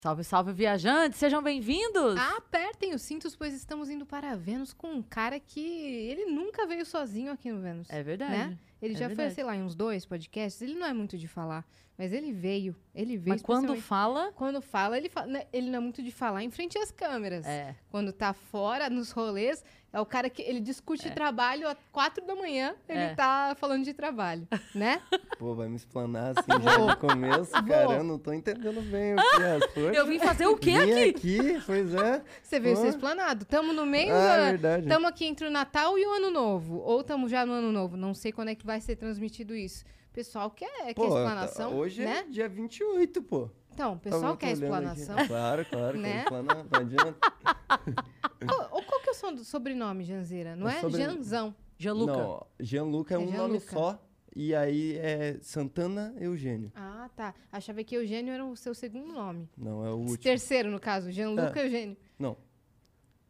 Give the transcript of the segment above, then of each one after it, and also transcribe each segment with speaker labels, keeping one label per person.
Speaker 1: Salve, salve, viajantes! Sejam bem-vindos!
Speaker 2: Apertem os cintos, pois estamos indo para Vênus com um cara que ele nunca veio sozinho aqui no Vênus.
Speaker 1: É verdade.
Speaker 2: Né? Ele
Speaker 1: É
Speaker 2: já
Speaker 1: verdade.
Speaker 2: foi, sei lá, em uns dois podcasts. Ele não é muito de falar, mas ele veio. Ele veio.
Speaker 1: Mas quando fala.
Speaker 2: Quando fala, ele, fala, né, ele não é muito de falar em frente às câmeras.
Speaker 1: É.
Speaker 2: Quando tá fora, nos rolês, é o cara que ele discute trabalho às quatro da manhã, ele
Speaker 1: É.
Speaker 2: tá falando de trabalho, né?
Speaker 3: Pô, vai me explanar assim já no começo, cara. Eu não tô entendendo bem o que é. Poxa,
Speaker 1: Eu vim fazer o quê
Speaker 3: vim
Speaker 1: aqui?
Speaker 3: aqui? Pois é.
Speaker 2: Você veio
Speaker 3: Pô.
Speaker 2: ser explanado. Tamo no meio
Speaker 3: Ah,
Speaker 2: da...
Speaker 3: verdade.
Speaker 2: Tamo aqui entre o Natal e o Ano Novo. Ou tamo já no Ano Novo. Não sei quando é que vai ser transmitido isso. O pessoal quer, quer
Speaker 3: Pô,
Speaker 2: explanação,
Speaker 3: hoje
Speaker 2: né?
Speaker 3: é dia 28, pô.
Speaker 2: Então, o pessoal quer
Speaker 3: olhando aqui.
Speaker 2: explanação.
Speaker 3: Claro, claro,
Speaker 2: Né?
Speaker 3: quer explanar. Não adianta.
Speaker 2: Qual, qual que é o seu sobrenome, Janzeira? Não
Speaker 3: O
Speaker 2: é
Speaker 3: sobre-
Speaker 2: Janzão.
Speaker 1: Gianluca.
Speaker 3: Não, Gianluca é,
Speaker 2: É
Speaker 3: um nome
Speaker 2: Gianluca.
Speaker 3: só. E aí é Santana Eugênio.
Speaker 2: Ah, tá. Achava que Eugênio era o seu segundo nome.
Speaker 3: Não, é o último.
Speaker 2: Terceiro, no caso. Gianluca
Speaker 3: É.
Speaker 2: Eugênio.
Speaker 3: Não.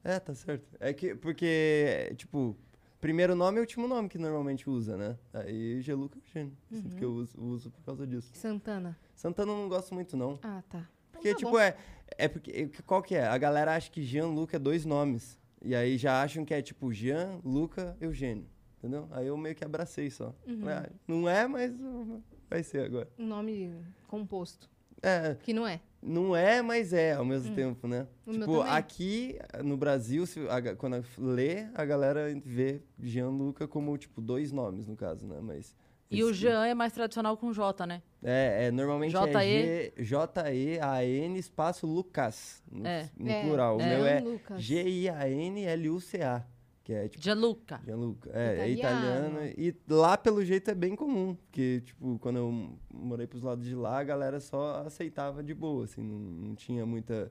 Speaker 3: É, tá certo. É que, porque, tipo, primeiro nome é o último nome que normalmente usa, né? Aí Gianluca Eugênio. Sinto que eu
Speaker 2: Uhum.
Speaker 3: uso, uso por causa disso.
Speaker 2: Santana.
Speaker 3: Santana eu não gosto muito, não.
Speaker 2: Ah, tá.
Speaker 3: Porque,
Speaker 2: tá
Speaker 3: tipo,
Speaker 2: bom.
Speaker 3: é, é porque. Qual que é? A galera acha que Gianluca é dois nomes. E aí já acham que é tipo Jean, Luca, Eugênio. Entendeu? Aí eu meio que abracei só.
Speaker 2: Uhum.
Speaker 3: Ah, não é, mas uh, vai ser agora.
Speaker 2: Um nome composto.
Speaker 3: É,
Speaker 2: Que não é.
Speaker 3: Não é, mas é ao mesmo tempo, né?
Speaker 2: O
Speaker 3: tipo, aqui no Brasil, se, a quando lê, a galera vê Gianluca como, tipo, dois nomes, no caso, né? Mas.
Speaker 1: E o Jean é mais tradicional com J, né?
Speaker 3: É, é normalmente
Speaker 1: J.E.
Speaker 3: é G- J-E-A-N espaço Lucas. No,
Speaker 1: É.
Speaker 3: no
Speaker 2: É,
Speaker 3: plural. O meu é
Speaker 2: Gianlucas.
Speaker 3: G-I-A-N-L-U-C-A. Que é tipo.
Speaker 1: Gianluca.
Speaker 3: Gianluca. É, é
Speaker 2: Italiano.
Speaker 3: italiano. E lá, pelo jeito, é bem comum. Porque, tipo, quando eu morei pros lados de lá, a galera só aceitava de boa, assim. Não, não tinha muita...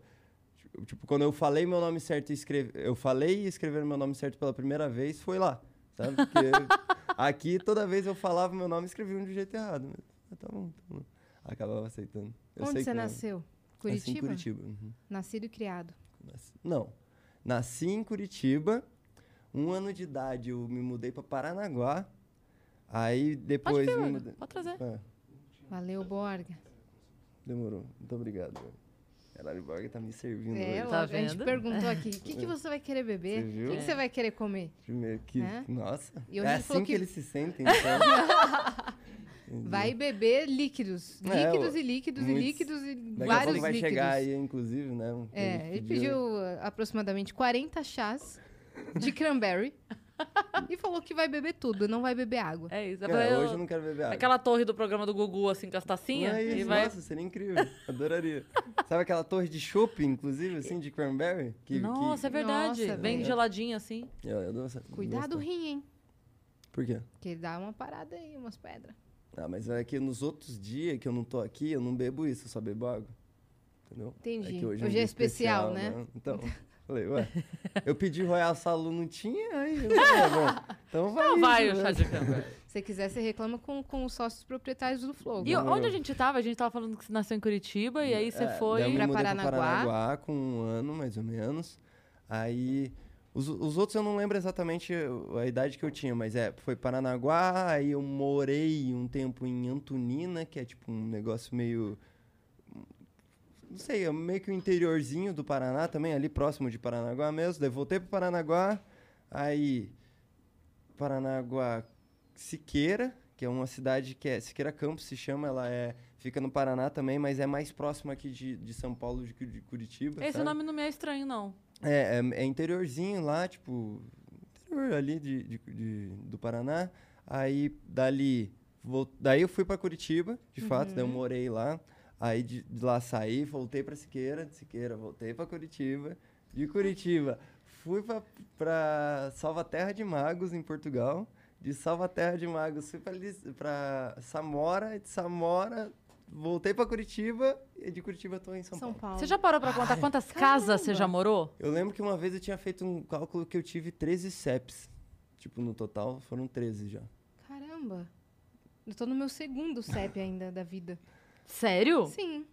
Speaker 3: Tipo, quando eu falei meu nome certo e escrevi... Eu falei e escrever meu nome certo pela primeira vez, foi lá. Sabe? Porque aqui, toda vez eu falava meu nome e escrevia de um jeito errado. Mas, tá bom, tá bom. Acabava aceitando. Eu
Speaker 2: Onde
Speaker 3: sei
Speaker 2: você nasceu?
Speaker 3: Nasci
Speaker 2: Curitiba?
Speaker 3: em Curitiba. uhum.
Speaker 2: Nascido e criado.
Speaker 3: Nasci- Não. Nasci em Curitiba. Um ano de idade eu me mudei para Paranaguá. Aí
Speaker 1: Pode
Speaker 3: depois
Speaker 1: vir,
Speaker 3: me mudei.
Speaker 1: Pode trazer.
Speaker 3: É,
Speaker 2: Valeu, Borga.
Speaker 3: demorou. Muito obrigado. Caralho, Borga tá me servindo
Speaker 2: É,
Speaker 3: hoje.
Speaker 1: Tá
Speaker 2: lógico, a gente
Speaker 1: vendo?
Speaker 2: perguntou aqui, o que, que você vai querer beber? O que, que você vai querer comer?
Speaker 3: Primeiro que.
Speaker 2: É?
Speaker 3: Nossa.
Speaker 2: E
Speaker 3: é
Speaker 2: ele
Speaker 3: assim que...
Speaker 2: que-
Speaker 3: eles se sentem, então. Entendi.
Speaker 2: Vai beber líquidos.
Speaker 3: É,
Speaker 2: Líquidos
Speaker 3: o-
Speaker 2: e líquidos e
Speaker 3: muitos-
Speaker 2: líquidos e
Speaker 3: Daqui a
Speaker 2: vários
Speaker 3: vai
Speaker 2: líquidos.
Speaker 3: chegar aí, inclusive, né? um
Speaker 2: É, ele pediu uh, aproximadamente 40 chás de cranberry e falou que vai beber tudo, não vai beber água.
Speaker 1: É isso. É
Speaker 3: É,
Speaker 1: pra
Speaker 3: hoje
Speaker 1: eu-
Speaker 3: eu não quero beber água.
Speaker 1: Aquela torre do programa do Gugu, assim, com as tacinhas.
Speaker 3: Não é
Speaker 1: e
Speaker 3: isso,
Speaker 1: vai...
Speaker 3: Nossa, seria incrível. Adoraria. Sabe aquela torre de chopp, inclusive, assim, de cranberry? Que,
Speaker 1: Nossa, é
Speaker 3: que...
Speaker 1: verdade.
Speaker 2: Nossa,
Speaker 1: Bem
Speaker 2: velho.
Speaker 1: geladinho, assim.
Speaker 3: Eu, eu dou-
Speaker 2: Cuidado o rim, hein?
Speaker 3: Por quê?
Speaker 2: Que ele dá uma parada aí, umas pedras.
Speaker 3: Ah, mas é que nos outros dias que eu não tô aqui, eu não bebo isso, eu só bebo água. Entendeu?
Speaker 2: Entendi.
Speaker 3: que
Speaker 2: Hoje,
Speaker 3: um
Speaker 2: é
Speaker 3: dia
Speaker 2: especial, né?
Speaker 3: Então, falei, ué, eu pedi Royal Salu, não tinha, aí eu falei, bom, então vai.
Speaker 1: Não vai o
Speaker 3: né?
Speaker 1: chá de cranberry.
Speaker 2: Se você quiser, você reclama com, com os sócios proprietários do Flow.
Speaker 1: E onde a gente tava? A gente tava falando que você nasceu em Curitiba e aí você
Speaker 3: É,
Speaker 1: foi...
Speaker 3: daí eu me
Speaker 2: Pra
Speaker 3: mudei
Speaker 2: Paranaguá.
Speaker 3: Paranaguá com um ano, mais ou menos. Aí, os, os outros eu não lembro exatamente a idade que eu tinha, mas é, foi Paranaguá, aí eu morei um tempo em Antonina, que é tipo um negócio meio... Não sei, é meio que o interiorzinho do Paraná também, ali próximo de Paranaguá mesmo. Daí voltei para Paranaguá, aí Paranaguá Siqueira, que é uma cidade que é Siqueira Campos se chama, ela é fica no Paraná também, mas é mais próximo aqui de, de São Paulo de, de Curitiba.
Speaker 1: Esse
Speaker 3: sabe?
Speaker 1: nome não me é estranho, não.
Speaker 3: É, é, é interiorzinho lá, tipo, interior ali de, de- de- do Paraná. Aí dali, vol- daí eu fui para Curitiba, de fato, daí eu morei lá. Aí de, de lá saí, voltei para Siqueira, de Siqueira voltei para Curitiba, de Curitiba fui para Salvaterra de Magos em Portugal. De Salvaterra de Magos fui para Samora, de Samora voltei para Curitiba e de Curitiba tô em São,
Speaker 2: São
Speaker 3: Paulo.
Speaker 2: Paulo.
Speaker 1: Você já parou pra contar quantas casas você já morou?
Speaker 3: Eu lembro que uma vez eu tinha feito um cálculo que eu tive 13 CEPs. Tipo, no total foram 13 já.
Speaker 2: Caramba. Eu tô no meu segundo CEP ainda da vida.
Speaker 1: Sério?
Speaker 2: Sim.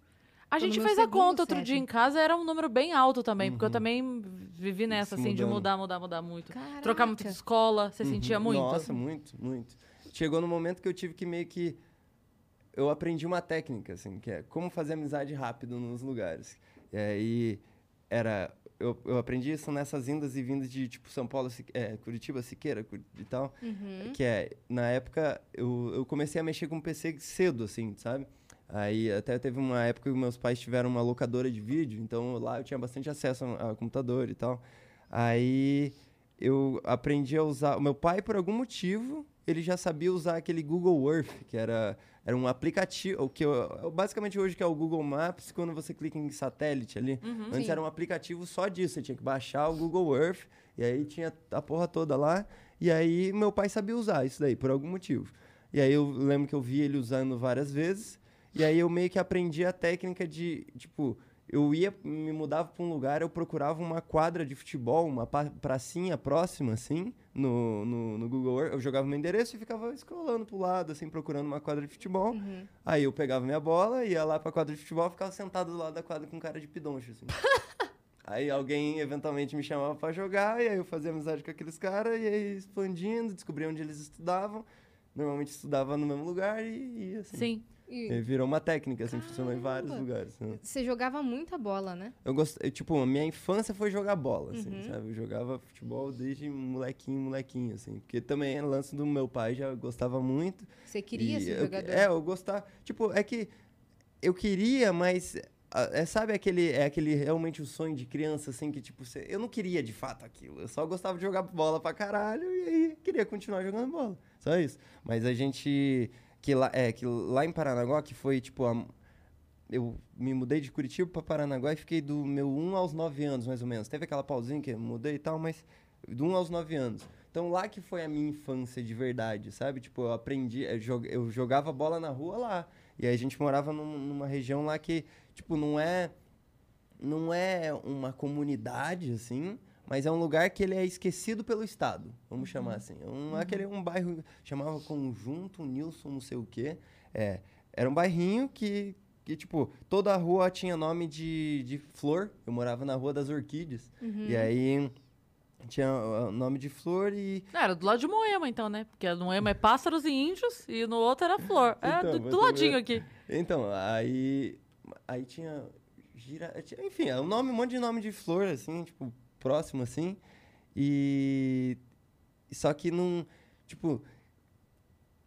Speaker 1: A gente fez a conta outro dia em casa, era um número bem alto também, porque eu
Speaker 3: Uhum.
Speaker 1: também vivi nessa,
Speaker 3: Se
Speaker 1: assim, de
Speaker 3: mudando.
Speaker 1: mudar, mudar, mudar muito.
Speaker 2: Caraca.
Speaker 1: Trocar muito de escola, você sentia
Speaker 3: Uhum.
Speaker 1: muito?
Speaker 3: Nossa, muito, muito. Chegou no momento que eu tive que meio que. Eu aprendi uma técnica, assim, que é como fazer amizade rápido nos lugares. E aí era. Eu, eu aprendi isso nessas indas e vindas de tipo São Paulo, é, Curitiba, Siqueira e tal.
Speaker 2: Uhum.
Speaker 3: Que é, na época, eu, eu comecei a mexer com PC cedo, assim, sabe? Aí até teve uma época que meus pais tiveram uma locadora de vídeo, então lá eu tinha bastante acesso a, a computador e tal. Aí eu aprendi a usar. O meu pai, por algum motivo, ele já sabia usar aquele Google Earth, que era, era um aplicativo, o que eu, eu- basicamente hoje que é o Google Maps, quando você clica em satélite ali.
Speaker 1: Uhum.
Speaker 3: Antes
Speaker 2: Sim.
Speaker 3: era um aplicativo só disso, você tinha que baixar o Google Earth, e aí tinha a porra toda lá. E aí meu pai sabia usar isso daí, por algum motivo. E aí eu lembro que eu vi ele usando várias vezes, e aí eu meio que aprendi a técnica de, tipo, eu ia, me mudava para um lugar, eu procurava uma quadra de futebol, uma pracinha próxima, assim, no, no, no Google Earth. Eu jogava meu endereço e ficava scrollando pro lado, assim, procurando uma quadra de futebol.
Speaker 2: Uhum.
Speaker 3: Aí eu pegava minha bola, ia lá pra quadra de futebol, ficava sentado do lado da quadra com cara de pidoncho, assim. aí alguém eventualmente me chamava pra jogar, e aí eu fazia amizade com aqueles caras, e aí expandindo, descobria onde eles estudavam. Normalmente estudava no mesmo lugar e, e assim.
Speaker 1: Sim.
Speaker 2: E
Speaker 3: aí virou uma técnica, assim, funcionou em vários
Speaker 2: Caramba.
Speaker 3: lugares. né?
Speaker 2: você jogava muita bola, né?
Speaker 3: Eu gostei, tipo, a minha infância foi jogar bola, assim,
Speaker 2: Uhum.
Speaker 3: sabe? Eu jogava futebol desde molequinho, molequinho, assim. Porque também era lance do meu pai, já gostava muito.
Speaker 2: Você queria ser
Speaker 3: eu-
Speaker 2: jogador.
Speaker 3: É, eu gostava. Tipo, é que eu queria, mas. É, sabe aquele, é aquele realmente o sonho de criança, assim, que tipo, você, eu não queria de fato aquilo. Eu só gostava de jogar bola pra caralho e aí queria continuar jogando bola. Só isso. Mas a gente. Que lá, é, que lá em Paranaguá, que foi tipo. a- eu me mudei de Curitiba pra Paranaguá e fiquei do meu 1 aos 9 anos, mais ou menos. Teve aquela pausinha que eu mudei e tal, mas do 1 aos 9 anos. Então lá que foi a minha infância de verdade, sabe? Tipo, eu aprendi, eu jog- eu jogava bola na rua lá. E aí a gente morava num- numa região lá que, tipo, não é não é uma comunidade assim, mas é um lugar que ele é esquecido pelo estado, vamos chamar assim. É um, aquele é um bairro chamava Conjunto Nilson, não sei o quê. É, era um bairrinho que que tipo, toda a rua tinha nome de, de flor. Eu morava na Rua das Orquídeas.
Speaker 2: Uhum.
Speaker 3: E aí tinha o nome de flor e
Speaker 1: Ah, Era do lado de Moema, então, né? Porque no Moema é pássaros e índios e no outro era flor. É,
Speaker 3: Então,
Speaker 1: do,
Speaker 3: mas
Speaker 1: do
Speaker 3: tu
Speaker 1: ladinho
Speaker 3: vê.
Speaker 1: aqui.
Speaker 3: Então, aí. Aí tinha. Gira, tinha- enfim, é um nome, um monte de nome de flor, assim, tipo, próximo, assim. E. Só que não. Tipo.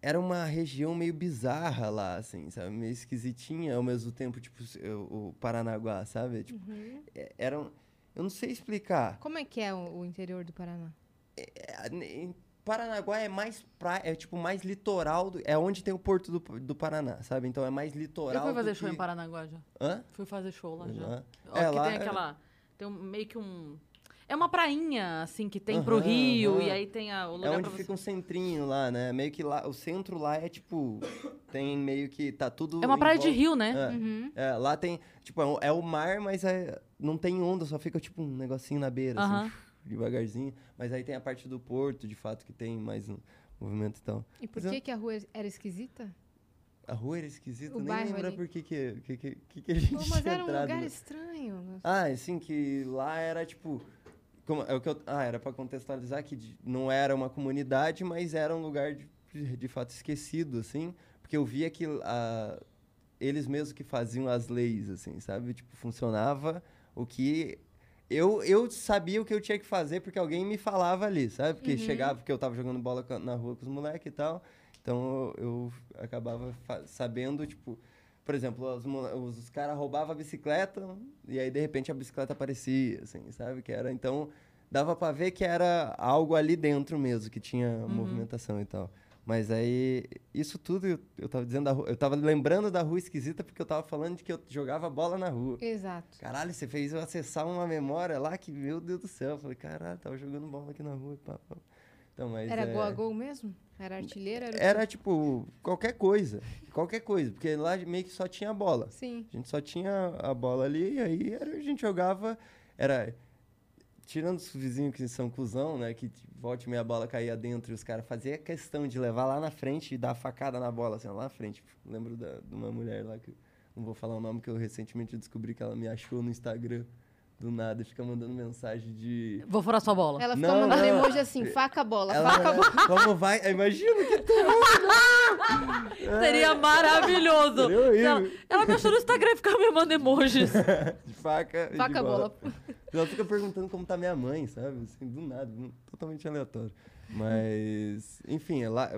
Speaker 3: Era uma região meio bizarra lá, assim, sabe? Meio esquisitinha, ao mesmo tempo, tipo, o Paranaguá, sabe? Tipo,
Speaker 2: Uhum.
Speaker 3: é- era um, Eu não sei explicar.
Speaker 2: Como é que é o, o interior do Paraná?
Speaker 3: É, em Paranaguá é mais praia, é tipo mais litoral, do- é onde tem o porto do, do Paraná, sabe? Então é mais litoral.
Speaker 1: Eu fui fazer
Speaker 3: do
Speaker 1: show
Speaker 3: que...
Speaker 1: em Paranaguá já.
Speaker 3: Hã?
Speaker 1: Fui fazer show lá já.
Speaker 3: Lá.
Speaker 1: Ó,
Speaker 3: É,
Speaker 1: que
Speaker 3: lá
Speaker 1: tem
Speaker 3: é-
Speaker 1: aquela. Tem um- meio que um. É uma prainha, assim, que tem pro
Speaker 3: Aham,
Speaker 1: Rio,
Speaker 3: aham.
Speaker 1: e aí tem a, o
Speaker 3: É
Speaker 1: lugar
Speaker 3: onde
Speaker 1: pra
Speaker 3: fica
Speaker 1: você.
Speaker 3: um centrinho lá, né? Meio que lá, o centro lá é tipo, tem meio que tá tudo.
Speaker 1: É uma praia de
Speaker 3: volta-
Speaker 1: rio, né?
Speaker 3: É.
Speaker 2: Uhum.
Speaker 3: É, lá tem, tipo, é, o- é o mar, mas é, não tem onda, só fica tipo um negocinho na beira, assim, devagarzinho. Mas aí tem a parte do porto, de fato, que tem mais um movimento e tal.
Speaker 2: E por
Speaker 3: Mas
Speaker 2: que, que a rua era esquisita?
Speaker 3: A rua era esquisita,
Speaker 2: O
Speaker 3: nem lembro por que que, que, que, a gente
Speaker 2: Pô,
Speaker 3: tinha
Speaker 2: mas era um
Speaker 3: entrado
Speaker 2: lugar
Speaker 3: no-
Speaker 2: estranho.
Speaker 3: Ah, assim, que lá era tipo. Como, é o que eu, ah, era pra contextualizar que não era uma comunidade, mas era um lugar de, de, fato esquecido, assim. Porque eu via que ah, eles mesmos que faziam as leis, assim, sabe? Tipo, funcionava o que. Eu, eu sabia o que eu tinha que fazer porque alguém me falava ali, sabe? Porque
Speaker 2: Uhum.
Speaker 3: chegava, porque eu tava jogando bola na rua com os moleques e tal. Então eu, eu acabava sabendo, tipo, por exemplo, os, os, caras roubavam a bicicleta e aí de repente a bicicleta aparecia, assim, sabe? Que era, então, dava pra ver que era algo ali dentro mesmo, que tinha movimentação e tal. Mas aí, isso tudo eu, eu tava dizendo da rua, eu tava lembrando da rua esquisita porque eu tava falando de que eu jogava bola na rua.
Speaker 2: Exato.
Speaker 3: Caralho, você fez eu acessar uma memória lá que, meu Deus do céu, eu falei, caralho, tava jogando bola aqui na rua. pá, pá. Então, mas
Speaker 2: Era
Speaker 3: é...
Speaker 2: gol a gol mesmo? Era artilheiro? Era?
Speaker 3: Era tipo, qualquer coisa. Qualquer coisa. Porque lá meio que só tinha bola.
Speaker 2: Sim.
Speaker 3: A gente só tinha a bola ali, e aí era- a gente jogava. Era. Tirando os vizinhos que são cuzão, né? Que tipo, volta e meia bola caía dentro e os caras faziam questão de levar lá na frente e dar a facada na bola, assim, lá na frente. Lembro da, de uma mulher lá que não vou falar o nome que eu recentemente descobri que ela me achou no Instagram do nada fica mandando mensagem de.
Speaker 1: Vou furar sua bola.
Speaker 2: Ela ficou
Speaker 3: Não,
Speaker 2: mandando
Speaker 3: não.
Speaker 2: emoji assim, faca bola,
Speaker 3: Ela,
Speaker 2: faca bola.
Speaker 3: como vai? Imagina que
Speaker 1: Seria maravilhoso.
Speaker 3: Seria.
Speaker 1: Ela, ela me achou no Instagram e ficava me mandando emojis.
Speaker 3: de faca. e
Speaker 2: Faca
Speaker 3: de
Speaker 2: bola.
Speaker 3: Ela fica perguntando como tá minha mãe, sabe? Assim, do nada, totalmente aleatório. Mas, enfim, lá,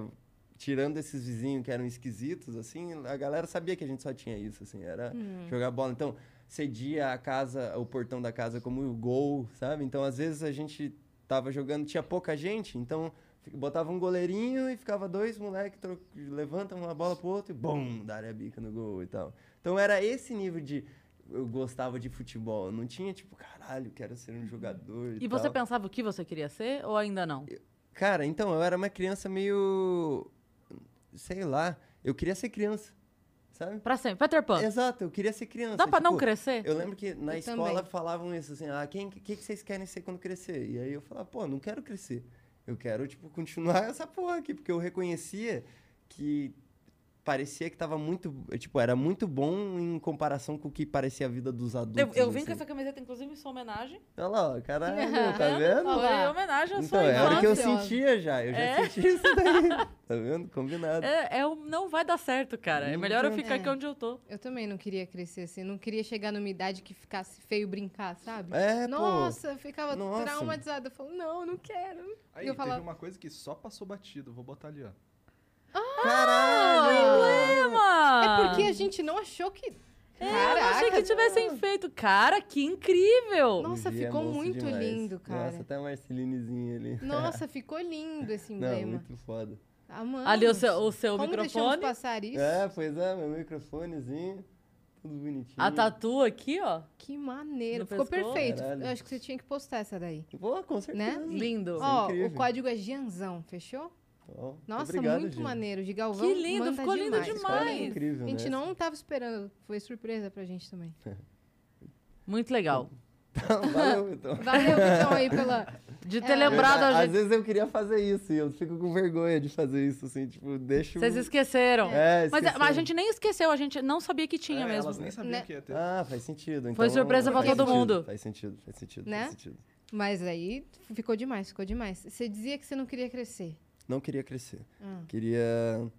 Speaker 3: tirando esses vizinhos que eram esquisitos, assim, a galera sabia que a gente só tinha isso, assim, era jogar bola. Então, cedia a casa, o portão da casa como o gol, sabe? Então, às vezes a gente tava jogando, tinha pouca gente, então botava um goleirinho e ficava dois moleques, levantam uma bola pro outro e bum, dá a bica no gol e tal. Então era esse nível de eu gostava de futebol. Não tinha tipo, caralho, quero ser um jogador e,
Speaker 1: E você pensava o que você queria ser ou ainda não?
Speaker 3: Cara, então, eu era uma criança meio sei lá, eu queria ser criança. Sabe?
Speaker 1: Pra sempre. Peter Pan.
Speaker 3: Exato, eu queria ser criança.
Speaker 1: Dá pra não
Speaker 3: tipo,
Speaker 1: crescer?
Speaker 3: Eu lembro que na
Speaker 2: Eu
Speaker 3: escola
Speaker 2: também.
Speaker 3: falavam isso assim, ah, quem que, que vocês querem ser quando crescer? E aí eu falava, pô, não quero crescer. Eu quero, tipo, continuar essa porra aqui, porque eu reconhecia que parecia que tava muito, tipo, era muito bom em comparação com o que parecia a vida dos adultos.
Speaker 1: Eu, eu vim
Speaker 3: assim.
Speaker 1: com essa camiseta, inclusive, em sua homenagem.
Speaker 3: Olha lá, ó, caralho, tá vendo?
Speaker 1: Foi homenagem à
Speaker 3: Então,
Speaker 1: sua
Speaker 3: era o que eu sentia já, eu já
Speaker 1: É.
Speaker 3: senti isso daí. Tá vendo? Combinado.
Speaker 1: É, é não vai dar certo, cara. É melhor eu ficar
Speaker 2: É.
Speaker 1: aqui onde eu tô.
Speaker 2: Eu também não queria crescer assim, não queria chegar numa idade que ficasse feio brincar, sabe?
Speaker 3: É, pô.
Speaker 2: Nossa, eu ficava
Speaker 3: Nossa.
Speaker 2: traumatizada. Eu falo, não, eu não quero.
Speaker 4: Aí,
Speaker 2: eu
Speaker 4: teve
Speaker 2: falava-
Speaker 4: uma coisa que só passou batido. Vou botar ali, ó.
Speaker 3: Caralho!
Speaker 1: Emma!
Speaker 2: É porque a gente não achou que.
Speaker 1: É, eu não achei que tivessem feito. Cara, que incrível!
Speaker 2: Nossa, ficou muito
Speaker 3: demais.
Speaker 2: lindo, cara.
Speaker 3: Nossa, até a Marcelinezinha ali.
Speaker 2: Nossa, ficou lindo esse
Speaker 3: Não,
Speaker 2: emblema.
Speaker 3: muito foda.
Speaker 2: Amamos.
Speaker 1: Ali o seu, o seu
Speaker 2: Como
Speaker 1: microfone.
Speaker 2: passar isso?
Speaker 3: É, pois é, meu microfonezinho. Tudo bonitinho.
Speaker 1: A tatu aqui, ó.
Speaker 2: Que maneiro.
Speaker 1: No
Speaker 2: Ficou
Speaker 1: pescoço?
Speaker 2: perfeito.
Speaker 3: Caralho.
Speaker 2: Eu acho que você tinha que postar essa daí.
Speaker 3: Pô, com certeza.
Speaker 2: Né?
Speaker 1: Lindo.
Speaker 3: É
Speaker 2: Ó,
Speaker 3: incrível.
Speaker 2: o código é Gianzão, fechou? Nossa,
Speaker 3: obrigado,
Speaker 2: muito
Speaker 3: Gil.
Speaker 2: maneiro. De Galvão.
Speaker 1: Que lindo,
Speaker 2: manda
Speaker 1: ficou lindo
Speaker 2: demais.
Speaker 1: demais.
Speaker 2: Ficou lindo.
Speaker 3: Incrível,
Speaker 2: A gente
Speaker 3: né?
Speaker 2: não tava esperando. Foi surpresa pra gente também.
Speaker 1: Muito legal.
Speaker 3: Valeu, então.
Speaker 2: Valeu, Vitão, aí pela.
Speaker 1: De ter
Speaker 2: É.
Speaker 1: lembrado a
Speaker 3: Às
Speaker 1: gente.
Speaker 3: vezes eu queria fazer isso e eu fico com vergonha de fazer isso, assim, tipo, deixa
Speaker 1: Vocês esqueceram.
Speaker 3: É,
Speaker 1: Mas, mas a gente nem esqueceu, a gente não sabia que tinha
Speaker 4: É,
Speaker 1: mesmo.
Speaker 4: Elas nem sabiam
Speaker 2: Né?
Speaker 4: que ia ter.
Speaker 3: Ah, faz sentido. Então,
Speaker 1: Foi surpresa pra todo
Speaker 3: sentido,
Speaker 1: mundo.
Speaker 3: Faz sentido, faz sentido,
Speaker 2: Né?
Speaker 3: faz sentido.
Speaker 2: Mas aí ficou demais, ficou demais. Você dizia que você não queria crescer.
Speaker 3: Não queria crescer.
Speaker 2: Ah.
Speaker 3: Queria.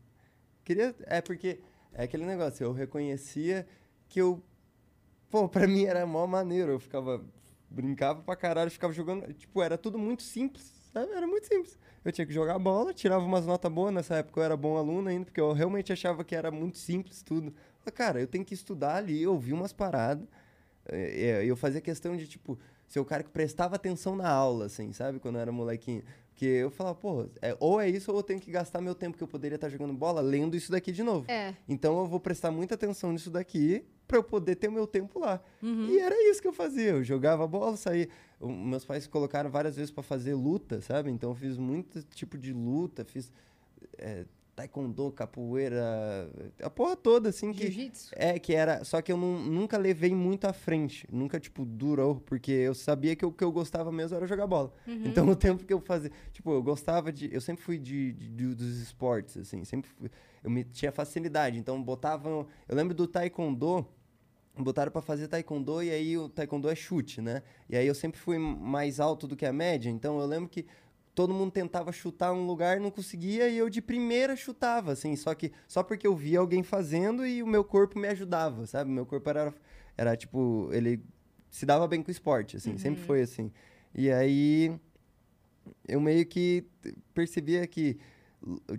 Speaker 3: Queria. É porque. É aquele negócio, eu reconhecia que eu. Pô, pra mim era mó maneiro. Eu ficava. Brincava pra caralho, ficava jogando. Tipo, era tudo muito simples, sabe? Era muito simples. Eu tinha que jogar bola, tirava umas notas boas. Nessa época eu era bom aluno ainda, porque eu realmente achava que era muito simples tudo. Falei, cara, eu tenho que estudar ali, ouvir umas paradas. É, é, eu fazia questão de, tipo, ser o cara que prestava atenção na aula, assim, sabe? Quando eu era molequinho. Porque eu falava, pô, é, ou é isso ou eu tenho que gastar meu tempo que eu poderia estar jogando bola lendo isso daqui de novo.
Speaker 2: É.
Speaker 3: Então eu vou prestar muita atenção nisso daqui pra eu poder ter o meu tempo lá.
Speaker 1: Uhum.
Speaker 3: E era isso que eu fazia. Eu jogava bola, saía. O- Meus pais colocaram várias vezes pra fazer luta, sabe? Então eu fiz muito tipo de luta, fiz é, taekwondo, capoeira, a porra toda, assim, que.
Speaker 2: Jiu-jitsu?
Speaker 3: É, que era. Só que eu nu- nunca levei muito à frente. Nunca, tipo, durou. Porque eu sabia que o que eu gostava mesmo era jogar bola.
Speaker 2: Uhum.
Speaker 3: Então, o tempo que eu fazia. Tipo, eu gostava de. Eu sempre fui de, de- de- dos esportes, assim. Sempre fui, Eu me, tinha facilidade. Então, botavam. Eu lembro do taekwondo. Botaram pra fazer taekwondo e aí o taekwondo é chute, né? E aí eu sempre fui mais alto do que a média. Então, eu lembro que todo mundo tentava chutar um lugar, não conseguia, e eu de primeira chutava, assim, só que só porque eu via alguém fazendo e o meu corpo me ajudava, sabe? Meu corpo era, era tipo, ele se dava bem com o esporte, assim, sempre foi assim. E aí eu meio que percebia que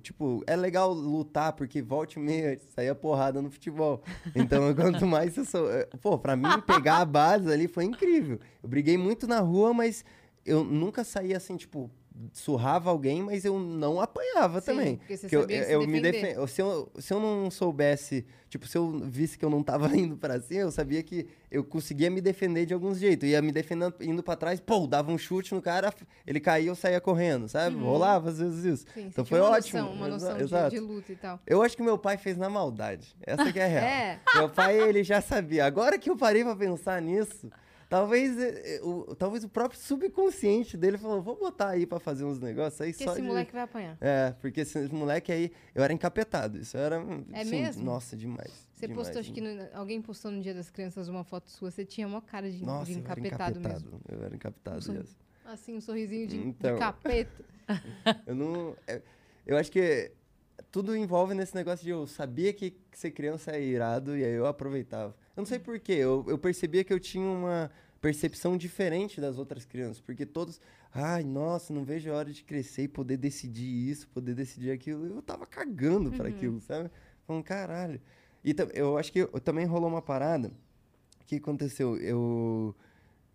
Speaker 3: Tipo, é legal lutar, porque volte e meia saía porrada no futebol. Então, quanto mais eu sou. eh, Pô, pra mim, pegar a base ali foi incrível. Eu briguei muito na rua, mas eu nunca saía assim, tipo, surrava alguém, mas eu não apanhava
Speaker 2: Sim,
Speaker 3: também.
Speaker 2: porque você
Speaker 3: Que eu, eu me
Speaker 2: defender.
Speaker 3: defen- se, eu, se eu não soubesse, tipo, se eu visse que eu não tava indo pra cima, eu sabia que eu conseguia me defender de alguns jeitos. Ia me defendendo, indo pra trás, pô, dava um chute no cara, ele caía, eu saía correndo, sabe? Rolava às vezes isso.
Speaker 2: Sim,
Speaker 3: então foi
Speaker 2: uma
Speaker 3: ótimo.
Speaker 2: Noção, uma noção de-
Speaker 3: exato.
Speaker 2: de, luta e tal.
Speaker 3: Eu acho que meu pai fez na maldade. Essa que é a real.
Speaker 2: É.
Speaker 3: Meu pai, ele já sabia. Agora que eu parei pra pensar nisso, Talvez, eh, eh, o, talvez o próprio subconsciente dele falou, vou botar aí pra fazer uns negócios aí
Speaker 2: Porque
Speaker 3: só
Speaker 2: esse
Speaker 3: de...
Speaker 2: moleque vai apanhar.
Speaker 3: É, porque esse moleque aí, eu era encapetado. Isso era.
Speaker 2: É
Speaker 3: sim,
Speaker 2: mesmo?
Speaker 3: Nossa, demais.
Speaker 2: Você
Speaker 3: demais,
Speaker 2: postou, acho que no- alguém postou no Dia das Crianças uma foto sua, você tinha mó cara de,
Speaker 3: Nossa,
Speaker 2: de
Speaker 3: eu era
Speaker 2: encapetado,
Speaker 3: encapetado.
Speaker 2: mesmo.
Speaker 3: Eu era encapetado.
Speaker 2: Sou-
Speaker 3: yes.
Speaker 2: Assim, um sorrisinho de, de
Speaker 3: Então.
Speaker 2: capeta.
Speaker 3: Eu não. é- Eu acho que tudo envolve nesse negócio de eu sabia que ser criança é irado e aí eu aproveitava. Eu não sei porquê, eu, eu percebia que eu tinha uma percepção diferente das outras crianças, porque todos. Ai, nossa, não vejo a hora de crescer e poder decidir isso, poder decidir aquilo. Eu tava cagando pra aquilo, sabe? Falando, caralho. E eu acho que eu- também rolou uma parada. Que aconteceu? Eu.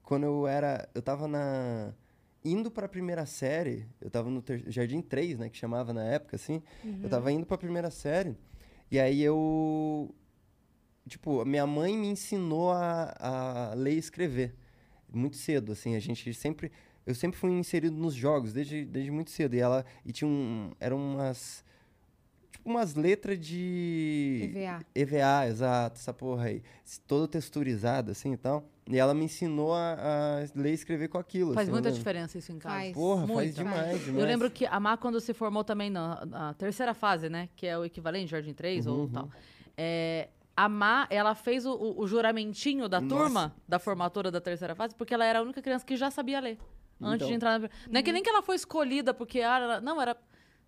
Speaker 3: Quando eu era. Eu tava na. Indo pra primeira série, eu tava no ter- Jardim 3, né? Que chamava na época, assim. Eu tava indo pra primeira série. E aí eu. Tipo, a minha mãe me ensinou a, a ler e escrever. Muito cedo, assim. A gente sempre. Eu sempre fui inserido nos jogos, desde, desde muito cedo. E ela. E tinha um. Eram umas. Tipo, umas letras de.
Speaker 2: EVA.
Speaker 3: EVA, exato, essa porra aí. Toda texturizada, assim e tal. E ela me ensinou a, a ler e escrever com aquilo.
Speaker 1: Faz
Speaker 3: assim,
Speaker 1: muita diferença isso em casa.
Speaker 2: Faz.
Speaker 3: Porra, faz
Speaker 1: Muito.
Speaker 3: demais, demais.
Speaker 1: Eu lembro que a Má, quando se formou também na, na terceira fase, né? Que é o equivalente Jardim 3
Speaker 3: Uhum,
Speaker 1: ou tal. É, a Má, ela fez o, o- juramentinho da
Speaker 3: Nossa.
Speaker 1: turma, da formatura da terceira fase, porque ela era a única criança que já sabia ler. Antes
Speaker 3: Então.
Speaker 1: de entrar na... Não é que nem que ela foi escolhida porque... ah, ela- não, era...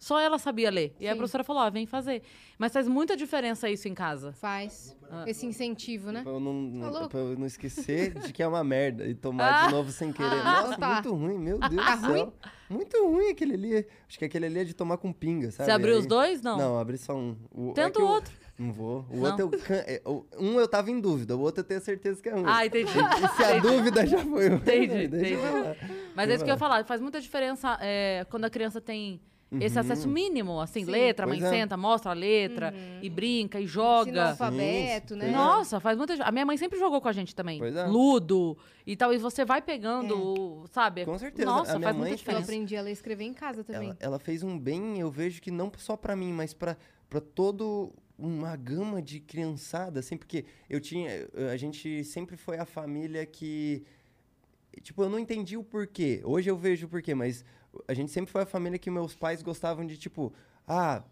Speaker 1: Só ela sabia ler. E aí a
Speaker 2: Sim.
Speaker 1: professora falou, ó, vem fazer. Mas faz muita diferença isso em casa.
Speaker 2: Faz.
Speaker 1: Ah.
Speaker 2: Esse incentivo, né?
Speaker 3: Pra eu, não,
Speaker 2: Tá
Speaker 3: não- pra eu não esquecer de que é uma merda e tomar
Speaker 1: Ah.
Speaker 3: de novo sem querer.
Speaker 2: Ah,
Speaker 3: Nossa,
Speaker 2: tá.
Speaker 3: muito ruim, meu Deus
Speaker 2: Tá
Speaker 3: do céu. Muito ruim aquele ali. Acho que aquele ali é de tomar com pinga, sabe?
Speaker 1: Você abriu
Speaker 3: Aí-
Speaker 1: os dois? Não.
Speaker 3: Não, abri só um. O,
Speaker 1: Tenta
Speaker 3: que
Speaker 1: o outro.
Speaker 3: Não vou. O
Speaker 1: Não.
Speaker 3: outro eu. can- é, Um eu tava em dúvida, o outro eu tenho certeza que é ruim.
Speaker 1: Ah, entendi.
Speaker 3: E se a dúvida já foi ruim,
Speaker 1: Entendi,
Speaker 3: deixa
Speaker 1: entendi. Mas é isso que eu ia falar. Faz muita diferença é, quando a criança tem esse acesso mínimo, assim,
Speaker 2: Sim.
Speaker 1: letra, a mãe
Speaker 3: Uhum. Pois é.
Speaker 1: senta, mostra a letra e brinca e
Speaker 2: Ensina o
Speaker 1: joga.
Speaker 2: alfabeto,
Speaker 3: Sim,
Speaker 2: né?
Speaker 1: Nossa, faz muita. A minha mãe sempre jogou com a gente também.
Speaker 3: Pois é.
Speaker 1: Ludo e tal. E você vai pegando, sabe?
Speaker 3: Com certeza.
Speaker 1: Nossa,
Speaker 3: A minha
Speaker 1: faz
Speaker 3: mãe
Speaker 1: muita
Speaker 2: Eu
Speaker 1: diferença.
Speaker 2: aprendi a ler e escrever em casa também.
Speaker 3: Ela, ela fez um bem, eu vejo que não só pra mim, mas pra para todo uma gama de criançada, assim, porque eu tinha, a gente sempre foi a família que tipo, eu não entendi o porquê. Hoje eu vejo o porquê, mas a gente sempre foi a família que meus pais gostavam de tipo, ah,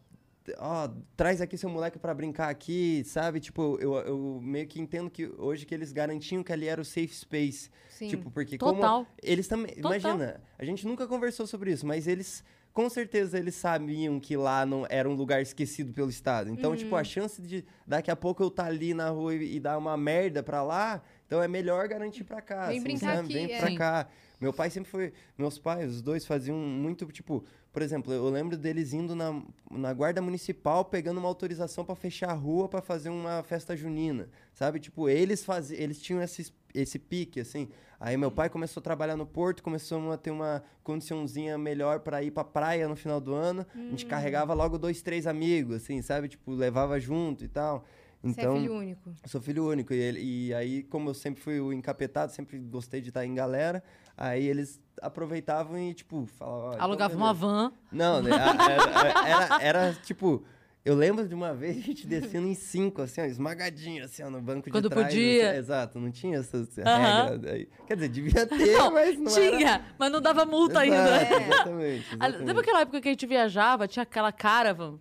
Speaker 3: ó, traz aqui seu moleque pra brincar aqui, sabe? Tipo, eu, eu meio que entendo que hoje que eles garantiam que ali era o safe space.
Speaker 2: Sim.
Speaker 3: Tipo, porque
Speaker 1: Total.
Speaker 3: como eles também, imagina, a gente nunca conversou sobre isso, mas eles com certeza eles sabiam que lá não era um lugar esquecido pelo estado. Então, tipo,
Speaker 2: Uhum.
Speaker 3: a chance de daqui a pouco eu estar ali na rua e, e dar uma merda pra lá, então é melhor garantir pra cá.
Speaker 2: Vem
Speaker 3: assim,
Speaker 2: brincar
Speaker 3: sabe?
Speaker 2: aqui,
Speaker 3: Vem
Speaker 2: é.
Speaker 3: pra cá. Meu pai sempre foi, meus pais, os dois faziam muito, tipo, por exemplo, eu lembro deles indo na, na guarda municipal pegando uma autorização pra fechar a rua pra fazer uma festa junina, sabe? Tipo, eles faziam, eles tinham esse, esse pique, assim. Aí meu pai começou a trabalhar no porto, começou a ter uma condiçãozinha melhor pra ir pra praia no final do ano. A gente carregava logo dois, três amigos, assim, sabe? Tipo, levava junto e tal.
Speaker 2: Você
Speaker 3: Então,
Speaker 2: é filho único.
Speaker 3: eu sou filho único. E, ele- e aí, como eu sempre fui o encapetado, sempre gostei de estar em galera, aí eles aproveitavam e, tipo, falavam... "Ó, então
Speaker 1: uma
Speaker 3: beleza."
Speaker 1: van.
Speaker 3: Não, né, era, era, era, tipo... Eu lembro de uma vez a gente descendo em cinco, assim, ó, esmagadinho, assim, ó, no banco
Speaker 1: Quando
Speaker 3: de trás.
Speaker 1: podia.
Speaker 3: assim, exato, não tinha essas
Speaker 1: Aham.
Speaker 3: regras aí. Quer dizer, devia ter,
Speaker 1: Não,
Speaker 3: mas não era...
Speaker 1: tinha, mas não dava multa
Speaker 3: Exato,
Speaker 1: ainda.
Speaker 3: Exatamente, exatamente.
Speaker 1: Lembra aquela época que a gente viajava, tinha aquela caravan?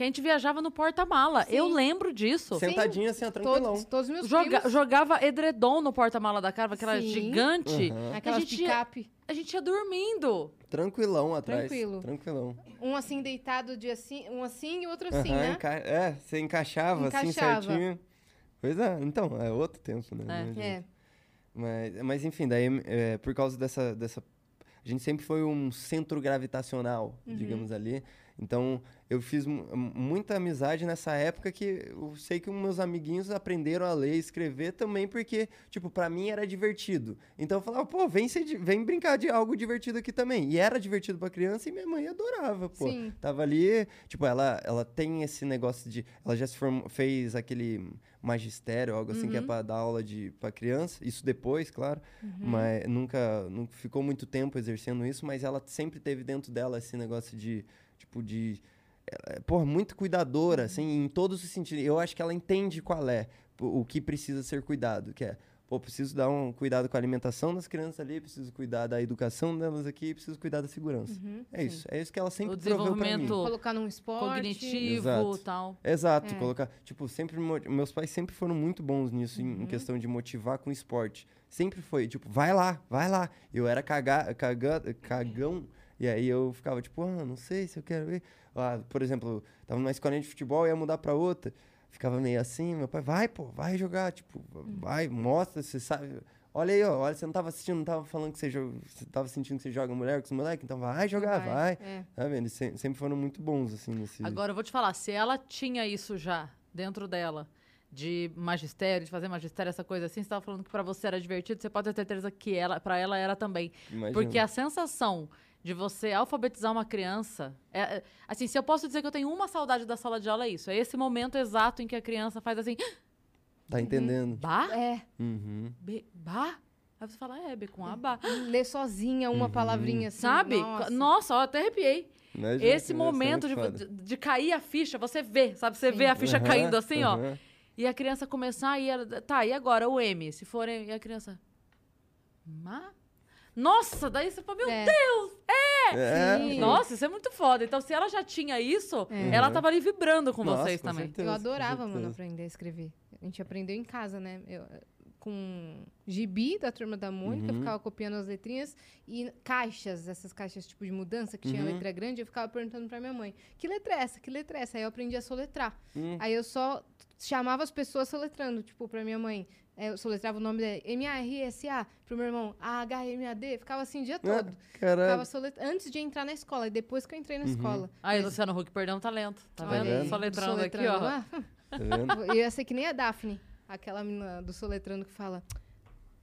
Speaker 1: Que a gente viajava no porta-mala. Eu lembro disso.
Speaker 3: Sentadinho assim, tranquilão.
Speaker 2: Todos, todos meus
Speaker 1: Joga-
Speaker 2: primos.
Speaker 1: jogava edredom no porta-mala da caravan, aquela
Speaker 2: Sim.
Speaker 1: gigante.
Speaker 3: Aham.
Speaker 2: Aquelas
Speaker 1: a gente ia-
Speaker 2: picape.
Speaker 1: A gente ia dormindo.
Speaker 3: Tranquilão atrás.
Speaker 2: Tranquilo.
Speaker 3: Tranquilão.
Speaker 2: Um assim deitado de assim, um assim e outro assim,
Speaker 3: Aham,
Speaker 2: né?
Speaker 3: enca- É, você encaixava, assim
Speaker 2: Encaixava.
Speaker 3: certinho. Pois é, então, é outro tempo, né?
Speaker 1: É.
Speaker 2: É.
Speaker 3: Mas, mas enfim, daí é, por causa dessa, dessa. A gente sempre foi um centro gravitacional,
Speaker 2: Uhum.
Speaker 3: digamos ali. Então, eu fiz mu- muita amizade nessa época que eu sei que os meus amiguinhos aprenderam a ler e escrever também porque, tipo, pra mim era divertido. Então eu falava, pô, vem, ser vem brincar de algo divertido aqui também. E era divertido pra criança e minha mãe adorava, pô.
Speaker 2: Sim.
Speaker 3: Tava ali, tipo, ela, ela tem esse negócio de. Ela já se formou, fez aquele magistério, algo assim, que é pra dar aula de, pra criança. Isso depois, claro. Mas nunca, nunca ficou muito tempo exercendo isso, mas ela sempre teve dentro dela esse negócio de, tipo, de. É, porra, muito cuidadora, assim, em todos os sentidos. Eu acho que ela entende qual é o que precisa ser cuidado, que é pô, preciso dar um cuidado com a alimentação das crianças ali, preciso cuidar da educação delas aqui, preciso cuidar da segurança.
Speaker 2: Uhum,
Speaker 3: é
Speaker 2: sim.
Speaker 3: isso, é isso que ela sempre
Speaker 1: O
Speaker 3: proveu pra mim.
Speaker 1: desenvolvimento
Speaker 2: Colocar num esporte.
Speaker 1: cognitivo
Speaker 3: Exato.
Speaker 1: e tal.
Speaker 3: Exato,
Speaker 2: É.
Speaker 3: colocar. Tipo, sempre. Meus pais sempre foram muito bons nisso, em- em questão de motivar com esporte. Sempre foi, tipo, vai lá, vai lá. Eu era caga, caga, cagão, e aí eu ficava, tipo, ah, não sei se eu quero ir. Ah, por exemplo, tava numa escolinha de futebol, ia mudar pra outra. Ficava meio assim, meu pai, vai, pô, vai jogar, tipo, vai, mostra, você sabe. Olha aí, ó, olha, você não tava assistindo, não tava falando que você, joga, você tava sentindo que você joga mulher com os moleques, então vai jogar, vai.
Speaker 2: É.
Speaker 3: Tá vendo? Eles se- sempre foram muito bons, assim, nesse.
Speaker 1: Agora eu vou te falar, se ela tinha isso já dentro dela, de magistério, de fazer magistério, essa coisa assim, você tava falando que pra você era divertido, você pode ter certeza que ela, para ela era também.
Speaker 3: Imagina.
Speaker 1: Porque a sensação de você alfabetizar uma criança, é, é- assim, se eu posso dizer que eu tenho uma saudade da sala de aula é isso, é esse momento exato em que a criança faz assim,
Speaker 3: Tá entendendo?
Speaker 1: bah,
Speaker 2: É.
Speaker 3: Uhum.
Speaker 1: B, bah, aí você fala, é, B com A, bah.
Speaker 2: Ler sozinha uma palavrinha assim.
Speaker 1: Sabe?
Speaker 2: Nossa.
Speaker 1: Nossa, ó, até arrepiei.
Speaker 3: Imagina
Speaker 1: Esse
Speaker 3: ser
Speaker 1: momento de, de, de cair a ficha, você vê, sabe? Você
Speaker 2: Sim.
Speaker 1: vê a ficha
Speaker 3: Aham,
Speaker 1: caindo assim, ó. E a criança começar e ela. Tá, e agora o M? Se for e a criança. Ma? Nossa, daí você fala, meu
Speaker 2: É.
Speaker 1: Deus!
Speaker 3: É,
Speaker 2: Sim.
Speaker 1: Nossa, isso é muito foda. Então, se ela já tinha isso,
Speaker 2: É.
Speaker 1: ela tava ali vibrando com
Speaker 3: Nossa,
Speaker 1: vocês
Speaker 3: com
Speaker 1: também.
Speaker 3: certeza,
Speaker 2: Eu
Speaker 3: com
Speaker 2: adorava, mano,
Speaker 3: certeza.
Speaker 2: aprender a escrever. A gente aprendeu em casa, né? Eu, com gibi da turma da Mônica, eu
Speaker 3: Uhum.
Speaker 2: ficava copiando as letrinhas e caixas, essas caixas tipo de mudança que tinha
Speaker 3: Uhum.
Speaker 2: letra grande, eu ficava perguntando pra minha mãe: que letra é essa? Que letra é essa? Aí eu aprendi a soletrar.
Speaker 3: Hum.
Speaker 2: Aí eu só chamava as pessoas soletrando, tipo, pra minha mãe. Eh, Eu soletrava o nome dela, M-A-R-S-A, pro meu irmão, A-H-M-A-D, ficava assim o dia todo.
Speaker 3: Ah, Caralho.
Speaker 2: Ficava solet... Antes de entrar na escola, e depois que eu entrei na
Speaker 3: Uhum.
Speaker 2: escola.
Speaker 1: Aí,
Speaker 2: Mas-
Speaker 1: Luciano Huck perdeu um talento. Tá
Speaker 2: Olha
Speaker 1: vendo?
Speaker 2: aí,
Speaker 1: Só letrando aqui, ó.
Speaker 2: lá.
Speaker 3: Tá vendo?
Speaker 2: Eu ia ser que nem a Daphne, aquela menina do Soletrando que fala: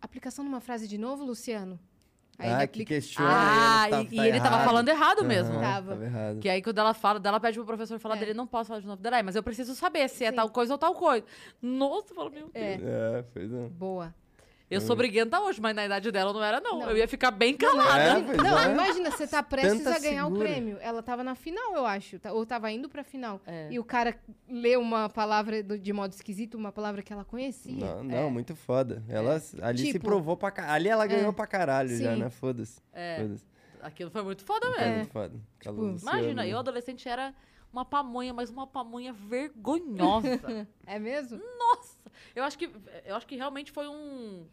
Speaker 2: aplicação numa frase de novo, Luciano? Aí
Speaker 3: ah, que questiona.
Speaker 1: Ah,
Speaker 3: ele tá-
Speaker 1: e, e
Speaker 3: tá
Speaker 1: ele tava falando errado mesmo.
Speaker 2: Tava.
Speaker 3: Tava errado.
Speaker 1: Que aí quando ela fala, dela pede pro professor falar
Speaker 2: É.
Speaker 1: dele, não posso falar de novo. Dela, "É, mas eu preciso saber se é
Speaker 2: Sim.
Speaker 1: tal coisa ou tal coisa. Nossa, eu falo, meu Deus.
Speaker 2: É,
Speaker 3: É, pois é.
Speaker 2: boa.
Speaker 1: Eu sou briguenta hoje, mas na idade dela não era, não.
Speaker 2: Não.
Speaker 1: Eu ia ficar bem
Speaker 2: Não,
Speaker 1: calada.
Speaker 3: É, pois
Speaker 2: não,
Speaker 3: é.
Speaker 2: imagina, você tá prestes
Speaker 3: Tanta
Speaker 2: a ganhar o
Speaker 3: segura.
Speaker 2: prêmio. Ela tava na final, eu acho. tá- Ou tava indo pra final.
Speaker 1: É.
Speaker 2: E o cara lê uma palavra de modo esquisito, uma palavra que ela conhecia.
Speaker 3: Não, não, muito foda. Ela ali se
Speaker 2: Tipo-
Speaker 3: provou pra caralho. Ali ela ganhou
Speaker 2: É.
Speaker 3: pra caralho já,
Speaker 2: Sim.
Speaker 3: né? Foda-se.
Speaker 1: É,
Speaker 3: Foda-se.
Speaker 1: aquilo foi muito foda
Speaker 3: Foi
Speaker 1: mesmo.
Speaker 3: muito foda.
Speaker 2: Tipo.
Speaker 1: Imagina, eu adolescente era uma pamonha, mas uma pamonha vergonhosa.
Speaker 2: É mesmo?
Speaker 1: Nossa! Eu acho que eu acho que realmente foi um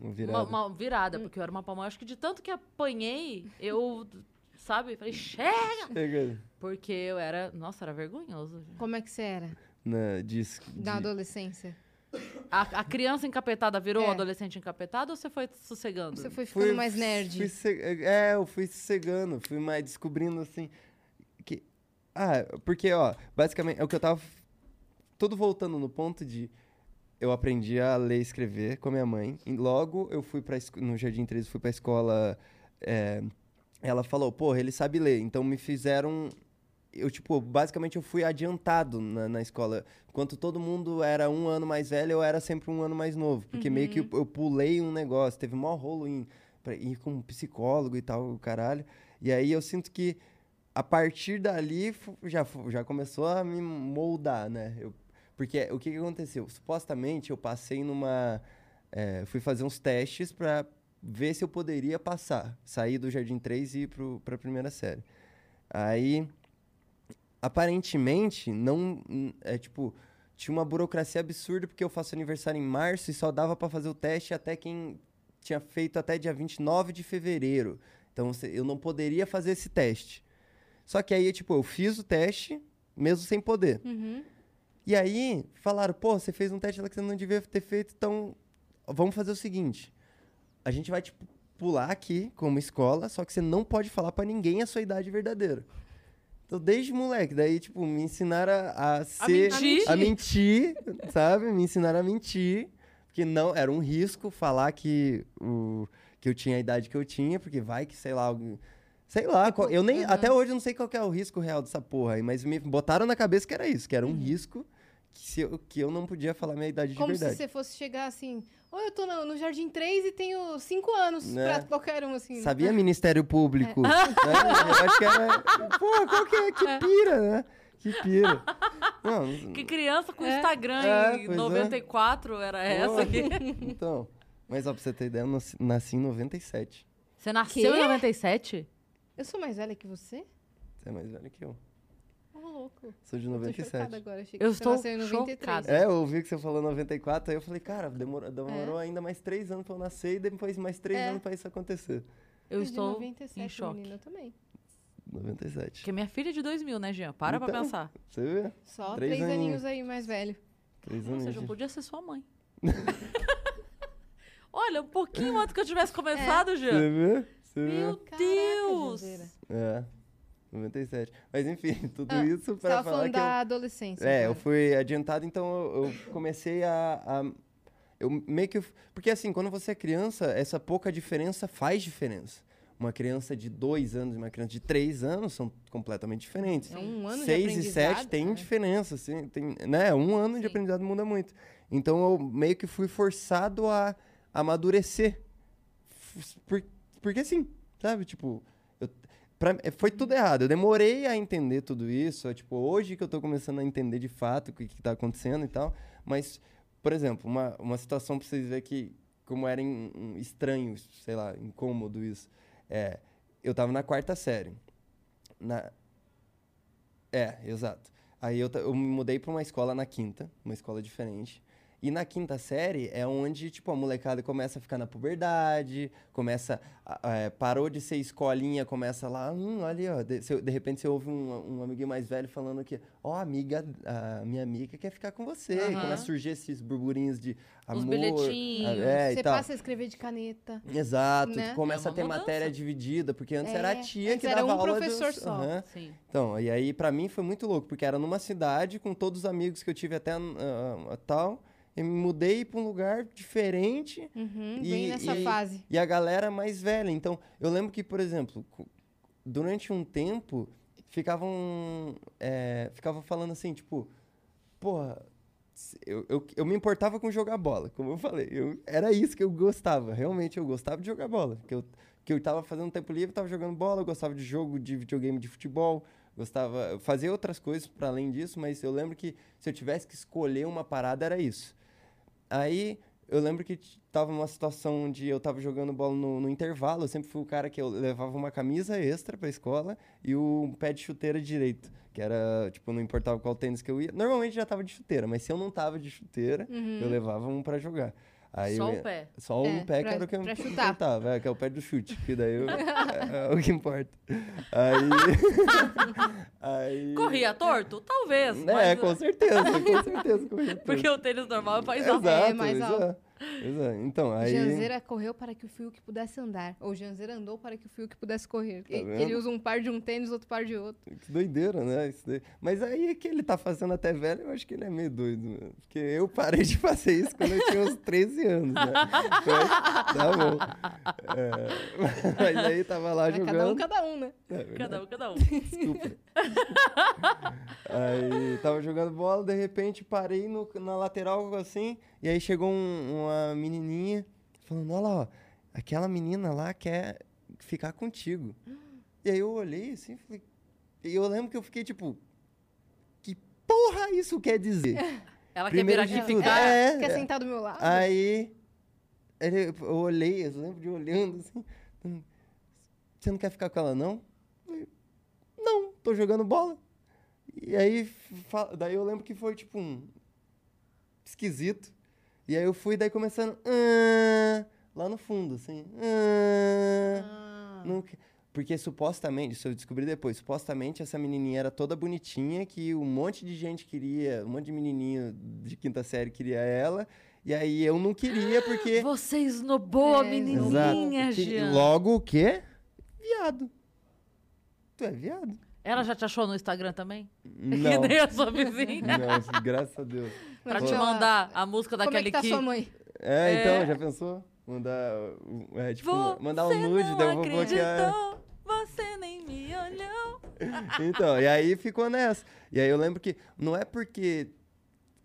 Speaker 3: Um
Speaker 1: uma,
Speaker 3: virado.
Speaker 1: uma virada, porque eu era uma pamonha. Acho que de tanto que apanhei, eu, sabe, falei, chega!
Speaker 3: Chega
Speaker 1: Porque eu era, nossa, era vergonhoso.
Speaker 2: Como é que você era
Speaker 3: na, diz,
Speaker 2: na
Speaker 3: de-
Speaker 2: adolescência?
Speaker 1: A, a criança encapetada virou
Speaker 2: É.
Speaker 1: um adolescente encapetado ou você foi sossegando?
Speaker 2: Você foi ficando mais nerd?
Speaker 3: Fui se- é, eu fui sossegando, fui mais descobrindo assim. Que, ah, porque, ó, basicamente, é o que eu tava. Tudo voltando no ponto de. Eu aprendi a ler e escrever com a minha mãe. E logo eu fui para no Jardim 13, fui pra escola. é, ela falou, porra, ele sabe ler. Então me fizeram. Eu, tipo, basicamente eu fui adiantado na, na escola. Enquanto todo mundo era um ano mais velho, eu era sempre um ano mais novo. Porque meio que eu, eu pulei um negócio. Teve maior rolo em pra ir com um psicólogo e tal, caralho. E aí eu sinto que a partir dali já, já começou a me moldar, né? Eu, porque o que, que aconteceu? Supostamente eu passei numa. é, fui fazer uns testes pra ver se eu poderia passar. Sair do Jardim 3 e ir pro, pra primeira série. Aí, aparentemente, não. n- É tipo. Tinha uma burocracia absurda porque eu faço aniversário em março e só dava pra fazer o teste até quem tinha feito até dia 29 de fevereiro. Então eu não poderia fazer esse teste. Só que aí, tipo, eu fiz o teste, mesmo sem poder.
Speaker 2: Uhum.
Speaker 3: E aí, falaram, pô, você fez um teste lá que você não devia ter feito, então vamos fazer o seguinte. A gente vai, tipo, pular aqui como escola, só que você não pode falar pra ninguém a sua idade verdadeira. Então, desde moleque, daí, tipo, me ensinaram a, a ser...
Speaker 1: mentir?
Speaker 3: A mentir, sabe? Me ensinaram a mentir. Porque não, era um risco falar que, o, que eu tinha a idade que eu tinha, porque vai que, sei lá, alguém... Sei lá, qual- eu nem,
Speaker 2: aham.
Speaker 3: até hoje eu não sei qual que é o risco real dessa porra aí, mas me botaram na cabeça que era isso, que era um risco que, se eu, que eu não podia falar minha idade
Speaker 2: Como
Speaker 3: de
Speaker 2: se
Speaker 3: verdade.
Speaker 2: você fosse chegar assim, oi, eu tô no, no Jardim 3 e tenho 5 anos
Speaker 3: Né?
Speaker 2: pra qualquer um, assim.
Speaker 3: Sabia Ministério Público? né? Eu acho que era. Pô, qual que é? Que pira, né? Que pira. Não,
Speaker 1: Que criança com
Speaker 2: É.
Speaker 1: Instagram
Speaker 3: É,
Speaker 1: em
Speaker 3: pois é.
Speaker 1: 94 era essa aqui.
Speaker 3: Então, mas ó, pra você ter ideia, eu nasci, nasci em 97.
Speaker 1: Você nasceu
Speaker 2: Quê?
Speaker 1: em 97?
Speaker 2: Eu sou mais velha que você?
Speaker 3: Você é mais velho que eu.
Speaker 2: Ô, louco.
Speaker 3: Sou de
Speaker 2: Eu tô chocada
Speaker 3: 97.
Speaker 2: agora. Achei que
Speaker 1: Eu estou
Speaker 2: nasceu em 93.
Speaker 1: chocada.
Speaker 3: É, eu ouvi que você falou 94, aí eu falei, cara, demorou, demorou ainda mais três anos pra eu nascer e depois mais três
Speaker 2: É.
Speaker 3: anos pra isso acontecer.
Speaker 1: Eu
Speaker 2: de
Speaker 1: estou
Speaker 2: 97,
Speaker 1: em choque.
Speaker 2: menina, eu também.
Speaker 3: 97.
Speaker 1: Porque minha filha é de 2000, né, Jean? Para pra
Speaker 3: Então.
Speaker 1: pensar.
Speaker 3: Você vê?
Speaker 2: Só
Speaker 3: Três
Speaker 2: três,
Speaker 3: aninhos.
Speaker 2: aninhos aí mais velho.
Speaker 3: Três
Speaker 1: Ou
Speaker 3: anos.
Speaker 1: seja, eu podia ser sua mãe. Olha, um pouquinho antes que eu tivesse começado, Jean.
Speaker 3: Você vê?
Speaker 1: Meu
Speaker 2: Caraca,
Speaker 1: Deus!
Speaker 2: Janzeira.
Speaker 3: É. 97. Mas enfim, tudo
Speaker 2: Ah,
Speaker 3: isso
Speaker 2: tava
Speaker 3: falar
Speaker 2: falando
Speaker 3: que eu
Speaker 2: da adolescência.
Speaker 3: É, eu
Speaker 2: agora.
Speaker 3: fui adiantado, então eu, eu comecei a, a- Eu meio que. Porque assim, quando você é criança, essa pouca diferença faz diferença. Uma criança de dois anos e uma criança de três anos são completamente diferentes.
Speaker 2: É um ano de
Speaker 3: Seis e sete tem
Speaker 2: né?
Speaker 3: diferença, assim, tem, né? Um ano de
Speaker 2: Sim.
Speaker 3: aprendizado muda muito. Então eu meio que fui forçado a amadurecer. Por, porque assim, sabe? Tipo, eu, pra- é, foi tudo errado. Eu demorei a entender tudo isso. é, tipo, hoje que eu tô começando a entender de fato o que, que tá acontecendo e tal. Mas, por exemplo, uma, uma situação pra vocês verem que como era em- em estranho, sei lá, incômodo isso. É, eu tava na quarta série. Na... É, exato. Aí eu, eu me mudei pra uma escola na quinta, uma escola diferente. E na quinta série é onde, tipo, a molecada começa a ficar na puberdade, começa. é, parou de ser escolinha, começa lá, hum, olha, ó. De, de repente você ouve um, um amiguinho mais velho falando que, ó, amiga, a minha amiga quer ficar com você. E
Speaker 1: Aham.
Speaker 3: começa a surgir esses burburinhos de amor.
Speaker 1: Os bilhetinhos.
Speaker 3: a- É,
Speaker 2: Você passa a escrever de caneta.
Speaker 3: Exato,
Speaker 2: né?
Speaker 3: começa
Speaker 1: É
Speaker 3: a ter
Speaker 1: mudança.
Speaker 3: matéria dividida, porque antes
Speaker 2: É,
Speaker 3: era a tia
Speaker 2: antes
Speaker 3: que
Speaker 2: era
Speaker 3: dava
Speaker 2: um
Speaker 3: aula
Speaker 2: professor
Speaker 3: dos-
Speaker 2: só.
Speaker 3: Aham.
Speaker 1: Sim.
Speaker 3: Então, e aí pra mim foi muito louco, porque era numa cidade com todos os amigos que eu tive até ah, tal, e me mudei pra um lugar diferente
Speaker 2: Uhum,
Speaker 3: E-
Speaker 2: bem nessa
Speaker 3: e-
Speaker 2: fase.
Speaker 3: e a galera mais velha. Então, eu lembro que, por exemplo, durante um tempo ficavam é, ficavam falando assim, tipo, porra, eu, eu, eu me importava com jogar bola, como eu falei. Eu, era isso que eu gostava, realmente eu gostava de jogar bola. Que eu, que eu tava fazendo tempo livre, tava jogando bola, eu gostava de jogo de videogame de futebol, gostava, fazia outras coisas para além disso, mas eu lembro que se eu tivesse que escolher uma parada era isso. Aí eu lembro que tava numa situação onde eu tava jogando bola no, no intervalo. Eu sempre fui o cara que eu levava uma camisa extra pra escola e o pé de chuteira direito. Que era, tipo, não importava qual tênis que eu ia. Normalmente já tava de chuteira, mas se eu não tava de chuteira, eu levava um pra jogar. Aí
Speaker 1: Só
Speaker 3: eu
Speaker 1: o pé.
Speaker 3: Só
Speaker 2: É,
Speaker 3: um pé que
Speaker 2: pra-
Speaker 3: era o que eu que
Speaker 2: chutar.
Speaker 3: importava, é, que é o pé do chute, que daí eu- é, é o que importa. Aí. aí
Speaker 1: Corria torto? Talvez.
Speaker 3: É,
Speaker 1: mas,
Speaker 3: com certeza, com certeza corria
Speaker 1: Porque o tênis normal é mais alto.
Speaker 3: Exato,
Speaker 2: É, mais
Speaker 3: exato.
Speaker 2: Alto.
Speaker 3: Exato. Então, aí.
Speaker 2: Janzeira correu para que o Fiuk pudesse andar. Ou Janzeira andou para que o Fiuk pudesse correr.
Speaker 3: Tá
Speaker 2: ele usa um par de um tênis, outro par de outro.
Speaker 3: Que doideira, né? Isso daí. Mas aí é que ele tá fazendo até velho, eu acho que ele é meio doido. Porque eu parei de fazer isso quando eu tinha uns 13 anos, né? Mas, tá bom. É, mas aí tava lá
Speaker 2: Mas
Speaker 3: jogando.
Speaker 2: cada um, cada um, né?
Speaker 3: É.
Speaker 1: Cada um, cada um.
Speaker 3: Desculpa. aí tava jogando bola, de repente parei no- na lateral assim, e aí chegou um- uma menininha falando: Olha lá, ó, aquela menina lá quer ficar contigo. E aí eu olhei assim, falei, e eu lembro que eu fiquei tipo: Que porra isso quer dizer?
Speaker 1: Ela
Speaker 3: Primeiro
Speaker 1: quer vir
Speaker 3: de
Speaker 1: aqui ficar.
Speaker 3: é,
Speaker 2: Quer sentar do meu lado?
Speaker 3: Aí eu olhei, eu lembro de olhando assim. Você não quer ficar com ela, não? Eu Não, tô jogando bola. E aí, daí eu lembro que foi tipo um esquisito. E aí eu fui daí começando "Ah", lá no fundo, assim. "Ah".
Speaker 2: Ah.
Speaker 3: Não Porque supostamente, isso eu descobri depois, supostamente essa menininha era toda bonitinha, que um monte de gente queria, um monte de menininho de quinta série queria ela, e aí eu não queria porque...
Speaker 1: Você esnobou a
Speaker 2: É,
Speaker 1: menininha,
Speaker 3: Que-
Speaker 1: Jean.
Speaker 3: Logo o quê? Viado. Tu é viado?
Speaker 1: Ela já te achou no Instagram também?
Speaker 3: Não.
Speaker 1: Que nem a sua vizinha.
Speaker 3: Não, graças a Deus.
Speaker 1: pra
Speaker 2: Mas
Speaker 1: te mandar a música
Speaker 2: Como é
Speaker 1: daquele
Speaker 2: que tá sua mãe?
Speaker 3: É,
Speaker 1: É.
Speaker 3: então, já pensou? Mandar, é, tipo, mandar um
Speaker 1: Você
Speaker 3: nude,
Speaker 1: não
Speaker 3: daí eu vou bloquear.
Speaker 1: Você nem me olhou.
Speaker 3: Então, e aí ficou nessa. E aí eu lembro que não é porque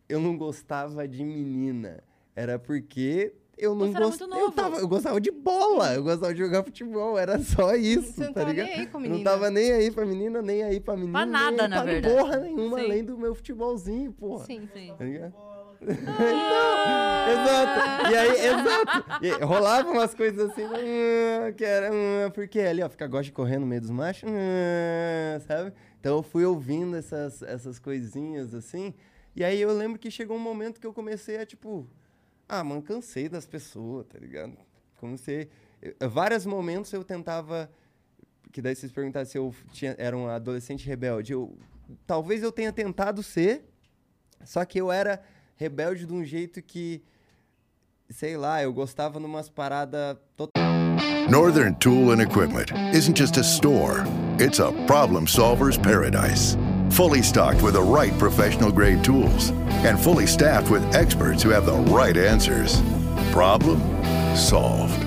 Speaker 3: eu não gostava de menina, era porque eu não gostava. Eu, tava, eu gostava de bola, eu gostava de jogar futebol, era só isso,
Speaker 2: Você não
Speaker 3: tá
Speaker 2: tava
Speaker 3: ligado?
Speaker 2: nem aí com a
Speaker 3: Eu Não
Speaker 2: menina.
Speaker 3: tava nem aí pra menina, nem aí pra menina. nem
Speaker 1: nada,
Speaker 3: aí
Speaker 1: na
Speaker 3: pra
Speaker 1: verdade.
Speaker 3: porra nenhuma,
Speaker 1: Sim.
Speaker 3: além do meu futebolzinho, porra.
Speaker 2: Sim.
Speaker 1: Sim.
Speaker 3: Tá ligado? exato. E aí, exato. E rolava umas coisas assim, hum, que era, hum, porque ali, ó, fica gosta de correr no meio dos machos, hum, sabe? Então eu fui ouvindo essas, essas coisinhas assim. E aí eu lembro que chegou um momento que eu comecei a, tipo, ah, mano, cansei das pessoas, tá ligado? Comecei. eu- vários momentos eu tentava. Que daí vocês perguntaram se eu tinha, era um adolescente rebelde. Eu, talvez eu tenha tentado ser, só que eu era rebelde de um jeito que. Sei lá, eu gostava numas paradas
Speaker 5: Northern Tool and Equipment isn't just a store, it's a problem solver's paradise. Fully stocked with the right professional grade tools and fully staffed with experts who have the right answers. Problem solved.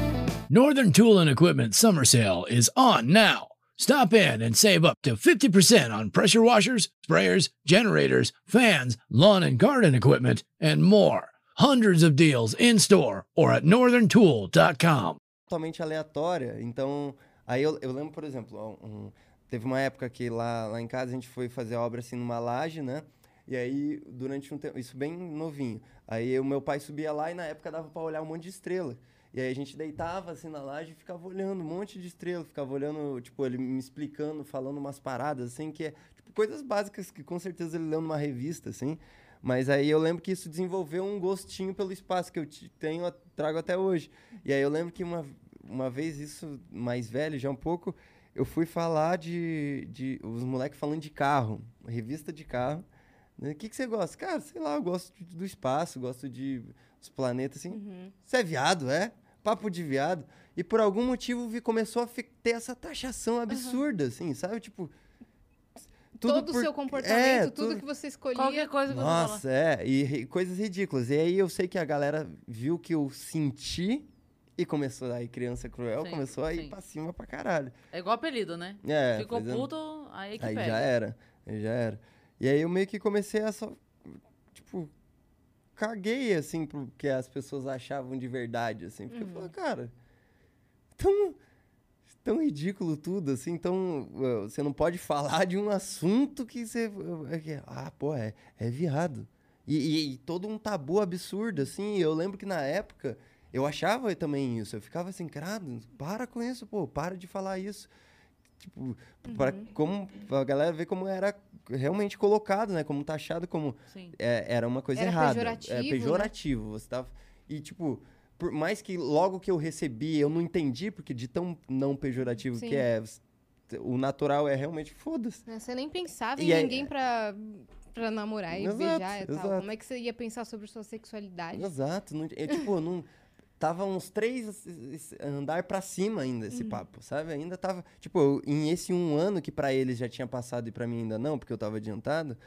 Speaker 6: Northern Tool and Equipment summer sale is on now. Stop in and save up to 50% on pressure washers, sprayers, generators, fans, lawn and garden equipment, and more. Hundreds of deals in store or at northerntool.com.
Speaker 3: totalmente aleatória. Então, aí eu, eu lembro, por exemplo, um- teve uma época que lá, lá em casa a gente foi fazer obra assim numa laje, né? E aí, durante um tempo, isso bem novinho. Aí o meu pai subia lá e na época dava pra olhar um monte de estrela. E aí a gente deitava assim na laje e ficava olhando um monte de estrela, ficava olhando, tipo, ele me explicando, falando umas paradas assim, que é, tipo, coisas básicas que com certeza ele leu numa revista, assim. Mas aí eu lembro que isso desenvolveu um gostinho pelo espaço que eu te- tenho, a- trago até hoje. E aí eu lembro que uma, uma vez, isso mais velho, já um pouco, eu fui falar de, de os moleques falando de carro, revista de carro. né? O que, que você gosta? Cara, sei lá, eu gosto de- do espaço, gosto de os planetas, assim. Você é viado, é? Papo de viado. E por algum motivo vi- começou a fi- ter essa taxação absurda, assim, sabe? Tipo.
Speaker 2: Todo o
Speaker 3: por-
Speaker 2: seu comportamento,
Speaker 3: É,
Speaker 2: tudo,
Speaker 3: tudo-
Speaker 2: que você escolhia.
Speaker 1: Qualquer coisa que você fala.
Speaker 3: nossa, é, e ri- coisas ridículas. E aí eu sei que a galera viu que eu senti e começou aí criança cruel,
Speaker 1: Sim,
Speaker 3: começou a ir
Speaker 1: sim.
Speaker 3: pra cima pra caralho.
Speaker 1: É igual apelido, né?
Speaker 3: É,
Speaker 1: Ficou
Speaker 3: é.
Speaker 1: puto, aí que
Speaker 3: Aí
Speaker 1: pega.
Speaker 3: já era, aí já era. E aí eu meio que comecei a só, tipo, caguei, assim, pro que as pessoas achavam de verdade, assim. Porque eu
Speaker 1: Uhum.
Speaker 3: falei, cara, tão, tão ridículo tudo, assim, tão... uh, Você não pode falar de um assunto que você... é que, Ah, pô, é, é viado. E, e- e todo um tabu absurdo, assim. Eu lembro que na época eu achava também isso. Eu ficava assim, cara, para com isso, pô, para de falar isso. Tipo, para como a galera ver como era realmente colocado, né? Como taxado como é, era uma coisa
Speaker 2: Era
Speaker 3: errada.
Speaker 2: pejorativo,
Speaker 3: É
Speaker 2: né?
Speaker 3: pejorativo. Você tava e tipo, por mais que logo que eu recebi, eu não entendi porque de tão não pejorativo
Speaker 2: Sim.
Speaker 3: que é, o natural é realmente foda-se.
Speaker 2: né? Você nem pensava
Speaker 3: E
Speaker 2: em
Speaker 3: aí-
Speaker 2: ninguém pra, pra namorar e
Speaker 3: Exato,
Speaker 2: beijar e tal.
Speaker 3: exato.
Speaker 2: Como é que você ia pensar sobre sua sexualidade?
Speaker 3: Exato. Não, eu, tipo, não. Tava uns três andar pra cima ainda esse papo, sabe? Ainda tava. Tipo, em esse um ano que pra eles já tinha passado e pra mim ainda não, porque eu tava adiantado,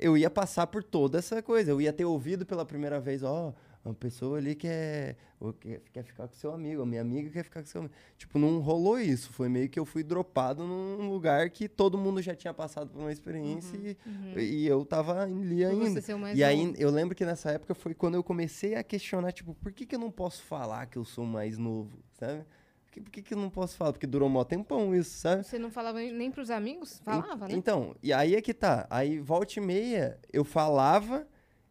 Speaker 3: eu ia passar por toda essa coisa. Eu ia ter ouvido pela primeira vez, ó, uma pessoa ali quer, ou quer, quer ficar com seu amigo, a minha amiga quer ficar com seu amigo. Tipo, não rolou isso. Foi meio que eu fui dropado num lugar que todo mundo já tinha passado por uma experiência e, e eu tava ali ainda. E aí,
Speaker 2: novo.
Speaker 3: eu lembro que nessa época foi quando eu comecei a questionar, tipo, por que, que eu não posso falar que eu sou mais novo, sabe? Por que, por que, que eu não posso falar? Porque durou mó tempão isso, sabe?
Speaker 2: Você não falava nem pros amigos? Falava,
Speaker 3: En-
Speaker 2: né?
Speaker 3: Então, e aí é que tá. Aí, volta e meia, eu falava,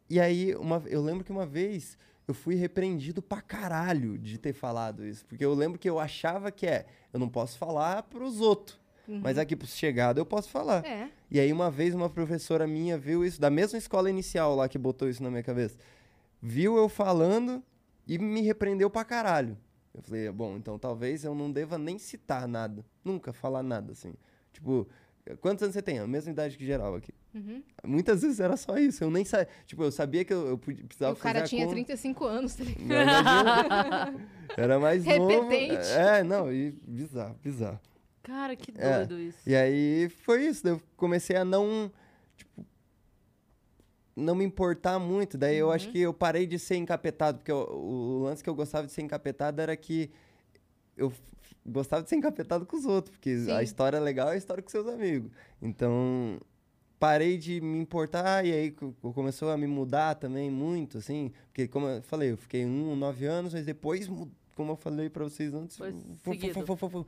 Speaker 3: e aí, uma, eu lembro que uma vez eu fui repreendido pra caralho de ter falado isso. Porque eu lembro que eu achava que é, eu não posso falar pros outros. Mas aqui pros chegados eu posso falar.
Speaker 2: É.
Speaker 3: E aí, uma vez, uma professora minha viu isso, da mesma escola inicial lá que botou isso na minha cabeça. Viu eu falando e me repreendeu pra caralho. Eu falei, bom, então talvez eu não deva nem citar nada. Nunca falar nada, assim. Tipo, quantos anos você tem? A mesma idade que geral aqui.
Speaker 2: Uhum.
Speaker 3: Muitas vezes era só isso. Eu nem sabia. Tipo, eu sabia que eu, eu podia- precisava
Speaker 2: o cara
Speaker 3: fazer a
Speaker 2: tinha
Speaker 3: conta.
Speaker 2: 35 anos, tá ligado?
Speaker 3: Era mais novo.
Speaker 2: Repetente.
Speaker 3: É, não, e bizarro, bizarro.
Speaker 1: Cara, que
Speaker 3: É.
Speaker 1: doido isso.
Speaker 3: E aí foi isso, eu comecei a não, tipo, não me importar muito. Daí eu
Speaker 2: Uhum.
Speaker 3: acho que eu parei de ser encapetado, porque o, o lance que eu gostava de ser encapetado era que eu gostava de ser encapetado com os outros, porque a
Speaker 2: Sim.
Speaker 3: história legal é a história com seus amigos. Então, parei de me importar e aí co- co- começou a me mudar também muito, assim. Porque, como eu falei, eu fiquei um, nove anos, mas depois, como eu falei pra vocês antes... Fu- fu- fu-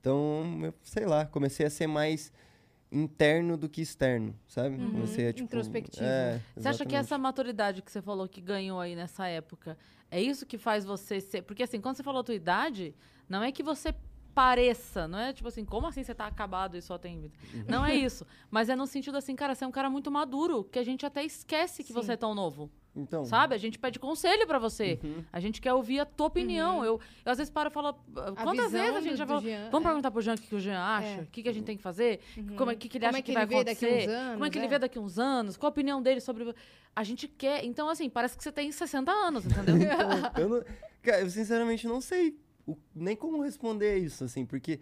Speaker 3: Então, eu, sei lá, comecei a ser mais interno do que externo, sabe?
Speaker 2: Uhum.
Speaker 3: Comecei a, tipo...
Speaker 2: Introspectivo.
Speaker 3: É,
Speaker 1: Você acha que essa maturidade que você falou que ganhou aí nessa época, é isso que faz você ser. Porque assim, quando você falou a tua idade, não é que você pareça, não é tipo assim, como assim você tá acabado e só tem vida? Não é isso. Mas é no sentido assim, cara, você é um cara muito maduro, que a gente até esquece que
Speaker 2: Sim.
Speaker 1: você é tão novo.
Speaker 3: Então,
Speaker 1: Sabe? A gente pede conselho pra você.
Speaker 3: Uhum.
Speaker 1: A gente quer ouvir a tua opinião. Eu, eu às vezes paro e falo. Quantas vezes a
Speaker 2: do-
Speaker 1: gente já
Speaker 2: do
Speaker 1: falou?
Speaker 2: Jean,
Speaker 1: Vamos
Speaker 2: é.
Speaker 1: perguntar pro Jean o que, que o Jean acha?
Speaker 2: É.
Speaker 1: O que, que a gente tem que fazer? Como é que, que ele
Speaker 2: Como
Speaker 1: acha
Speaker 2: é
Speaker 1: que,
Speaker 2: que
Speaker 1: vai
Speaker 2: ele daqui uns
Speaker 1: acontecer?
Speaker 2: anos,
Speaker 1: Como é que ele
Speaker 2: é.
Speaker 1: vê daqui a uns anos? Qual a opinião dele sobre. A gente quer. Então, assim, parece que você tem 60 anos, entendeu?
Speaker 3: eu, não, cara, eu sinceramente não sei o- nem como responder isso, assim, porque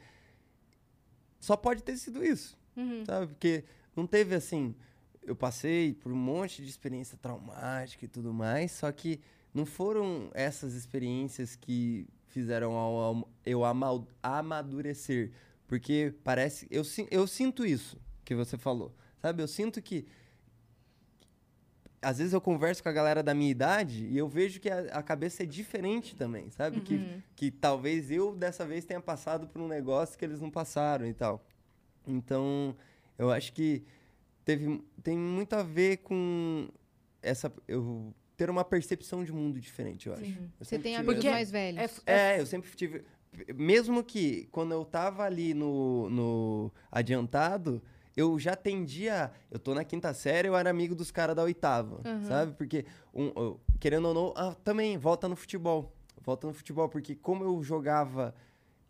Speaker 3: só pode ter sido isso,
Speaker 2: Uhum.
Speaker 3: sabe? Porque não teve assim. Eu passei por um monte de experiência traumática e tudo mais, só que não foram essas experiências que fizeram ao- ao- eu amal- amadurecer. Porque parece. Eu, eu sinto isso que você falou, sabe? Eu sinto que às vezes eu converso com a galera da minha idade e eu vejo que a, a cabeça é diferente também, sabe? Que, que talvez eu dessa vez tenha passado por um negócio que eles não passaram e tal. Então, eu acho que teve, tem muito a ver com essa eu ter uma percepção de mundo diferente, eu acho. Eu
Speaker 2: Você tem
Speaker 3: tive
Speaker 2: amigos
Speaker 1: Porque
Speaker 2: mais velhos.
Speaker 1: é f-
Speaker 3: é, eu sempre tive. Mesmo que quando eu tava ali no, no adiantado, eu já tendia. Eu tô na quinta série, eu era amigo dos caras da oitava, sabe? Porque, um, eu- querendo ou não, ah, também volta no futebol. Volta no futebol, porque como eu jogava.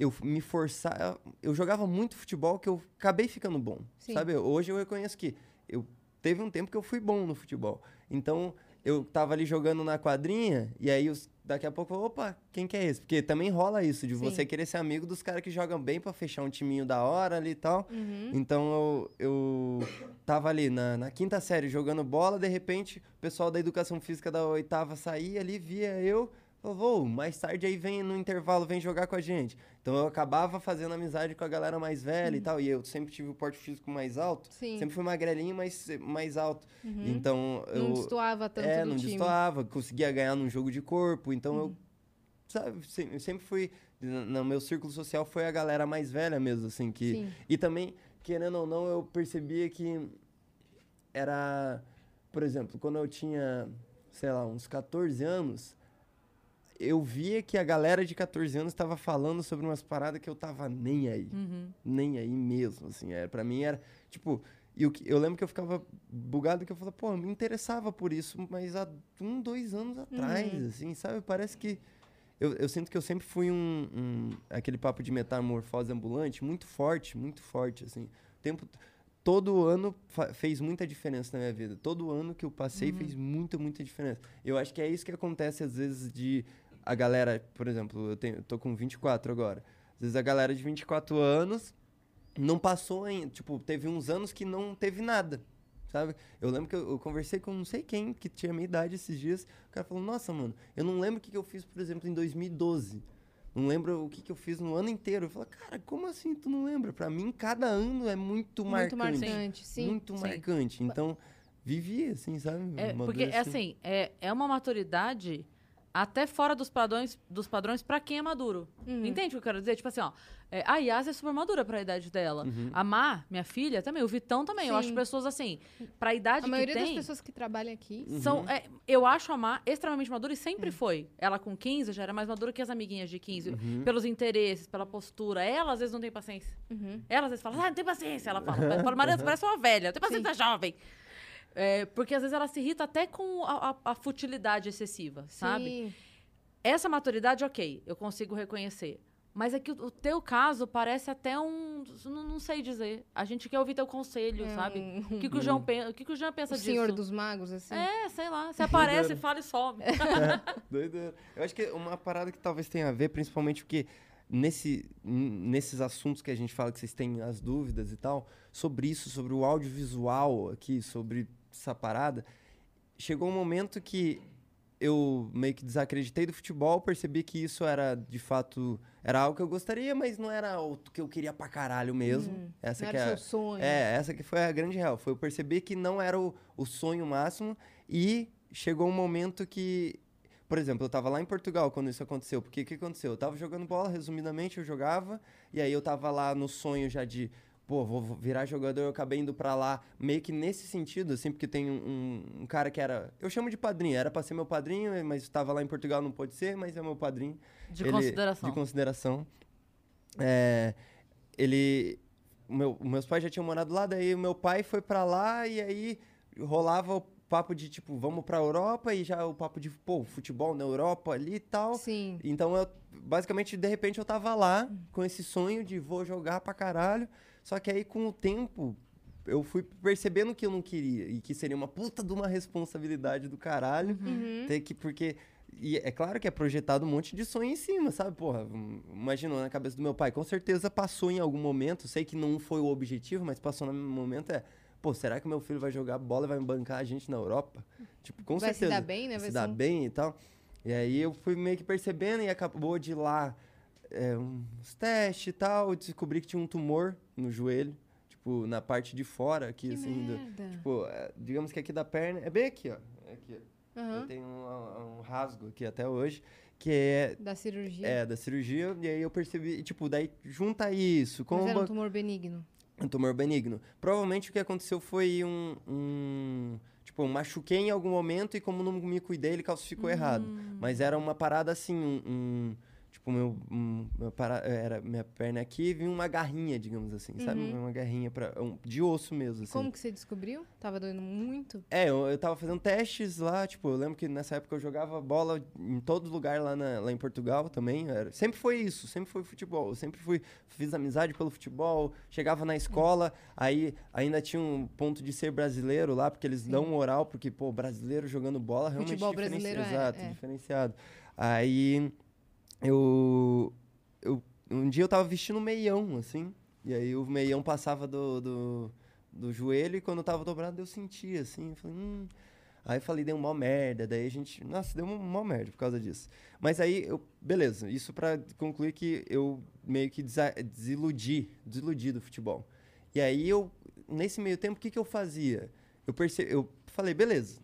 Speaker 3: Eu me forçava. Eu jogava muito futebol que eu acabei ficando bom.
Speaker 2: Sim.
Speaker 3: Sabe? Hoje eu reconheço que eu teve um tempo que eu fui bom no futebol. Então, eu tava ali jogando na quadrinha, e aí os, daqui a pouco, eu, opa, quem que é esse? Porque também rola isso, de
Speaker 2: Sim.
Speaker 3: você querer ser amigo dos caras que jogam bem pra fechar um timinho da hora ali e tal.
Speaker 2: Uhum.
Speaker 3: Então eu, eu tava ali na, na quinta série jogando bola, de repente o pessoal da educação física da oitava saía ali, via eu, falou, "Vô, mais tarde aí vem no intervalo, vem jogar com a gente. Então eu acabava fazendo amizade com a galera mais velha e tal, e eu sempre tive o porte físico mais alto,
Speaker 2: Uhum. Sim. Uhum.
Speaker 3: sempre fui magrelinho, mas mais alto. Então eu
Speaker 2: Não destoava tanto
Speaker 3: é, não
Speaker 2: time.
Speaker 3: destoava, conseguia ganhar num jogo de corpo. Então
Speaker 2: Uhum.
Speaker 3: eu, sabe, eu sempre fui. No no meu círculo social foi a galera mais velha mesmo, assim. Que,
Speaker 2: Sim.
Speaker 3: e também, querendo ou não, eu percebia que era. Por exemplo, quando eu tinha, sei lá, uns 14 anos, eu via que a galera de 14 anos estava falando sobre umas paradas que eu tava nem aí.
Speaker 1: Uhum.
Speaker 3: Nem aí mesmo, assim. Era, pra mim era, tipo... E que- eu lembro que eu ficava bugado, que eu falava, pô, eu me interessava por isso, mas há um, dois anos atrás, assim, sabe? Parece que... Eu, eu sinto que eu sempre fui um, um- Aquele papo de metamorfose ambulante muito forte, muito forte, assim. O tempo... Todo ano fez muita diferença na minha vida. Todo ano que eu passei fez muita, muita diferença. Eu acho que é isso que acontece às vezes de a galera, por exemplo, eu, tenho, eu tô com 24 agora. Às vezes a galera de 24 anos não passou ainda. Tipo, teve uns anos que não teve nada. Sabe? Eu lembro que eu, eu conversei com não sei quem que tinha minha idade esses dias. O cara falou: Nossa, mano, eu não lembro o que, que eu fiz, por exemplo, em 2012. Não lembro o que, que eu fiz no ano inteiro. Eu falei, cara, como assim tu não lembra? Pra mim, cada ano é muito,
Speaker 2: Muito
Speaker 3: marcante.
Speaker 2: marcante, sim.
Speaker 3: Muito
Speaker 1: sim.
Speaker 3: marcante. Então, vivi assim, sabe?
Speaker 1: É, porque, é assim, é, é uma maturidade até fora dos padrões, dos padrões para quem é maduro.
Speaker 2: Uhum.
Speaker 1: Entende o que eu quero dizer? Tipo assim, ó, é, a Yas é super madura pra idade dela.
Speaker 3: Uhum.
Speaker 1: A Má, minha filha, também. O Vitão também. Eu
Speaker 2: Sim.
Speaker 1: acho pessoas assim, pra idade
Speaker 2: A maioria das pessoas que trabalham aqui.
Speaker 1: São,
Speaker 3: Uhum.
Speaker 1: é, eu acho a Má extremamente madura e sempre foi. Ela com 15 já era mais madura que as amiguinhas de 15.
Speaker 3: Uhum.
Speaker 1: Pelos interesses, pela postura. Ela às vezes não tem paciência.
Speaker 2: Uhum.
Speaker 1: Ela às vezes fala, ah, não tem paciência. Ela fala, fala Mariana, você parece uma velha, não tem paciência jovem. É, porque às vezes ela se irrita até com a, a- a futilidade excessiva, sabe?
Speaker 2: Sim.
Speaker 1: Essa maturidade, ok, eu consigo reconhecer. Mas é que o, o teu caso parece até um. Não, não sei dizer. A gente quer ouvir teu conselho,
Speaker 2: É
Speaker 1: sabe?
Speaker 2: um-
Speaker 1: O que, que o João pensa, o que, que o Jean
Speaker 2: O
Speaker 1: pensa disso?
Speaker 2: Senhor dos Magos, assim.
Speaker 1: É, sei lá. Você aparece, fala e some.
Speaker 3: Doideira. Eu acho que é uma parada que talvez tenha a ver, principalmente porque nesse, nesses assuntos que a gente fala que vocês têm as dúvidas e tal, sobre isso, sobre o audiovisual aqui, sobre essa parada, chegou um momento que eu meio que desacreditei do futebol, percebi que isso era, de fato, era algo que eu gostaria, mas não era o que eu queria pra caralho mesmo.
Speaker 2: Hum,
Speaker 3: essa
Speaker 2: não
Speaker 3: que
Speaker 2: era
Speaker 3: é,
Speaker 2: o seu sonho.
Speaker 3: é, essa que foi a grande real. Foi eu perceber que não era o, o sonho máximo e chegou um momento que, por exemplo, eu tava lá em Portugal quando isso aconteceu. Porque o que aconteceu? Eu tava jogando bola, resumidamente, eu jogava, e aí eu tava lá no sonho já de, pô, vou virar jogador, eu acabei indo pra lá meio que nesse sentido, assim, porque tem um, um- cara que era, eu chamo de padrinho, era pra ser meu padrinho, mas estava lá em Portugal, não pôde ser, mas é meu padrinho.
Speaker 1: De
Speaker 3: Ele-
Speaker 1: consideração.
Speaker 3: De consideração. É, ele. Meu, meus pais já tinham morado lá, daí o meu pai foi pra lá e aí rolava o papo de tipo, vamos pra Europa e já o papo de, pô, futebol na Europa ali e tal.
Speaker 2: Sim.
Speaker 3: Então eu, basicamente, de repente eu tava lá com esse sonho de vou jogar pra caralho. Só que aí com o tempo eu fui percebendo que eu não queria e que seria uma puta de uma responsabilidade do caralho.
Speaker 2: Uhum.
Speaker 3: Ter que, porque. E é claro que é projetado um monte de sonho em cima, sabe? Porra, hum, imagina na cabeça do meu pai. Com certeza passou em algum momento. Sei que não foi o objetivo, mas passou no momento. É, pô, será que meu filho vai jogar bola e vai bancar a gente na Europa? Tipo, com
Speaker 2: Vai se
Speaker 3: certeza.
Speaker 2: dar bem, né?
Speaker 3: Vai
Speaker 2: Vai
Speaker 3: se dar
Speaker 2: um-
Speaker 3: bem e tal. E aí eu fui meio que percebendo e acabou de ir lá é, uns testes e tal. Eu descobri que tinha um tumor no joelho. Tipo, na parte de fora aqui,
Speaker 2: Que
Speaker 3: assim. do- tipo, é, digamos que aqui da perna. É bem aqui, ó. É aqui, ó.
Speaker 2: Aham.
Speaker 3: Eu tenho um, um rasgo aqui até hoje, que é,
Speaker 2: Da cirurgia.
Speaker 3: é da cirurgia, e aí eu percebi, tipo, daí junta isso com
Speaker 2: Mas era um tumor benigno.
Speaker 3: um tumor benigno. Provavelmente o que aconteceu foi um, um tipo, machuquei em algum momento e como não me cuidei, ele calcificou errado. Mas era uma parada assim, um, um- tipo, meu, um, meu para- era minha perna aqui, vinha uma garrinha, digamos assim, sabe?
Speaker 2: Uhum.
Speaker 3: Uma garrinha para de osso mesmo, assim.
Speaker 2: Como que você descobriu? Tava doendo muito?
Speaker 3: É, eu, eu tava fazendo testes lá, tipo, eu lembro que nessa época eu jogava bola em todo lugar lá, na- lá em Portugal também. era- sempre foi isso, sempre foi futebol. Eu sempre fui, fiz amizade pelo futebol, chegava na escola, aí ainda tinha um ponto de ser brasileiro lá, porque eles dão moral, porque, pô, brasileiro jogando bola realmente
Speaker 2: Futebol
Speaker 3: diferenci-
Speaker 2: brasileiro é,
Speaker 3: Exato,
Speaker 2: é.
Speaker 3: diferenciado. Aí eu, eu. Um dia eu tava vestindo meião, assim. E aí o meião passava do, do, do joelho e quando eu tava dobrado eu sentia, assim. Eu falei, hum. Aí falei, deu uma merda. Daí a gente. Nossa, deu uma, merda por causa disso. Mas aí eu. Beleza, isso pra concluir que eu meio que desiludi, desiludi do futebol. E aí eu. Nesse meio tempo, o que, que eu fazia? Eu percebi. Eu falei, beleza.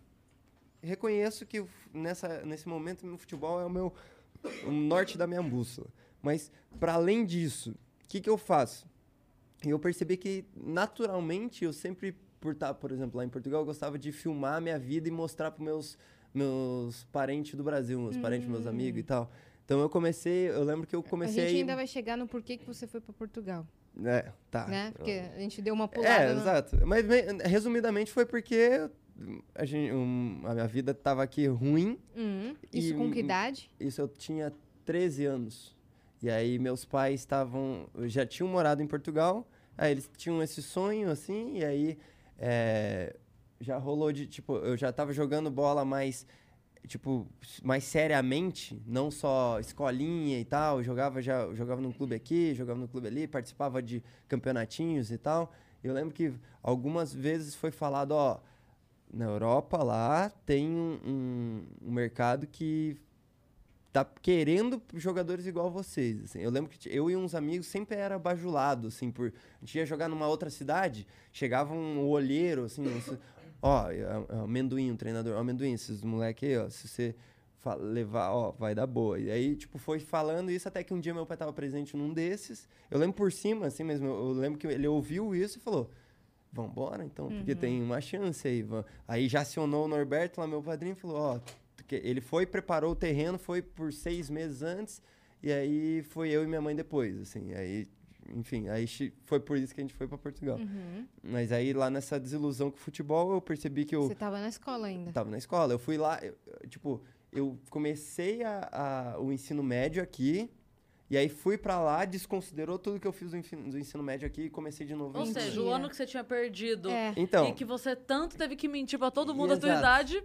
Speaker 3: Reconheço que nessa, nesse momento o futebol é o meu o norte da minha bússola. Mas, para além disso, o que, que eu faço? Eu percebi que, naturalmente, eu sempre, por estar, por exemplo, lá em Portugal, eu gostava de filmar a minha vida e mostrar para meus meus parentes do Brasil, meus parentes, meus amigos e tal. Então eu comecei, eu lembro que eu comecei
Speaker 2: gente
Speaker 3: a ir-
Speaker 2: ainda vai chegar no porquê que você foi pra Portugal,
Speaker 3: É, tá.
Speaker 2: né? Porque a gente deu uma pulada.
Speaker 3: É,
Speaker 2: no-
Speaker 3: exato. Mas, resumidamente, foi porque a, gente, um, a minha vida tava aqui ruim.
Speaker 2: Hum, isso
Speaker 3: E-
Speaker 2: com que idade?
Speaker 3: Isso eu tinha 13 anos. E aí meus pais estavam. Já tinham morado em Portugal. Aí eles tinham esse sonho, assim, e aí é, já rolou de, tipo, eu já tava jogando bola mais, tipo, mais seriamente, não só escolinha e tal. Eu jogava já, eu jogava num clube aqui, jogava no clube ali, participava de campeonatinhos e tal. Eu lembro que algumas vezes foi falado, ó, na Europa lá tem um, um- um mercado que tá querendo jogadores igual vocês, assim. Eu lembro que eu e uns amigos sempre era bajulado, assim, por... A gente ia jogar numa outra cidade, chegava um olheiro, assim, ó, é- é amendoim, um treinador, amendoim, esses moleque aí, ó, se você levar, ó, vai dar boa. E aí, tipo, foi falando isso até que um dia meu pai tava presente num desses, eu lembro por cima, assim, eu, eu lembro que ele ouviu isso e falou... Vambora, então, porque tem uma chance aí. Aí já acionou o Norberto lá, meu padrinho, falou, ó, que ele foi, preparou o terreno, foi por seis meses antes, e aí foi eu e minha mãe depois, assim. Aí, enfim, aí foi por isso que a gente foi para Portugal.
Speaker 2: Uhum.
Speaker 3: Mas aí lá nessa desilusão com o futebol, eu percebi que eu
Speaker 2: Você tava na escola ainda.
Speaker 3: tava na escola. Eu fui lá, eu, tipo, eu comecei a, a- o ensino médio aqui, e aí fui para lá, desconsiderou tudo que eu fiz do, ensino médio aqui e comecei de novo.
Speaker 1: Ou seja, o
Speaker 2: Mentira.
Speaker 1: ano que você tinha perdido
Speaker 2: É.
Speaker 3: Então,
Speaker 1: e que você tanto teve que mentir pra todo mundo a tua idade.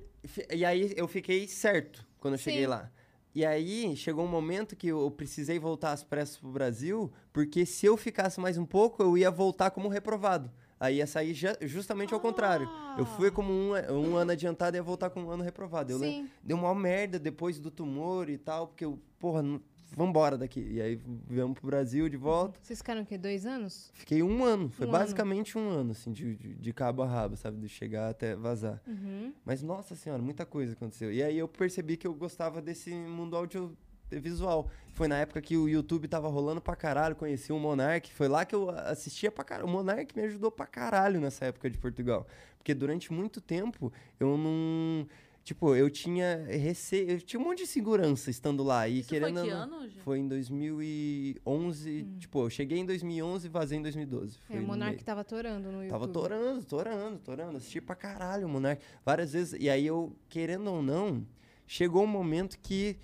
Speaker 3: E aí eu fiquei certo quando eu cheguei
Speaker 2: Sim.
Speaker 3: lá. E aí chegou um momento que eu precisei voltar às pressas pro Brasil, porque se eu ficasse mais um pouco, eu ia voltar como reprovado. Aí ia sair justamente ao contrário. Eu fui como um, um ano adiantado e ia voltar com um ano reprovado. Eu lembro-
Speaker 2: Sim.
Speaker 3: deu uma merda depois do tumor e tal, porque eu, porra, não, vambora daqui. E aí viemos pro Brasil de volta.
Speaker 2: Vocês ficaram o quê? Dois anos?
Speaker 3: Fiquei um ano, foi
Speaker 2: Um ano.
Speaker 3: basicamente um ano, assim, de, de, de cabo a rabo, sabe? De chegar até vazar.
Speaker 2: Uhum.
Speaker 3: Mas, nossa senhora, muita coisa aconteceu. E aí eu percebi que eu gostava desse mundo audiovisual. Foi na época que o YouTube tava rolando pra caralho, conheci o Monark. Foi lá que eu assistia pra caralho. O Monark me ajudou pra caralho nessa época de Portugal. Porque durante muito tempo eu não. Tipo, eu tinha receio. Eu tinha um monte de segurança estando lá. E
Speaker 1: Isso foi
Speaker 3: querendo.
Speaker 1: que
Speaker 3: ou não-
Speaker 1: ano, Gi?
Speaker 3: Foi em 2011. Tipo, eu cheguei em 2011 e vazei em 2012. Foi
Speaker 2: É, o Monark tava torando no YouTube.
Speaker 3: Tava torando, torando, torando. Assisti pra caralho o Monark. Várias vezes. E aí eu, querendo ou não, chegou um momento que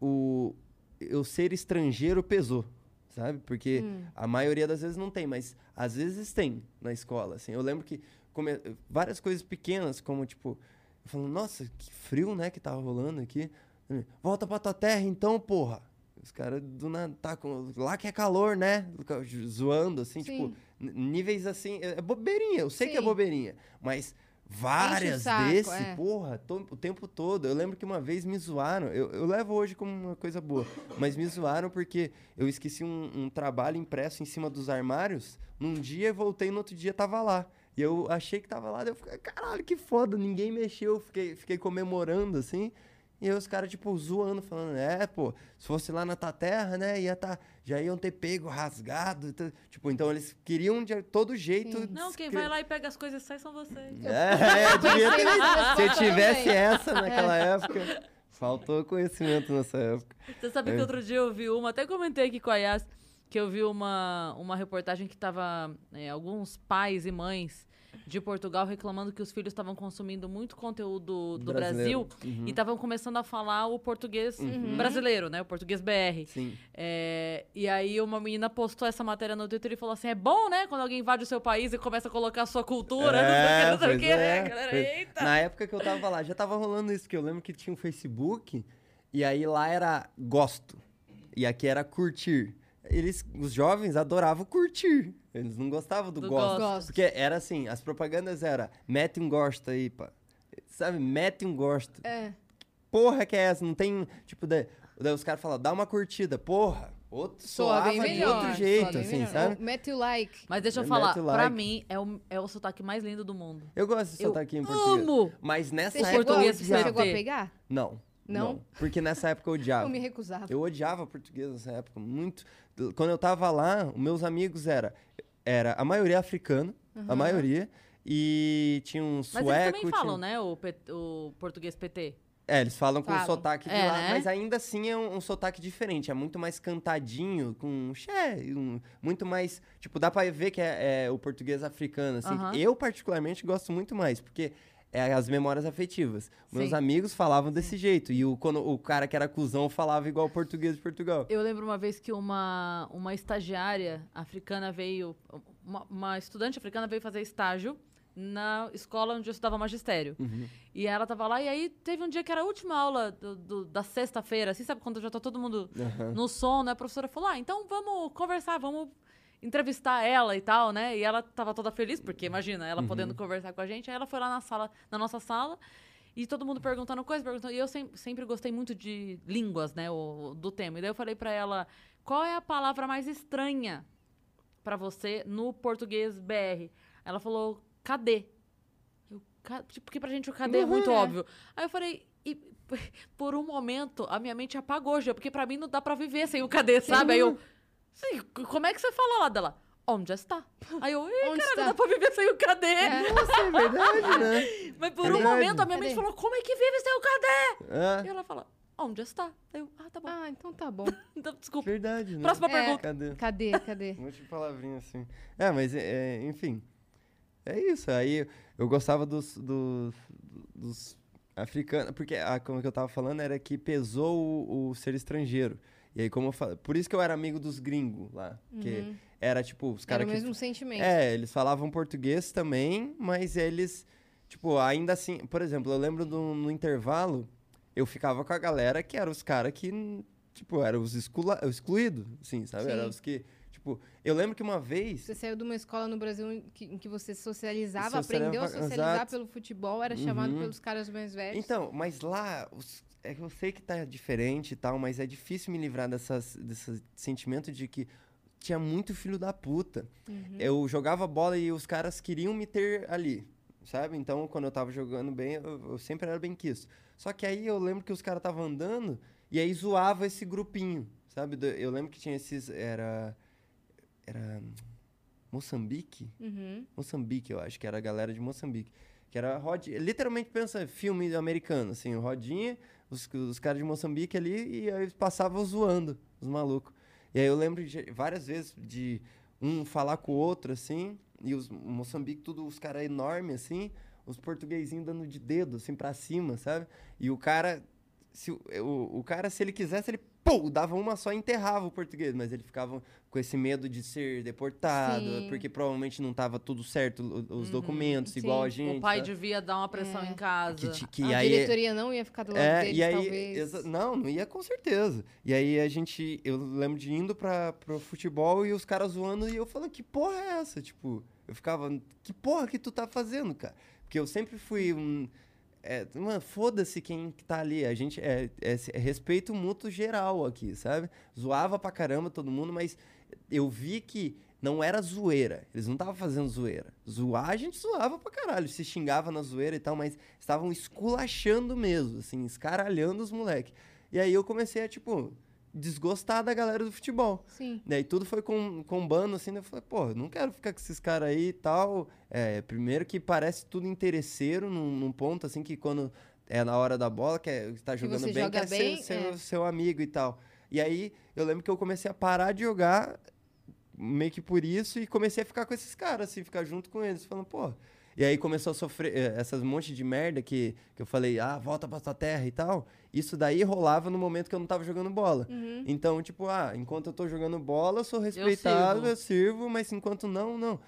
Speaker 3: o eu ser estrangeiro pesou, sabe? Porque
Speaker 2: Hum.
Speaker 3: a maioria das vezes não tem, mas às vezes tem na escola, assim. Eu lembro que come- várias coisas pequenas, como tipo, falando, nossa, que frio, né, que tava rolando aqui. Volta pra tua terra então, porra. Os caras do nada tá com lá que é calor, né? Zoando assim,
Speaker 2: Sim.
Speaker 3: tipo, níveis assim, é é bobeirinha, eu sei que é
Speaker 2: Sim.
Speaker 3: bobeirinha, mas várias
Speaker 2: saco,
Speaker 3: desse,
Speaker 2: é.
Speaker 3: porra, to- o tempo todo. Eu lembro que uma vez me zoaram, eu, eu levo hoje como uma coisa boa, mas me zoaram porque eu esqueci um, um trabalho impresso em cima dos armários, num dia voltei no outro dia tava lá. E eu achei que tava lá, daí eu fiquei, caralho, que foda, ninguém mexeu, fiquei, fiquei comemorando assim. E aí os caras, tipo, zoando, falando, é, pô, se fosse lá na tua terra, né, ia tá, já iam ter pego, rasgado. t- Tipo, então eles queriam de todo jeito.
Speaker 1: Não, quem vai lá e pega as coisas e sai são vocês.
Speaker 3: É, é, devia ter- Se tivesse essa naquela época, faltou conhecimento nessa época.
Speaker 1: Você sabe
Speaker 3: É.
Speaker 1: que outro dia eu vi uma, até comentei aqui com a Yas, que eu vi uma, uma reportagem que tava é, alguns pais e mães de Portugal reclamando que os filhos estavam consumindo muito conteúdo do
Speaker 3: Brasileiro.
Speaker 1: Brasil e estavam começando a falar o português brasileiro, né? O português BR.
Speaker 3: Sim.
Speaker 1: É, e aí uma menina postou essa matéria no Twitter e falou assim: é bom, né? Quando alguém invade o seu país e começa a colocar a sua cultura,
Speaker 3: É,
Speaker 1: não sei o
Speaker 3: pois
Speaker 1: que, não sei o que, né,
Speaker 3: é,
Speaker 1: galera? Eita!
Speaker 3: Na época que eu tava lá, já tava rolando isso, que eu lembro que tinha um Facebook, e aí lá era gosto, e aqui era curtir. Eles, os jovens adoravam curtir, eles não gostavam do,
Speaker 1: Do
Speaker 3: gosto.
Speaker 1: gosto.
Speaker 3: Porque era assim, as propagandas era mete um gosto aí, pá. Sabe, mete um gosto.
Speaker 2: É.
Speaker 3: Porra que é essa? Não tem, tipo, daí, daí os caras falam, dá uma curtida. Porra, outro
Speaker 2: Soa
Speaker 3: soava
Speaker 2: bem
Speaker 3: de
Speaker 2: melhor.
Speaker 3: outro jeito, assim,
Speaker 2: melhor.
Speaker 3: sabe?
Speaker 2: Mete o like.
Speaker 1: Mas deixa eu falar, pra
Speaker 3: like.
Speaker 1: mim é o, é o sotaque mais lindo do mundo.
Speaker 3: Eu gosto desse
Speaker 1: Eu
Speaker 3: sotaque em português.
Speaker 1: amo!
Speaker 3: Mas nessa
Speaker 2: Você
Speaker 3: época
Speaker 2: chegou,
Speaker 3: eu
Speaker 2: você chegou a pegar?
Speaker 3: Não,
Speaker 2: Não?
Speaker 3: não. Porque nessa época eu odiava.
Speaker 2: Eu me recusava.
Speaker 3: Eu odiava português nessa época, muito. Quando eu tava lá, os meus amigos era, era a maioria africana, a maioria, e tinha um
Speaker 1: Mas
Speaker 3: sueco.
Speaker 1: eles também
Speaker 3: tinha-
Speaker 1: falam, né? O, o português PT.
Speaker 3: É, eles falam com
Speaker 2: Falam.
Speaker 3: o sotaque de
Speaker 1: É,
Speaker 3: lá,
Speaker 1: né?
Speaker 3: mas ainda assim é um, um sotaque diferente, é muito mais cantadinho, com xé, um- muito mais, tipo, dá pra ver que é, é o português africano, assim.
Speaker 1: Aham.
Speaker 3: Eu, particularmente, gosto muito mais, porque é as memórias afetivas. Meus
Speaker 2: Sim.
Speaker 3: amigos falavam desse jeito, e o, quando o cara que era cuzão falava igual o português de Portugal.
Speaker 1: Eu lembro uma vez que uma, uma estagiária africana veio, uma, uma estudante africana veio fazer estágio na escola onde eu estudava magistério.
Speaker 3: Uhum.
Speaker 1: E ela tava lá, e aí teve um dia que era a última aula do- do- da sexta-feira, assim, sabe quando já tá todo mundo
Speaker 3: Aham.
Speaker 1: no som, né? A professora falou: ah, então vamos conversar, vamos entrevistar ela e tal, né? E ela tava toda feliz, porque imagina, ela podendo conversar com a gente. Aí ela foi lá na sala, na nossa sala, e todo mundo perguntando coisa, perguntando. E eu sem- sempre gostei muito de línguas, né? O, do tema. E daí eu falei pra ela: qual é a palavra mais estranha pra você no português BR? Ela falou: cadê? Eu, "Ca-" tipo, porque pra gente o cadê é muito
Speaker 2: Uhum, é.
Speaker 1: óbvio. Aí eu falei, e por um momento a minha mente apagou já, porque pra mim não dá pra viver sem o cadê, sabe? Aí eu, sim, como é que você fala lá dela? Onde está? Aí eu,
Speaker 2: Onde
Speaker 1: cara,
Speaker 2: está?
Speaker 1: não dá pra viver sem o cadê.
Speaker 3: Nossa, é verdade, né?
Speaker 1: Mas por
Speaker 3: É
Speaker 1: um
Speaker 3: verdade.
Speaker 1: momento a minha mente falou, como é que vive sem o cadê?
Speaker 3: Ah,
Speaker 1: E ela fala, onde está? Aí eu, ah, tá bom.
Speaker 2: Ah, então tá bom.
Speaker 1: Então, desculpa.
Speaker 3: verdade, né?
Speaker 1: Próxima
Speaker 2: É.
Speaker 1: pergunta.
Speaker 3: Cadê?
Speaker 2: Cadê? Cadê?
Speaker 3: Um monte de palavrinha assim. É, mas, é, é, enfim. É isso. Aí eu gostava dos, dos, dos africanos. Porque, a, como que eu tava falando, era que pesou o, o ser estrangeiro. E aí, como eu falei. Por isso que eu era amigo dos gringos lá. Porque era tipo, os
Speaker 2: Uhum. Era
Speaker 3: caras
Speaker 2: o
Speaker 3: que.
Speaker 2: mesmo sentimento.
Speaker 3: É, eles falavam português também, mas eles, tipo, ainda assim, por exemplo, eu lembro do, no intervalo, eu ficava com a galera que eram os caras que, tipo, eram os exclua- excluídos, assim, sabe?
Speaker 2: Sim.
Speaker 3: Eram os que, tipo, tipo, eu lembro que uma vez.
Speaker 2: Você saiu de uma escola no Brasil em que, em que você socializava,
Speaker 3: Socializava,
Speaker 2: aprendeu a socializar
Speaker 3: exato.
Speaker 2: pelo futebol, era chamado
Speaker 3: Uhum.
Speaker 2: pelos caras mais velhos.
Speaker 3: Então, mas lá, os- é que eu sei que tá diferente e tal, mas é difícil me livrar dessas, desse sentimento de que tinha muito filho da puta.
Speaker 2: Uhum.
Speaker 3: Eu jogava bola e os caras queriam me ter ali, sabe? Então, quando eu tava jogando bem, eu, eu sempre era bem quisto. Só que aí eu lembro que os caras estavam andando e aí zoava esse grupinho, sabe? Eu lembro que tinha esses. Era. Era. Moçambique?
Speaker 2: Uhum.
Speaker 3: Moçambique, eu acho que era a galera de Moçambique. Que era rodinha. Literalmente pensa filme americano, assim, rodinha, os, os caras de Moçambique ali, e aí passavam zoando, os malucos. E aí eu lembro de, várias vezes de um falar com o outro, assim, e os Moçambique, tudo, os caras enormes, assim, os portuguesinhos dando de dedo, assim, pra cima, sabe? E o cara, se, o, o, cara, se ele quisesse, ele, pô, dava uma só e enterrava o português, mas ele ficava com esse medo de ser deportado,
Speaker 2: Sim.
Speaker 3: porque provavelmente não tava tudo certo os
Speaker 1: Uhum,
Speaker 3: documentos,
Speaker 2: sim.
Speaker 3: igual a gente.
Speaker 1: O pai
Speaker 3: sabe?
Speaker 1: devia dar uma pressão
Speaker 2: É.
Speaker 1: em casa.
Speaker 3: que, que
Speaker 2: a
Speaker 3: aí
Speaker 2: diretoria não ia ficar do lado
Speaker 3: é,
Speaker 2: deles,
Speaker 3: e aí,
Speaker 2: talvez.
Speaker 3: não, não ia com certeza. E aí a gente, eu lembro de indo pra, pro futebol e os caras zoando e eu falando, que porra é essa? Tipo, eu ficava, que porra que tu tá fazendo, cara? Porque eu sempre fui um. É, foda-se quem que tá ali. A gente é, é, é respeito mútuo geral aqui, sabe? Zoava pra caramba todo mundo, mas eu vi que não era zoeira. Eles não estavam fazendo zoeira. Zoar, a gente zoava pra caralho. Se xingava na zoeira e tal, mas estavam esculachando mesmo, assim, escaralhando os moleques. E aí eu comecei a, tipo, desgostar da galera do futebol.
Speaker 2: Sim.
Speaker 3: Daí tudo foi com, combando, assim, né? eu falei, pô, não quero ficar com esses caras aí e tal. É, primeiro que parece tudo interesseiro num, num ponto, assim, que quando é na hora da bola, que é, tá jogando bem,
Speaker 2: joga
Speaker 3: quer
Speaker 2: bem,
Speaker 3: ser seu,
Speaker 2: é.
Speaker 3: seu amigo e tal. E aí eu lembro que eu comecei a parar de jogar meio que por isso e comecei a ficar com esses caras, assim, ficar junto com eles, falando, pô. E aí começou a sofrer eh, essas monte de merda que, que eu falei, ah, volta pra tua terra e tal. Isso daí rolava no momento que eu não tava jogando bola.
Speaker 2: Uhum.
Speaker 3: Então, tipo, ah, enquanto eu tô jogando bola, eu sou respeitado,
Speaker 1: sirvo.
Speaker 3: eu sirvo, mas enquanto não, não.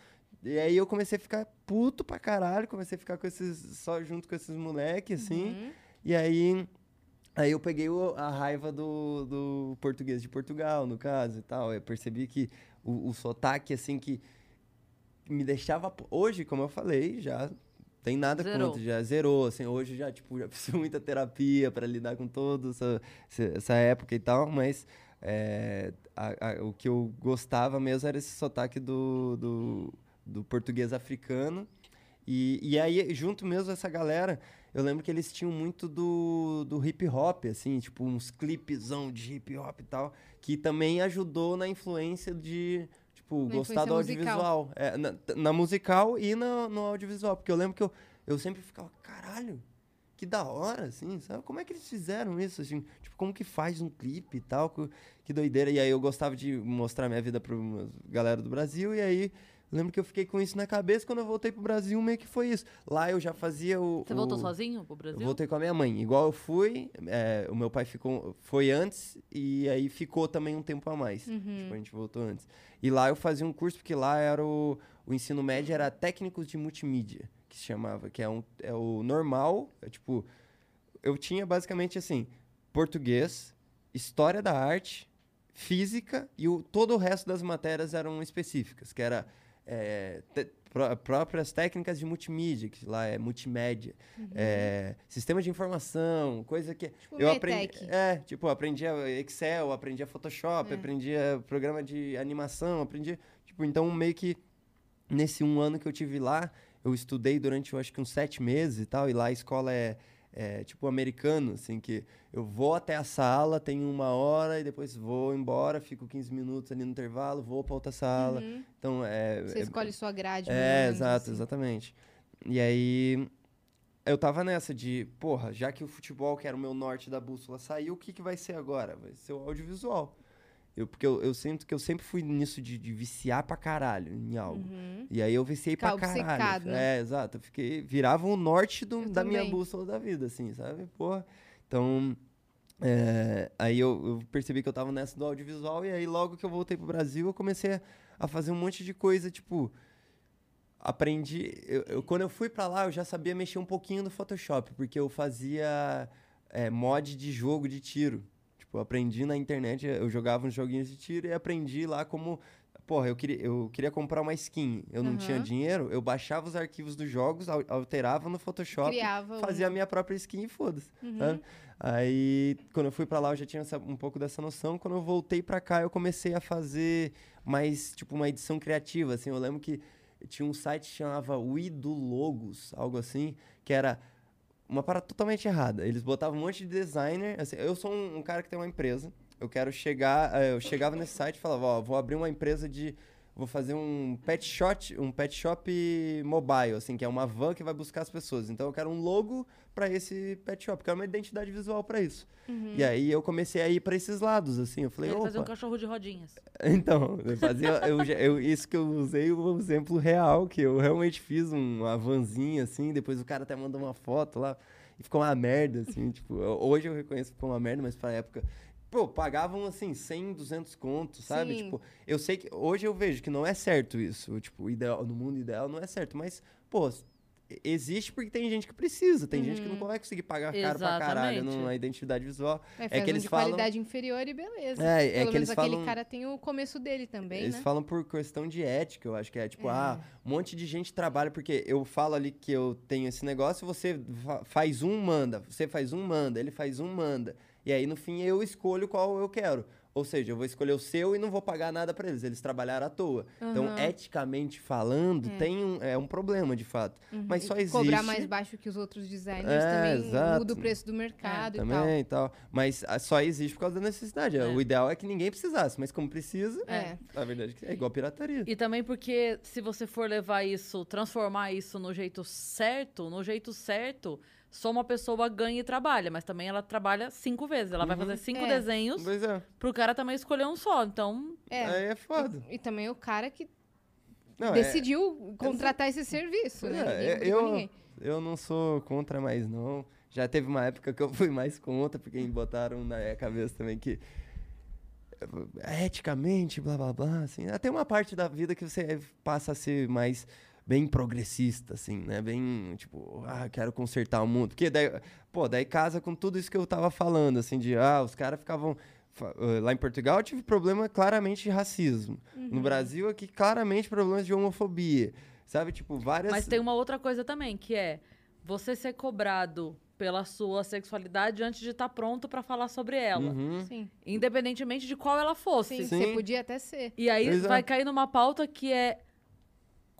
Speaker 3: E aí eu comecei a ficar puto pra caralho, comecei a ficar com esses, só junto com esses moleques, assim.
Speaker 2: Uhum.
Speaker 3: E aí, aí eu peguei o- a raiva do, do português de Portugal, no caso, e tal. Eu percebi que o, o sotaque, assim, que me deixava... Hoje, como eu falei, já tem nada
Speaker 1: Zerou.
Speaker 3: contra, já zerou, assim. Hoje já, tipo, já fiz muita terapia para lidar com toda essa, essa- essa época e tal, mas... é, a- a- o que eu gostava mesmo era esse sotaque do, do, do português africano. E, e aí, junto mesmo essa galera, eu lembro que eles tinham muito do, do hip hop, assim, tipo, uns clipezão de hip hop e tal, que também ajudou na influência de, tipo,
Speaker 2: Na
Speaker 3: gostar do
Speaker 2: musical.
Speaker 3: audiovisual. É, na, na musical e na, no audiovisual. Porque eu lembro que eu, eu sempre ficava, caralho, que da hora, assim, sabe? Como é que eles fizeram isso, assim? Tipo, como que faz um clipe e tal? Que, que doideira. E aí eu gostava de mostrar minha vida pra galera do Brasil, e aí... Lembro que eu fiquei com isso na cabeça quando eu voltei pro Brasil, meio que foi isso. Lá eu já fazia o.
Speaker 1: Você voltou
Speaker 3: o-
Speaker 1: sozinho pro Brasil?
Speaker 3: eu voltei com a minha mãe. Igual eu fui, é, o meu pai ficou, foi antes e aí ficou também um tempo a mais. Tipo, a gente voltou antes. E lá eu fazia um curso, porque lá era o, o ensino médio era técnicos de multimídia, que se chamava, que é, um, é o normal, é tipo, eu tinha basicamente assim, português, história da arte, física e o, todo o resto das matérias eram específicas, que era é, te- pró- próprias técnicas de multimídia, que lá é multimédia, é, sistema de informação, coisa que
Speaker 2: Tipo
Speaker 3: eu aprendi, é, tipo, eu aprendia Excel, aprendia Photoshop,
Speaker 2: É.
Speaker 3: aprendia programa de animação, aprendia, tipo, então meio que nesse um ano que eu tive lá, eu estudei durante, eu acho que uns sete meses e tal, e lá a escola é, é tipo americano, assim, que eu vou até a sala, tenho uma hora e depois vou embora, fico 15 minutos ali no intervalo, vou para outra sala.
Speaker 2: Uhum.
Speaker 3: Então, é...
Speaker 2: Você
Speaker 3: é-
Speaker 2: escolhe sua grade.
Speaker 3: é, exato,
Speaker 2: assim.
Speaker 3: exatamente. E aí, eu tava nessa de, porra, já que o futebol, que era o meu norte da bússola, saiu, o que, que vai ser agora? Vai ser o audiovisual. Eu, porque eu, eu sinto que eu sempre fui nisso de, de viciar pra caralho em algo.
Speaker 2: Uhum.
Speaker 3: E aí eu viciei pra
Speaker 2: Ficar
Speaker 3: caralho.
Speaker 2: obcecado, né?
Speaker 3: É, exato. Eu fiquei, virava o norte do- da minha bússola da vida, assim, sabe? Porra. Então, é, aí eu, eu percebi que eu tava nessa do audiovisual e aí logo que eu voltei pro Brasil eu comecei a, fazer um monte de coisa, tipo... Aprendi... eu- eu- quando eu fui pra lá eu já sabia mexer um pouquinho no Photoshop, porque eu fazia é, mod de jogo de tiro. Tipo, eu aprendi na internet, eu jogava uns joguinhos de tiro e aprendi lá como porra, eu queria, eu queria comprar uma skin, eu não tinha
Speaker 2: Aham.
Speaker 3: dinheiro, eu baixava os arquivos dos jogos, al- alterava no Photoshop,
Speaker 2: Criava um-
Speaker 3: fazia a minha própria skin e foda-se.
Speaker 2: Uhum.
Speaker 3: Aí, quando eu fui pra lá, eu já tinha essa- um pouco dessa noção. Quando eu voltei pra cá, eu comecei a fazer mais, tipo, uma edição criativa, assim. Eu lembro que tinha um site que chamava We do Logos, algo assim, que era uma parada totalmente errada. Eles botavam um monte de designer. Assim, eu sou um, um cara que tem uma empresa. Eu quero chegar. eh, Eu chegava nesse site e falava, ó, vou abrir uma empresa de. Vou fazer um pet shop, um pet shop mobile, assim, que é uma van que vai buscar as pessoas. Então eu quero um logo para esse pet shop, quero uma identidade visual para isso.
Speaker 2: Uhum.
Speaker 3: E aí eu comecei a ir para esses lados, assim. Eu falei,
Speaker 1: Ele fazer um cachorro de rodinhas.
Speaker 3: Então, eu fazia, eu, eu- isso que eu usei o exemplo real, que eu realmente fiz um- uma vanzinha, assim, depois o cara até mandou uma foto lá, e ficou uma merda, assim, tipo, eu- hoje eu reconheço que ficou uma merda, mas pra época, pô, pagavam, assim, 100, 200 contos, sabe?
Speaker 2: Sim.
Speaker 3: Tipo, eu sei que, hoje eu vejo que não é certo isso, tipo, ideal, no mundo ideal não é certo, mas, pô, existe porque tem gente que precisa, tem gente que não vai conseguir pagar caro pra caralho
Speaker 1: Exatamente.
Speaker 3: numa identidade visual.
Speaker 2: É,
Speaker 3: É que
Speaker 2: um
Speaker 3: eles
Speaker 2: de
Speaker 3: falam-
Speaker 2: qualidade inferior e beleza.
Speaker 3: É, é
Speaker 2: Pelo
Speaker 3: que
Speaker 2: menos
Speaker 3: eles
Speaker 2: aquele
Speaker 3: falam-
Speaker 2: cara tem o começo dele também,
Speaker 3: Eles
Speaker 2: né?
Speaker 3: falam por questão de ética, eu acho que é tipo,
Speaker 2: É.
Speaker 3: ah, um monte de gente trabalha, porque eu falo ali que eu tenho esse negócio, você fa- faz um, manda, você faz um, manda, ele faz um, manda. E aí, no fim, eu escolho qual eu quero. Ou seja, eu vou escolher o seu e não vou pagar nada pra eles, eles trabalharam à toa. Então,
Speaker 2: Aham.
Speaker 3: eticamente falando, tem um, é um problema, de fato. Mas só existe...
Speaker 2: Uhum. Cobrar mais baixo que os outros designers
Speaker 3: É,
Speaker 2: também
Speaker 3: exato.
Speaker 2: muda o preço do mercado e tal.
Speaker 3: Também e tal. Mas ah, só existe por causa da necessidade.
Speaker 1: É.
Speaker 3: O ideal é que ninguém precisasse, mas como precisa,
Speaker 2: É.
Speaker 3: a verdade é que é igual pirataria.
Speaker 1: E também porque se você for levar isso, transformar isso no jeito certo, no jeito certo, só uma pessoa ganha e trabalha, mas também ela trabalha cinco vezes. Ela vai fazer cinco
Speaker 2: É.
Speaker 1: desenhos
Speaker 3: Pois é.
Speaker 1: pro cara também escolher um só. Então,
Speaker 2: É.
Speaker 3: Aí é foda.
Speaker 2: E também o cara que
Speaker 3: Não, é-
Speaker 2: decidiu contratar esse serviço, né?
Speaker 3: É,
Speaker 2: Ninguém
Speaker 3: é, eu,
Speaker 2: ninguém.
Speaker 3: eu não sou contra mais, não. Já teve uma época que eu fui mais contra, porque me botaram na minha cabeça também que eh, eticamente, blá blá blá, assim. Até uma parte da vida que você passa a ser mais bem progressista, assim, né? Bem, tipo, ah, quero consertar o mundo. Porque daí, pô, daí casa com tudo isso que eu tava falando, assim, de, ah, os caras ficavam... Lá em Portugal eu tive problema claramente de racismo.
Speaker 2: Uhum.
Speaker 3: No Brasil aqui, claramente problemas de homofobia. Sabe, tipo, várias...
Speaker 1: mas tem uma outra coisa também, que é você ser cobrado pela sua sexualidade antes de estar pronto pra falar sobre ela.
Speaker 3: Uhum.
Speaker 2: Sim,
Speaker 1: Independentemente de qual ela fosse.
Speaker 2: sim,
Speaker 3: Sim.
Speaker 2: você podia até ser.
Speaker 1: E aí
Speaker 3: é.
Speaker 1: vai cair numa pauta que é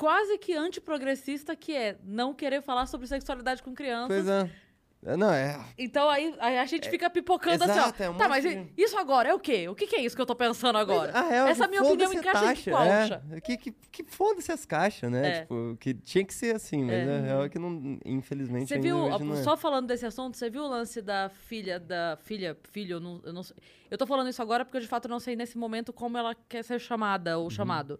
Speaker 1: quase que antiprogressista, que é não querer falar sobre sexualidade com crianças.
Speaker 3: Pois é. É, Não, é.
Speaker 1: Então aí, aí a gente fica pipocando
Speaker 3: exato,
Speaker 1: assim, ó.
Speaker 3: é um
Speaker 1: tá, mas
Speaker 3: de-
Speaker 1: isso agora é o quê? O que, que é isso que eu tô pensando agora?
Speaker 3: A real é
Speaker 1: Essa minha opinião encaixa em
Speaker 3: taxa,
Speaker 1: pauta?
Speaker 3: É, que, que, que foda-se as caixas, né?
Speaker 1: É.
Speaker 3: Tipo, que tinha que ser assim, mas
Speaker 1: É.
Speaker 3: a real é que não, infelizmente
Speaker 1: Você viu,
Speaker 3: é.
Speaker 1: só falando desse assunto, você viu o lance da filha, da filha, filho, eu não, eu não sei. Eu tô falando isso agora porque eu de fato não sei nesse momento como ela quer ser chamada
Speaker 3: Uhum.
Speaker 1: ou chamado.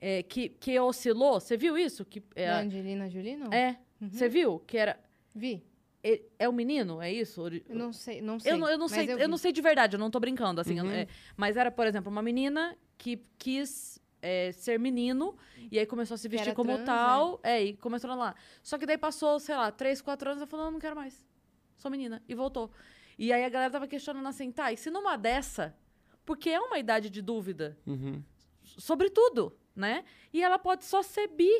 Speaker 1: É, que, que oscilou, você viu isso? Que,
Speaker 2: Da
Speaker 1: é,
Speaker 2: Angelina Jolie, não?
Speaker 1: é, você viu? Que era.
Speaker 2: Vi.
Speaker 1: É, é o menino? É isso?
Speaker 2: Eu não sei, não sei.
Speaker 1: Eu, não- eu não sei, eu,
Speaker 2: vi.
Speaker 1: não sei de verdade, eu não tô brincando, assim. eu-
Speaker 3: Uhum.
Speaker 1: é, mas era, por exemplo, uma menina que quis é, ser menino e aí começou a se vestir como
Speaker 2: trans,
Speaker 1: tal. É, e começou lá. Só que daí passou, sei lá, três, quatro anos, ela falou, não, não quero mais. Sou menina. E voltou. E aí a galera tava questionando assim, tá, e se numa dessa, porque é uma idade de dúvida
Speaker 3: Uhum.
Speaker 1: sobre tudo, né? E ela pode só ser bi.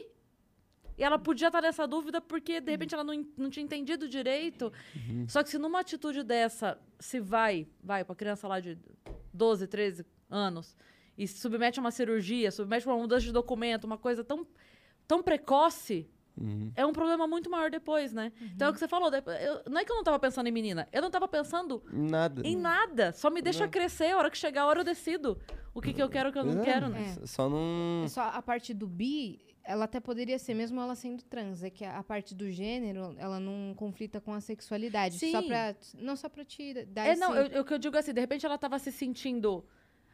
Speaker 1: E ela podia estar nessa dúvida porque, de repente, ela não, não tinha entendido direito. Só que se numa atitude dessa se vai, vai pra criança lá de 12, 13 anos e se submete a uma cirurgia, submete a uma mudança de documento, uma coisa tão, tão precoce,
Speaker 3: Uhum.
Speaker 1: é um problema muito maior depois, né? Então é o que você falou. eu- não é que eu não tava pensando em menina, eu não tava pensando
Speaker 3: Nada.
Speaker 1: em nada. Só me deixa crescer, a hora que chegar a hora eu decido o que, que eu quero e o que eu não
Speaker 3: É,
Speaker 1: quero, né?
Speaker 3: s- Só não.
Speaker 2: É Só a parte do bi, ela até poderia ser, mesmo ela sendo trans. É que a, a parte do gênero, ela não conflita com a sexualidade. Só
Speaker 1: Sim.
Speaker 2: pra, não só pra te dar
Speaker 1: É,
Speaker 2: esse...
Speaker 1: não, o que eu digo assim, de repente ela tava se sentindo.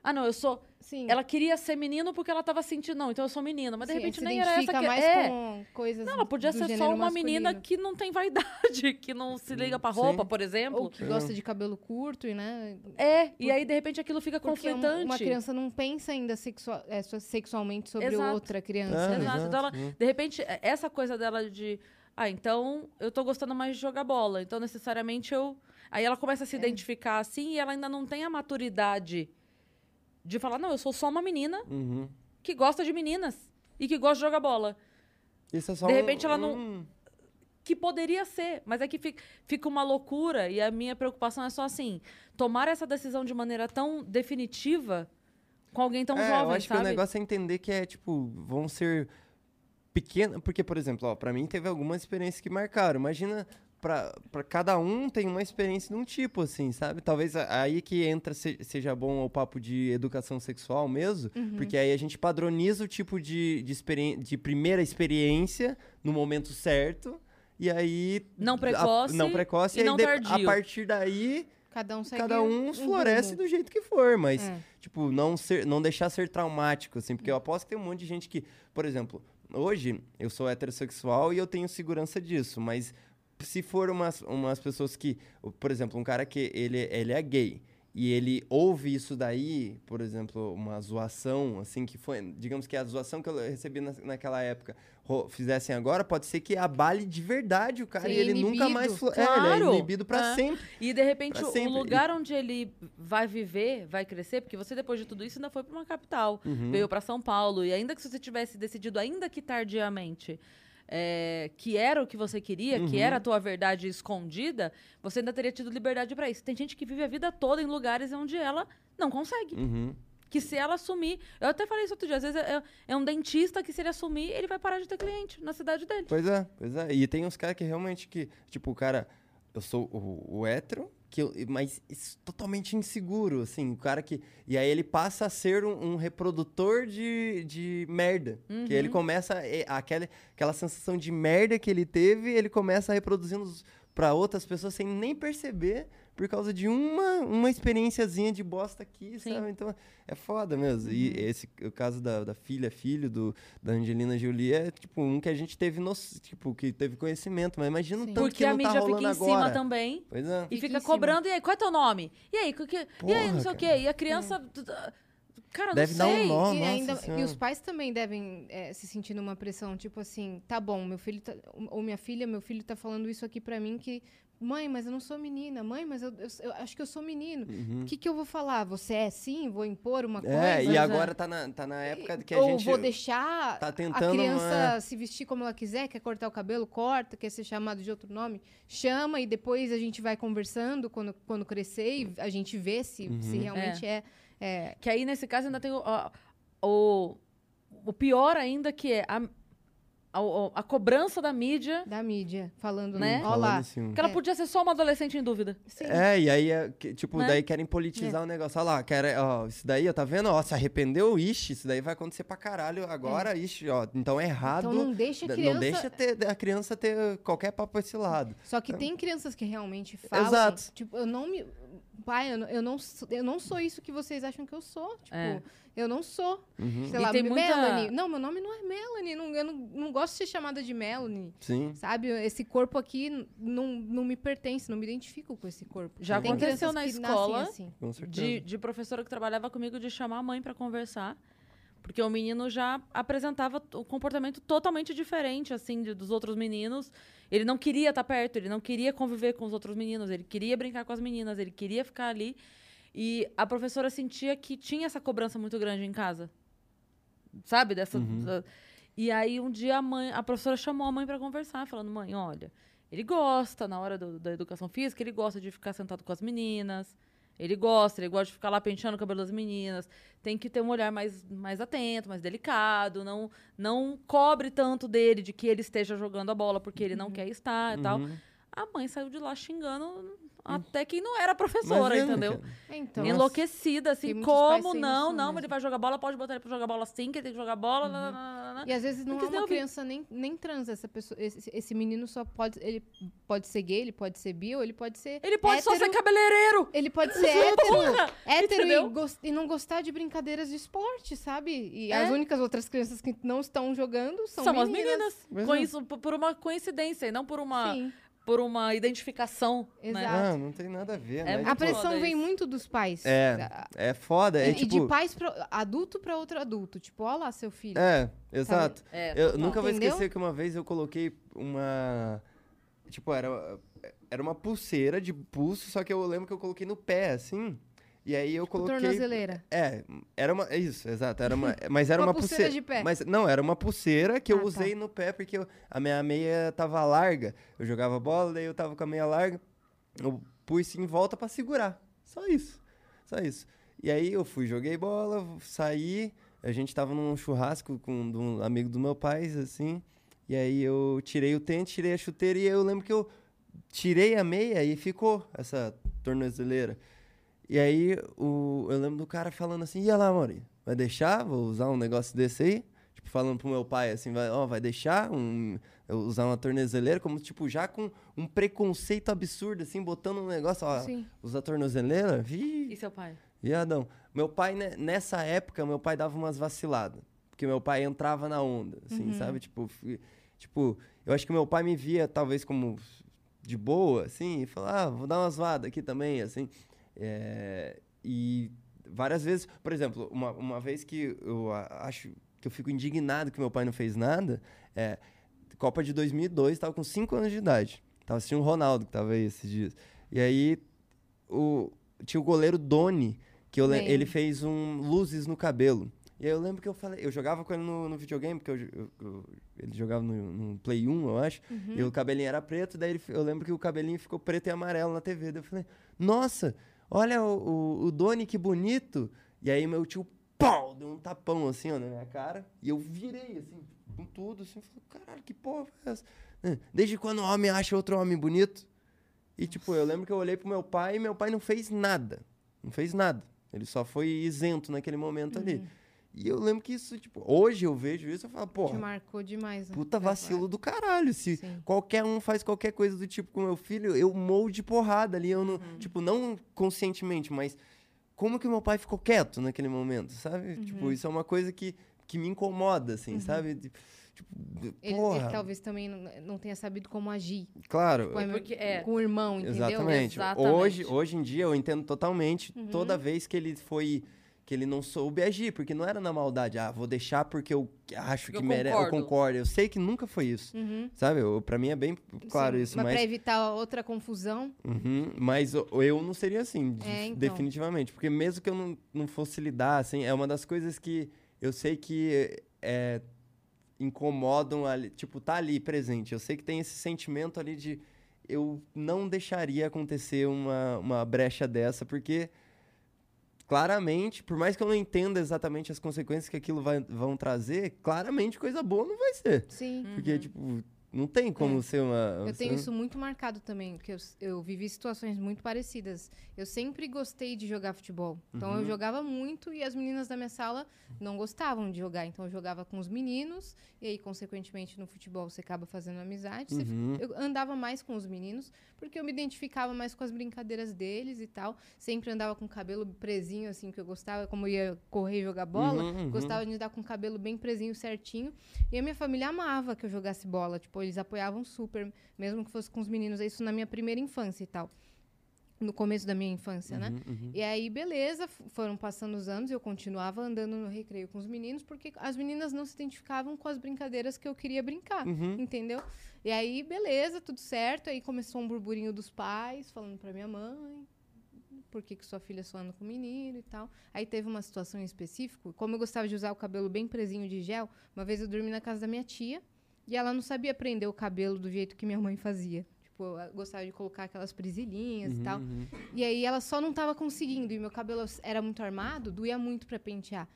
Speaker 1: Ah, não, eu sou.
Speaker 2: Sim.
Speaker 1: Ela queria ser menino porque ela tava sentindo. Não, então eu sou menina. Mas de
Speaker 2: Sim,
Speaker 1: repente nem era essa que
Speaker 2: mais
Speaker 1: é.
Speaker 2: com coisas
Speaker 1: Não, ela podia
Speaker 2: do
Speaker 1: ser só uma menina
Speaker 2: masculino.
Speaker 1: que não tem vaidade, que não se liga pra
Speaker 3: Sim.
Speaker 1: roupa, por exemplo.
Speaker 2: Ou que gosta de cabelo curto, e, né?
Speaker 1: É, e aí de repente aquilo fica
Speaker 2: Porque uma,
Speaker 1: conflitante.
Speaker 2: uma criança não pensa ainda sexua- é, sexualmente sobre
Speaker 1: Exato.
Speaker 2: outra criança.
Speaker 3: É,
Speaker 2: né?
Speaker 1: Exato. Então, ela, de repente, é- essa coisa dela de. Ah, então eu tô gostando mais de jogar bola. Então, necessariamente, eu. Aí ela começa
Speaker 2: É.
Speaker 1: a se identificar assim e ela ainda não tem a maturidade de falar, não, eu sou só uma menina
Speaker 3: Uhum.
Speaker 1: que gosta de meninas e que gosta de jogar bola.
Speaker 3: Isso é só
Speaker 1: De
Speaker 3: um-
Speaker 1: repente ela não-
Speaker 3: um-
Speaker 1: Que poderia ser, mas é que fi- fica uma loucura e a minha preocupação é só assim: tomar essa decisão de maneira tão definitiva com alguém tão
Speaker 3: é,
Speaker 1: jovem,
Speaker 3: eu acho
Speaker 1: sabe?
Speaker 3: que o negócio é entender que é, tipo, vão ser pequenas. Porque, por exemplo, ó, pra mim teve algumas experiências que marcaram. Imagina, pra, pra cada um tem uma experiência de um tipo, assim, sabe? Talvez a- aí que entra, se- seja bom o papo de educação sexual mesmo, porque aí a gente padroniza o tipo de, de, experi- de primeira experiência no momento certo. E aí.
Speaker 1: Não
Speaker 3: a-
Speaker 1: precoce
Speaker 3: não precoce
Speaker 1: e
Speaker 3: aí
Speaker 1: não
Speaker 3: de- a partir daí
Speaker 2: Cada um segue
Speaker 3: cada um
Speaker 2: um
Speaker 3: floresce
Speaker 2: rumo.
Speaker 3: do jeito que for, mas,
Speaker 2: É.
Speaker 3: tipo, não, ser, não deixar ser traumático, assim, porque eu aposto que tem um monte de gente que, por exemplo, hoje eu sou heterossexual e eu tenho segurança disso, mas se for umas, umas pessoas que, por exemplo, um cara que ele, ele é gay e ele ouve isso daí, por exemplo, uma zoação, assim, que foi, digamos que a zoação que eu recebi na, naquela época, fizessem agora, pode ser que abale de verdade o cara
Speaker 2: Ser
Speaker 3: e ele nunca
Speaker 2: inibido.
Speaker 3: mais... flo- É, ele é
Speaker 1: Claro.
Speaker 3: inibido pra
Speaker 1: É.
Speaker 3: sempre.
Speaker 1: E de repente
Speaker 3: Pra
Speaker 1: o
Speaker 3: sempre.
Speaker 1: lugar onde ele vai viver, vai crescer, porque você depois de tudo isso ainda foi para uma capital,
Speaker 3: Uhum.
Speaker 1: veio para São Paulo e ainda que você tivesse decidido ainda que tardiamente é, que era o que você queria, que
Speaker 3: Uhum.
Speaker 1: era a tua verdade escondida, você ainda teria tido liberdade para isso. Tem gente que vive a vida toda em lugares onde ela não consegue.
Speaker 3: Uhum.
Speaker 1: Que se ela assumir. Eu até falei isso outro dia. Às vezes é, é um dentista que, se ele assumir, ele vai parar de ter cliente na cidade dele.
Speaker 3: Pois é, pois é. E tem uns caras que realmente que, tipo, o cara, eu sou o, o hétero, que eu, mas isso, totalmente inseguro, assim, o cara que. E aí ele passa a ser um, um reprodutor de, de merda. Que
Speaker 1: Uhum.
Speaker 3: ele começa. é, Aquela, aquela sensação de merda que ele teve, ele começa a reproduzindo para outras pessoas sem nem perceber. Por causa de uma, uma experiênciazinha de bosta aqui,
Speaker 1: Sim.
Speaker 3: sabe? Então, é foda mesmo. E esse, o caso da, da filha, filho do, da Angelina Jolie é, tipo, um que a gente teve, no, tipo, que teve conhecimento. Mas imagina o tanto
Speaker 1: Porque
Speaker 3: que
Speaker 1: a
Speaker 3: não tá
Speaker 1: mídia
Speaker 3: rolando
Speaker 1: fica em
Speaker 3: agora.
Speaker 1: cima também.
Speaker 3: Pois é.
Speaker 1: E
Speaker 2: Fica
Speaker 1: fica
Speaker 2: em cima.
Speaker 1: cobrando, e aí, qual é teu nome? E aí, que, que- e aí,
Speaker 3: Porra,
Speaker 1: não sei o
Speaker 3: cara.
Speaker 1: quê. E a criança. Cara,
Speaker 3: Deve
Speaker 1: não
Speaker 3: dar um
Speaker 1: sei.
Speaker 3: nó.
Speaker 2: e, ainda, e os pais também devem é, se sentir numa pressão, tipo assim, tá bom, meu filho tá, ou minha filha, meu filho tá falando isso aqui pra mim que mãe, mas eu não sou menina, mãe, mas eu, eu, eu acho que eu sou menino. O que que eu vou falar? Você é sim? Vou impor uma coisa?
Speaker 3: Uhum. É, e
Speaker 1: é.
Speaker 3: agora tá na, tá na época que a
Speaker 2: ou
Speaker 3: gente.
Speaker 2: vou deixar
Speaker 3: tá
Speaker 2: a
Speaker 3: tentando
Speaker 2: criança
Speaker 3: uma-
Speaker 2: se vestir como ela quiser, quer cortar o cabelo, corta, quer ser chamado de outro nome, chama e depois a gente vai conversando quando, quando crescer e a gente vê se,
Speaker 3: Uhum.
Speaker 2: se realmente é, é
Speaker 1: Que aí, nesse caso, ainda tem o, o, o pior ainda, que é a, a, a cobrança da mídia.
Speaker 2: da mídia falando,
Speaker 1: Né?
Speaker 2: né? Ó
Speaker 3: falando
Speaker 2: lá.
Speaker 3: assim,
Speaker 1: Que ela
Speaker 2: É.
Speaker 1: podia ser só uma adolescente em dúvida.
Speaker 2: Sim.
Speaker 3: É, e aí, é, que, tipo,
Speaker 1: Né?
Speaker 3: daí querem politizar o negócio. Olha lá, quer, ó, isso daí, ó, tá vendo? Ó, se arrependeu, ixi, isso daí vai acontecer pra caralho agora, ixi, ó, então é errado.
Speaker 2: Então não deixa a criança.
Speaker 3: Não deixa ter- a criança ter qualquer papo pra esse lado.
Speaker 2: Só que tem crianças que realmente falam.
Speaker 3: Exato.
Speaker 2: Tipo, eu não me. Pai, eu não, eu, não, sou- eu não sou isso que vocês acham que eu sou. Tipo,
Speaker 1: É.
Speaker 2: eu não sou.
Speaker 3: Uhum.
Speaker 2: Sei
Speaker 1: E
Speaker 2: lá,
Speaker 1: tem muita-
Speaker 2: Melanie. Não, meu nome não é Melanie. Não, eu não, não gosto de ser chamada de Melanie.
Speaker 3: Sim.
Speaker 2: Sabe? Esse corpo aqui não, não me pertence, não me identifico com esse corpo.
Speaker 1: Já
Speaker 2: Tem
Speaker 1: aconteceu na escola.
Speaker 2: assim.
Speaker 1: De, de professora que trabalhava comigo de chamar a mãe pra conversar. Porque o menino já apresentava o comportamento totalmente diferente, assim, de- dos outros meninos. Ele não queria estar perto, ele não queria conviver com os outros meninos, ele queria brincar com as meninas, ele queria ficar ali. E a professora sentia que tinha essa cobrança muito grande em casa. Sabe? Dessa. da- E aí um dia a mãe, a professora chamou a mãe pra conversar, falando: "Mãe, olha, ele gosta na hora do- da educação física, ele gosta de ficar sentado com as meninas. Ele gosta, ele gosta de ficar lá penteando o cabelo das meninas. Tem que ter um olhar mais, mais atento, mais delicado. Não, não cobre tanto dele de que ele esteja jogando a bola porque ele não quer estar e tal.
Speaker 3: Uhum.
Speaker 1: A mãe saiu de lá xingando até quem não era professora,
Speaker 3: Imagina,
Speaker 1: entendeu?
Speaker 3: cara.
Speaker 2: É, então.
Speaker 1: Enlouquecida, assim, como não? Não,
Speaker 2: mesmo.
Speaker 1: ele vai jogar bola, pode botar ele pra jogar bola sim, que ele tem que jogar bola. lá, lá, lá, lá.
Speaker 2: E às vezes não
Speaker 1: quis
Speaker 2: é uma
Speaker 1: ouvir.
Speaker 2: criança nem, nem trans. Essa pessoa, esse, esse menino só pode. Ele pode ser gay, ele pode ser bi, ou ele pode ser.
Speaker 1: Ele pode só ser
Speaker 2: hétero.
Speaker 1: cabeleireiro!
Speaker 2: Ele pode ser hétero,
Speaker 1: Porra!
Speaker 2: hétero
Speaker 1: Entendeu?
Speaker 2: e, gos- e não gostar de brincadeiras de esporte, sabe? E
Speaker 1: É.
Speaker 2: as únicas outras crianças que não estão jogando são,
Speaker 1: São, as
Speaker 2: meninas.
Speaker 1: meninas.
Speaker 3: Pois
Speaker 1: Com
Speaker 3: é.
Speaker 1: por uma coincidência, e não por uma,
Speaker 2: Sim.
Speaker 1: Por uma identificação. Né?
Speaker 2: Exato.
Speaker 3: Ah, não tem nada a ver,
Speaker 1: É
Speaker 3: né?
Speaker 2: A
Speaker 3: Tipo,
Speaker 2: pressão vem
Speaker 1: isso.
Speaker 2: muito dos pais.
Speaker 3: É,
Speaker 2: A-
Speaker 3: é foda. É
Speaker 2: e, e
Speaker 3: tipo.
Speaker 2: de pais pra adulto pra outro adulto. Tipo, ó lá seu filho.
Speaker 3: É, exato.
Speaker 1: É,
Speaker 3: Eu
Speaker 1: total.
Speaker 3: nunca vou
Speaker 2: Entendeu?
Speaker 3: esquecer que uma vez eu coloquei uma. Tipo, era, era uma pulseira de pulso, só que eu lembro que eu coloquei no pé, assim. E aí eu coloquei.
Speaker 2: Tornozeleira.
Speaker 3: É, era uma. é Isso, exato. Era uma, mas era
Speaker 2: Uma
Speaker 3: uma,
Speaker 2: pulseira
Speaker 3: pulseira.
Speaker 2: de pé.
Speaker 3: Mas não, era uma pulseira que
Speaker 2: Ah,
Speaker 3: eu
Speaker 2: tá.
Speaker 3: usei no pé porque eu- a minha meia tava larga. Eu jogava bola, daí eu tava com a meia larga. Eu pus em volta pra segurar. Só isso. Só isso. E aí eu fui, joguei bola, saí. A gente tava num churrasco com um amigo do meu pai, assim. E aí eu tirei o tênis, tirei a chuteira e eu lembro que eu tirei a meia e ficou essa tornozeleira. E aí o, eu lembro do cara falando assim, e lá, Maurinho, vai deixar? Vou usar um negócio desse aí? Tipo, falando pro meu pai assim, vai, ó, vai deixar um, usar uma tornozeleira? Como, tipo, já com um preconceito absurdo, assim, botando um negócio, ó,
Speaker 2: Sim.
Speaker 3: usar tornozeleira? Vi,
Speaker 1: E seu pai?
Speaker 3: Viadão. Meu pai, né, nessa época, meu pai dava umas vaciladas. Porque meu pai entrava na onda, assim, sabe? Tipo, tipo, eu acho que meu pai me via talvez como de boa, assim, e falava, ah, vou dar umas vadas aqui também, assim. É, e várias vezes, por exemplo, uma, uma vez que eu acho que eu fico indignado que meu pai não fez nada, é Copa de 2002, tava com 5 anos de idade. Tava assistindo o Ronaldo, que tava aí esses dias. E aí, o, tinha o goleiro Doni, que eu ele fez um luzes no cabelo. E aí eu lembro que eu falei, eu jogava com ele no, no videogame, porque eu, eu- eu- ele jogava no, no Play 1, eu acho, e o cabelinho era preto, daí ele eu lembro que o cabelinho ficou preto e amarelo na TV. Daí eu falei, nossa, olha o, o, o Doni, que bonito. E aí meu tio, pau, deu um tapão assim, ó, na minha cara, e eu virei, assim, com tudo, assim, falei, caralho, que porra é essa? Desde quando o homem acha outro homem bonito? E, tipo, eu lembro que eu olhei pro meu pai e meu pai não fez nada. Não fez nada. Ele só foi isento naquele momento ali. E eu lembro que isso, tipo, hoje eu vejo isso e eu falo,
Speaker 2: Te
Speaker 3: porra,
Speaker 2: marcou demais. né?
Speaker 3: puta vacilo do caralho. Se
Speaker 2: Sim.
Speaker 3: qualquer um faz qualquer coisa do tipo com meu filho, eu morro de porrada ali. Eu não,
Speaker 2: Uhum.
Speaker 3: tipo, não conscientemente, mas como que meu pai ficou quieto naquele momento, sabe?
Speaker 2: Uhum.
Speaker 3: Tipo, isso é uma coisa que, que me incomoda, assim, sabe? De- Tipo,
Speaker 2: Ele,
Speaker 3: porra,
Speaker 2: ele talvez também não, não tenha sabido como agir
Speaker 3: claro.
Speaker 2: com, a-
Speaker 1: porque- é.
Speaker 2: com o irmão, entendeu?
Speaker 3: Exatamente.
Speaker 1: Exatamente.
Speaker 3: Hoje, hoje em dia eu entendo totalmente
Speaker 2: Uhum.
Speaker 3: toda vez que ele foi que ele não soube agir, porque não era na maldade, ah, vou deixar porque eu acho que merece, eu
Speaker 1: concordo.
Speaker 3: Eu sei que nunca foi isso.
Speaker 2: Uhum.
Speaker 3: Sabe? Eu, pra mim é bem claro
Speaker 2: Sim,
Speaker 3: isso,
Speaker 2: mas,
Speaker 3: mas
Speaker 2: pra evitar outra confusão,
Speaker 3: Uhum, mas eu, não seria assim,
Speaker 2: É, então.
Speaker 3: definitivamente, porque mesmo que eu não, não fosse lidar assim, é uma das coisas que eu sei que é, incomodam ali, tipo, tá ali presente. Eu sei que tem esse sentimento ali de eu não deixaria acontecer uma, uma brecha dessa, porque claramente, por mais que eu não entenda exatamente as consequências que aquilo vai, vão trazer, claramente coisa boa não vai ser.
Speaker 2: sim.
Speaker 3: Porque, tipo, não tem como
Speaker 2: É.
Speaker 3: ser uma.
Speaker 2: Eu tenho isso muito marcado também, porque eu, eu vivi situações muito parecidas. Eu sempre gostei de jogar futebol. Então
Speaker 3: Uhum.
Speaker 2: eu jogava muito e as meninas da minha sala não gostavam de jogar. Então eu jogava com os meninos, e aí, consequentemente, no futebol você acaba fazendo amizade. Você-
Speaker 3: Uhum.
Speaker 2: Eu andava mais com os meninos, porque eu me identificava mais com as brincadeiras deles e tal. Sempre andava com o cabelo presinho, assim, que eu gostava, como eu ia correr e jogar bola.
Speaker 3: Uhum, uhum.
Speaker 2: Gostava de andar com o cabelo bem presinho, certinho. E a minha família amava que eu jogasse bola. Tipo, eles apoiavam super, mesmo que fosse com os meninos. Isso na minha primeira infância e tal. No começo da minha infância, né?
Speaker 3: Uhum, uhum.
Speaker 2: E aí, beleza, foram passando os anos e eu continuava andando no recreio com os meninos, porque as meninas não se identificavam com as brincadeiras que eu queria brincar,
Speaker 3: Uhum.
Speaker 2: entendeu? E aí, beleza, tudo certo. Aí começou um burburinho dos pais, falando pra minha mãe, por que, que sua filha só anda com menino e tal. Aí teve uma situação em específico, como eu gostava de usar o cabelo bem presinho de gel, uma vez eu dormi na casa da minha tia e ela não sabia prender o cabelo do jeito que minha mãe fazia. Tipo, gostava de colocar aquelas presilhinhas e tal.
Speaker 3: Uhum.
Speaker 2: E aí ela só não tava conseguindo. E meu cabelo era muito armado, doía muito pra pentear.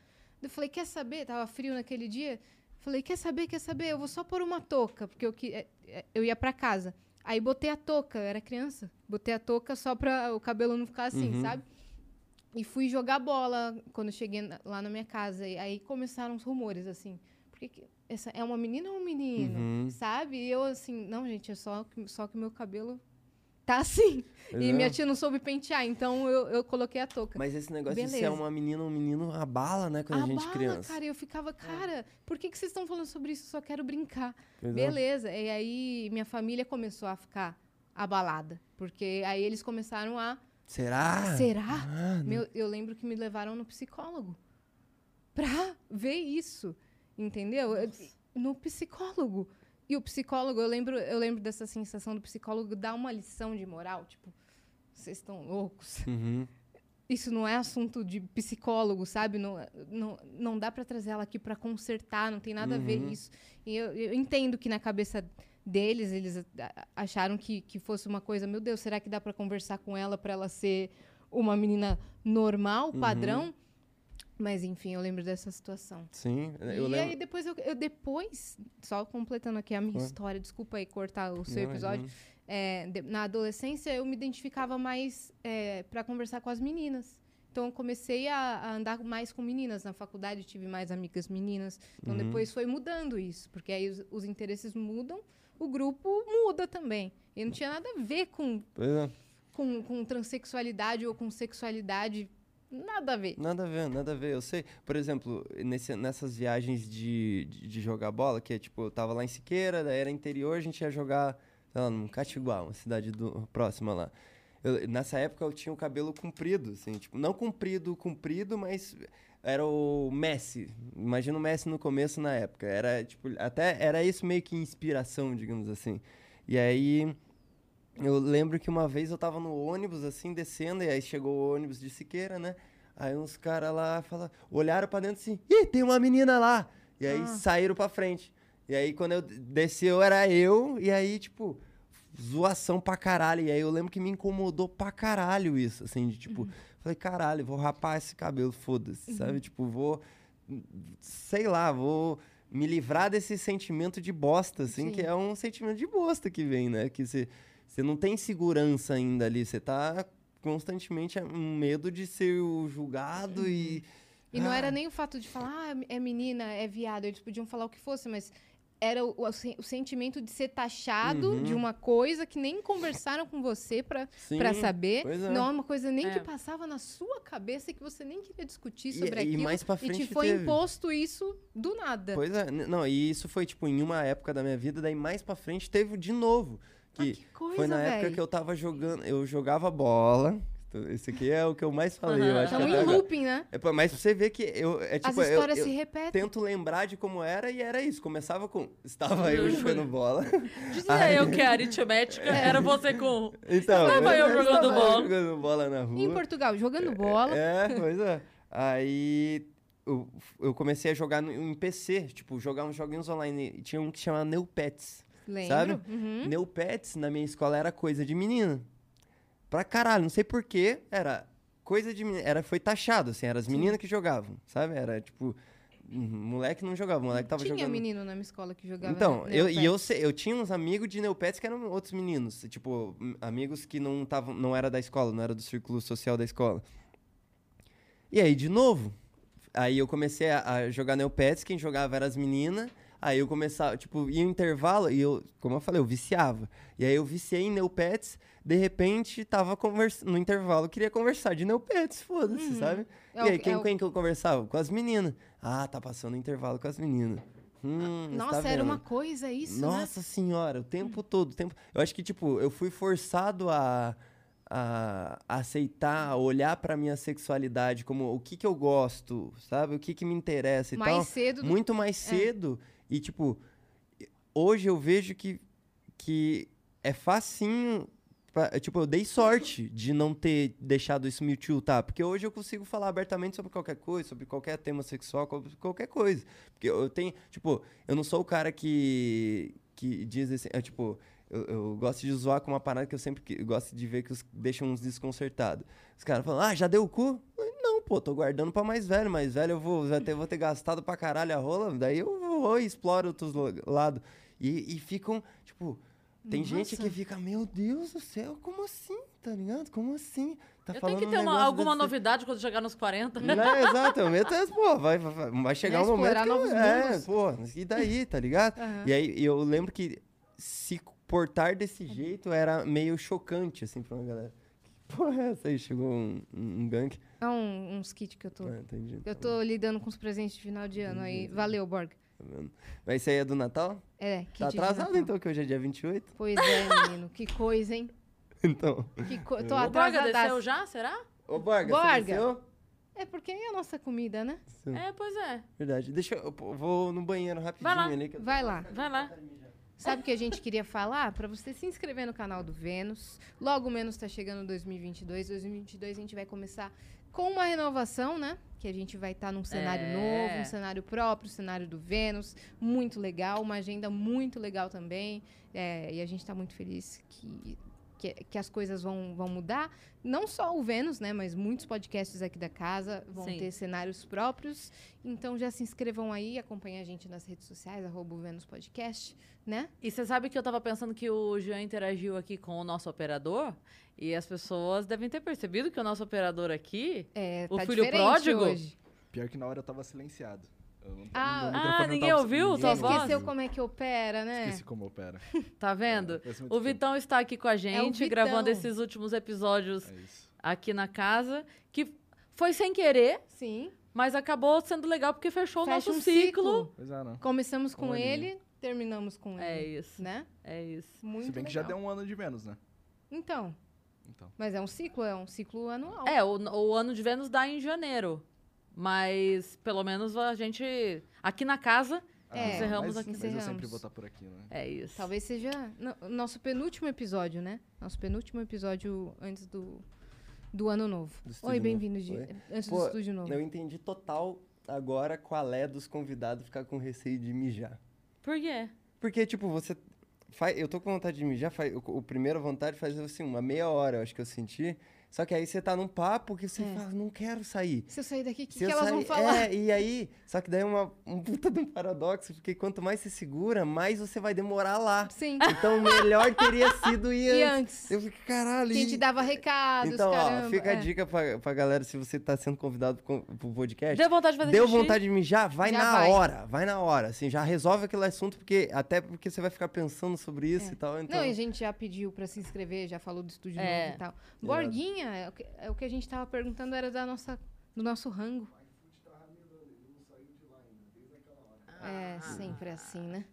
Speaker 2: Eu falei, quer saber? Tava frio naquele dia. Falei, quer saber, quer saber? Eu vou só pôr uma touca, porque eu, que- é, é, eu ia pra casa. Aí botei a touca, eu era criança. Botei a touca só pra o cabelo não ficar assim,
Speaker 3: Uhum.
Speaker 2: sabe? E fui jogar bola quando cheguei lá na minha casa. E aí começaram os rumores, assim. Por que que essa é uma menina ou um menino?
Speaker 3: Uhum.
Speaker 2: Sabe? E eu assim, não, gente, é só, que- só que o meu cabelo tá assim. E minha tia não soube pentear, então eu, eu coloquei a touca.
Speaker 3: Mas esse negócio de ser
Speaker 2: Beleza.
Speaker 3: uma menina ou um menino abala, né, quando a, gente
Speaker 2: bala,
Speaker 3: criança.
Speaker 2: cara, eu ficava, cara, por que, que vocês estão falando sobre isso? Eu só quero brincar.
Speaker 3: É.
Speaker 2: Beleza. E aí minha família começou a ficar abalada. Porque aí eles começaram a.
Speaker 3: Será?
Speaker 2: Será?
Speaker 3: Ah.
Speaker 2: Meu, eu lembro que me levaram no psicólogo pra ver isso, entendeu? Eu- no psicólogo. E o psicólogo, eu lembro, eu lembro dessa sensação do psicólogo dar uma lição de moral, tipo, vocês estão loucos.
Speaker 3: Uhum.
Speaker 2: isso não é assunto de psicólogo, sabe? Não, não, não dá para trazer ela aqui para consertar, não tem nada a ver
Speaker 3: Uhum.
Speaker 2: isso. E eu, eu entendo que na cabeça deles, eles a- acharam que, que fosse uma coisa, meu Deus, será que dá para conversar com ela para ela ser uma menina normal,
Speaker 3: Uhum.
Speaker 2: Mas enfim, eu lembro dessa situação.
Speaker 3: Sim, eu
Speaker 2: e
Speaker 3: lembro.
Speaker 2: aí depois eu, eu depois, só completando aqui a minha história, desculpa aí cortar o seu
Speaker 3: Não,
Speaker 2: episódio.
Speaker 3: imagina.
Speaker 2: É, de- na adolescência eu me identificava mais para conversar com as meninas. Então eu comecei a, a andar mais com meninas. Na faculdade tive mais amigas meninas. Então
Speaker 3: Uhum.
Speaker 2: depois foi mudando isso, porque aí os, os interesses mudam, o grupo muda também. E não tinha nada a ver com,
Speaker 3: é.
Speaker 2: com, com transexualidade ou com sexualidade. Nada a ver.
Speaker 3: Nada a ver, nada a ver. Eu sei, por exemplo, nesse- nessas viagens de, de, de jogar bola, que é tipo, eu tava lá em Siqueira, daí era interior, a gente ia jogar, sei lá, no Catiguá, uma cidade do, próxima lá. Eu- nessa época eu tinha o cabelo comprido, assim, tipo, não comprido, comprido, mas era o Messi. Imagina o Messi no começo na época. Era, tipo, até era isso meio que inspiração, digamos assim. E aí. Eu lembro que uma vez eu tava no ônibus, assim, descendo, e aí chegou o ônibus de Siqueira, né? Aí uns caras lá fala, olharam pra dentro assim, ih, tem uma menina lá! E aí
Speaker 2: Ah.
Speaker 3: saíram pra frente. E aí quando eu desceu era eu, e aí, tipo, zoação pra caralho. E aí eu lembro que me incomodou pra caralho isso, assim, de tipo, falei, caralho, vou rapar esse cabelo, foda-se, sabe? Tipo, vou, sei lá, vou me livrar desse sentimento de bosta, assim,
Speaker 2: Sim.
Speaker 3: que é um sentimento de bosta que vem, né? Que você você não tem segurança ainda ali, você tá constantemente um medo de ser julgado e
Speaker 2: E não
Speaker 3: Ah.
Speaker 2: era nem o fato de falar, ah, é menina, é viado. Eles podiam falar o que fosse, mas era o, o o sentimento de ser taxado
Speaker 3: Uhum.
Speaker 2: de uma coisa que nem conversaram com você pra saber.
Speaker 3: é.
Speaker 2: Não é uma coisa nem
Speaker 1: É.
Speaker 2: que passava na sua cabeça e que você nem queria discutir
Speaker 3: E-
Speaker 2: sobre
Speaker 3: e
Speaker 2: aquilo.
Speaker 3: mais pra
Speaker 2: e
Speaker 3: frente
Speaker 2: te foi
Speaker 3: teve.
Speaker 2: imposto isso do nada.
Speaker 3: Pois é, não, e isso foi tipo em uma época da minha vida, daí mais pra frente teve de novo. Que,
Speaker 2: Ah, que coisa,
Speaker 3: foi na época que eu tava jogando, eu jogava bola. Então, Esse aqui é o que eu mais falei, eu acho
Speaker 2: Estamos em
Speaker 3: agora.
Speaker 2: looping, né?
Speaker 3: É, mas você ver que eu, é
Speaker 2: As
Speaker 3: tipo, eu,
Speaker 2: histórias
Speaker 3: eu
Speaker 2: se repetem.
Speaker 3: tento lembrar de como era e era isso. Começava com, estava eu jogando bola.
Speaker 1: Dizia eu que a aritmética era você com.
Speaker 3: Então,
Speaker 1: Estava eu jogando
Speaker 3: estava
Speaker 1: bola.
Speaker 3: jogando bola na rua.
Speaker 2: Em Portugal, jogando bola.
Speaker 3: É, pois é. Aí eu, eu comecei a jogar no, em PC, tipo, jogar uns joguinhos online. Tinha um que chamava Neopets.
Speaker 2: Lembro.
Speaker 3: sabe?
Speaker 2: Uhum.
Speaker 3: Neopets na minha escola era coisa de menina. Pra caralho, não sei porquê, era coisa de menina. Era, foi taxado, assim, eram as meninas que jogavam, sabe? Era tipo. hum, Moleque não jogava, moleque tava
Speaker 2: Tinha
Speaker 3: jogando.
Speaker 2: menino na minha escola que jogava.
Speaker 3: Então, eu, e eu, eu tinha uns amigos de Neopets que eram outros meninos. Tipo, amigos que não estavam, não era da escola, não era do círculo social da escola. E aí, de novo, aí eu comecei a, a jogar Neopets, quem jogava eram as meninas. Aí eu começava, tipo, ia no intervalo e eu, como eu falei, eu viciava. E aí eu viciei em Neopets, de repente tava conversando, no intervalo, queria conversar de Neopets, foda-se, sabe?
Speaker 2: É
Speaker 3: e
Speaker 2: o-
Speaker 3: aí, quem,
Speaker 2: é o-
Speaker 3: quem que eu conversava? Com as meninas. Ah, tá passando intervalo com as meninas. Hum,
Speaker 2: Nossa,
Speaker 3: tá
Speaker 2: era uma coisa isso, né?
Speaker 3: Nossa senhora, o tempo todo, o tempo. Eu acho que tipo, eu fui forçado a, a aceitar, a olhar pra minha sexualidade como o que que eu gosto, sabe? O que que me interessa e
Speaker 2: Mais
Speaker 3: tal.
Speaker 2: cedo do
Speaker 3: Muito mais cedo e tipo, hoje eu vejo que que é facinho pra- tipo, eu dei sorte de não ter deixado isso me tiltar, porque hoje eu consigo falar abertamente sobre qualquer coisa, sobre qualquer tema sexual, qual- qualquer coisa. Porque eu tenho, tipo, eu não sou o cara que que diz assim, é, tipo, eu, eu gosto de zoar com uma parada que eu sempre que- gosto de ver que os deixam uns desconcertados. Os caras falam, ah, já deu o cu? Eu Não, pô, tô guardando pra mais velho, mais velho eu vou, já ter, vou ter gastado pra caralho a rola, daí eu vou e exploro outros lados. E, e ficam, tipo, tem gente
Speaker 2: Nossa.
Speaker 3: que fica, meu Deus do céu, como assim? Tá ligado? Como assim? Tá
Speaker 1: Eu tenho que
Speaker 3: um
Speaker 1: ter uma-
Speaker 3: negócio
Speaker 1: alguma
Speaker 3: desse-
Speaker 1: novidade quando chegar nos 40.
Speaker 3: Não, exato, eu meto pô, vai, vai, vai chegar um momento que
Speaker 2: novos
Speaker 3: eu, é, pô, e daí, tá ligado?
Speaker 2: Aham.
Speaker 3: E aí eu lembro que se portar desse jeito era meio chocante, assim, pra uma galera. Que porra é essa aí? Chegou um, um, um gank.
Speaker 2: É um, uns kits que eu tô.
Speaker 3: Ah, entendi.
Speaker 2: Eu tô lidando com os presentes de final de ano aí. Valeu, Borg.
Speaker 3: Tá vendo? Mas isso aí é do Natal?
Speaker 2: É, kit
Speaker 3: Tá atrasado então, que hoje é dia 28.
Speaker 2: Pois é, menino. Que coisa, hein?
Speaker 3: Então.
Speaker 2: Que co... Tô
Speaker 1: O Borga desceu já, será?
Speaker 3: Ô, Borga,
Speaker 2: Borga.
Speaker 3: desceu?
Speaker 2: É porque é a nossa comida, né?
Speaker 3: Sim.
Speaker 1: É, pois é.
Speaker 3: Verdade. Deixa eu, eu vou no banheiro rapidinho
Speaker 1: Vai lá.
Speaker 3: ali. Que eu tô-
Speaker 2: Vai lá.
Speaker 1: Vai lá.
Speaker 2: Sabe o que a gente queria falar? Pra você se inscrever no canal do Vênus. Logo menos tá chegando 2022. 2022 a gente vai começar com uma renovação, né? Que a gente vai estar num cenário
Speaker 1: É.
Speaker 2: novo, um cenário próprio, cenário do Vênus, muito legal, uma agenda muito legal também. É, e a gente está muito feliz que, que, que as coisas vão, vão mudar. Não só o Vênus, né? Mas muitos podcasts aqui da casa vão
Speaker 1: Sim.
Speaker 2: ter cenários próprios. Então já se inscrevam aí, acompanhem a gente nas redes sociais, arroba o Vênus Podcast, né?
Speaker 1: E você sabe que eu tava pensando que o Jean interagiu aqui com o nosso operador e as pessoas devem ter percebido que o nosso operador aqui.
Speaker 2: É,
Speaker 1: O
Speaker 2: tá
Speaker 1: filho pródigo?
Speaker 2: hoje.
Speaker 4: Pior que na hora eu tava silenciado. Eu não-
Speaker 2: Ah,
Speaker 1: ah, ninguém ouviu tua
Speaker 2: Você
Speaker 1: voz?
Speaker 2: esqueceu como é que opera, né?
Speaker 4: Esqueci como opera.
Speaker 1: Tá vendo?
Speaker 4: É,
Speaker 1: o
Speaker 4: tempo.
Speaker 1: Vitão está aqui com a gente,
Speaker 2: Vitão.
Speaker 1: gravando esses últimos episódios
Speaker 4: É
Speaker 1: aqui na casa, que foi sem querer,
Speaker 2: Sim.
Speaker 1: mas acabou sendo legal porque fechou
Speaker 2: Fecha
Speaker 1: o nosso
Speaker 2: um
Speaker 1: ciclo.
Speaker 4: Pois é, não.
Speaker 2: Começamos com
Speaker 4: aninho.
Speaker 2: ele, terminamos com
Speaker 1: É
Speaker 2: ele.
Speaker 1: isso,
Speaker 2: Né?
Speaker 1: é isso.
Speaker 2: Muito
Speaker 4: Se bem que já
Speaker 2: legal.
Speaker 4: deu um ano de menos, né?
Speaker 2: Então,
Speaker 4: Então.
Speaker 2: mas é um ciclo, é um ciclo anual.
Speaker 1: É, o, o ano de Vênus dá em janeiro. Mas pelo menos a gente. Aqui na casa.
Speaker 2: É,
Speaker 1: encerramos
Speaker 4: mas,
Speaker 1: aqui.
Speaker 4: Mas eu sempre
Speaker 2: Encerramos.
Speaker 4: vou estar por aqui, né?
Speaker 1: É isso.
Speaker 2: Talvez seja no- o nosso penúltimo episódio, né? Nosso penúltimo episódio antes do, do ano novo.
Speaker 3: Do estúdio
Speaker 2: Oi,
Speaker 3: novo.
Speaker 2: bem-vindo antes
Speaker 3: Pô,
Speaker 2: do estúdio novo.
Speaker 3: Eu entendi total agora qual é dos convidados ficar com receio de mijar.
Speaker 1: Por quê?
Speaker 3: Porque, tipo, você. Faz, eu tô com vontade de mijar, faz, o, o primeiro vontade faz assim, uma meia hora, eu acho que eu senti. Só que aí você tá num papo que você
Speaker 2: É.
Speaker 3: fala, não quero sair.
Speaker 2: Se eu sair daqui, o que, que elas vão
Speaker 3: sair-
Speaker 2: falar?
Speaker 3: É, e aí, só que daí é uma, um puta de um paradoxo, porque quanto mais você segura, mais você vai demorar lá.
Speaker 2: Sim.
Speaker 3: Então, melhor teria sido ir
Speaker 2: E
Speaker 3: antes. Eu fiquei, caralho.
Speaker 2: Quem te dava recados,
Speaker 3: Então,
Speaker 2: caramba.
Speaker 3: ó, fica
Speaker 2: é.
Speaker 3: a dica pra, pra galera, se você tá sendo convidado pro, pro podcast.
Speaker 1: Deu vontade de fazer
Speaker 3: Deu
Speaker 1: xixi?
Speaker 3: vontade de mijar? Vai
Speaker 2: Já
Speaker 3: na
Speaker 2: vai.
Speaker 3: hora, vai na hora. Assim, já resolve aquele assunto, porque até porque você vai ficar pensando sobre isso
Speaker 2: É.
Speaker 3: e tal. Então,
Speaker 2: Não, e a gente já pediu pra se inscrever, já falou do estúdio
Speaker 1: É.
Speaker 2: novo e tal. Borguinha, é o, que, é o que a gente tava perguntando, era da nossa, do nosso rango. É, sempre assim, né?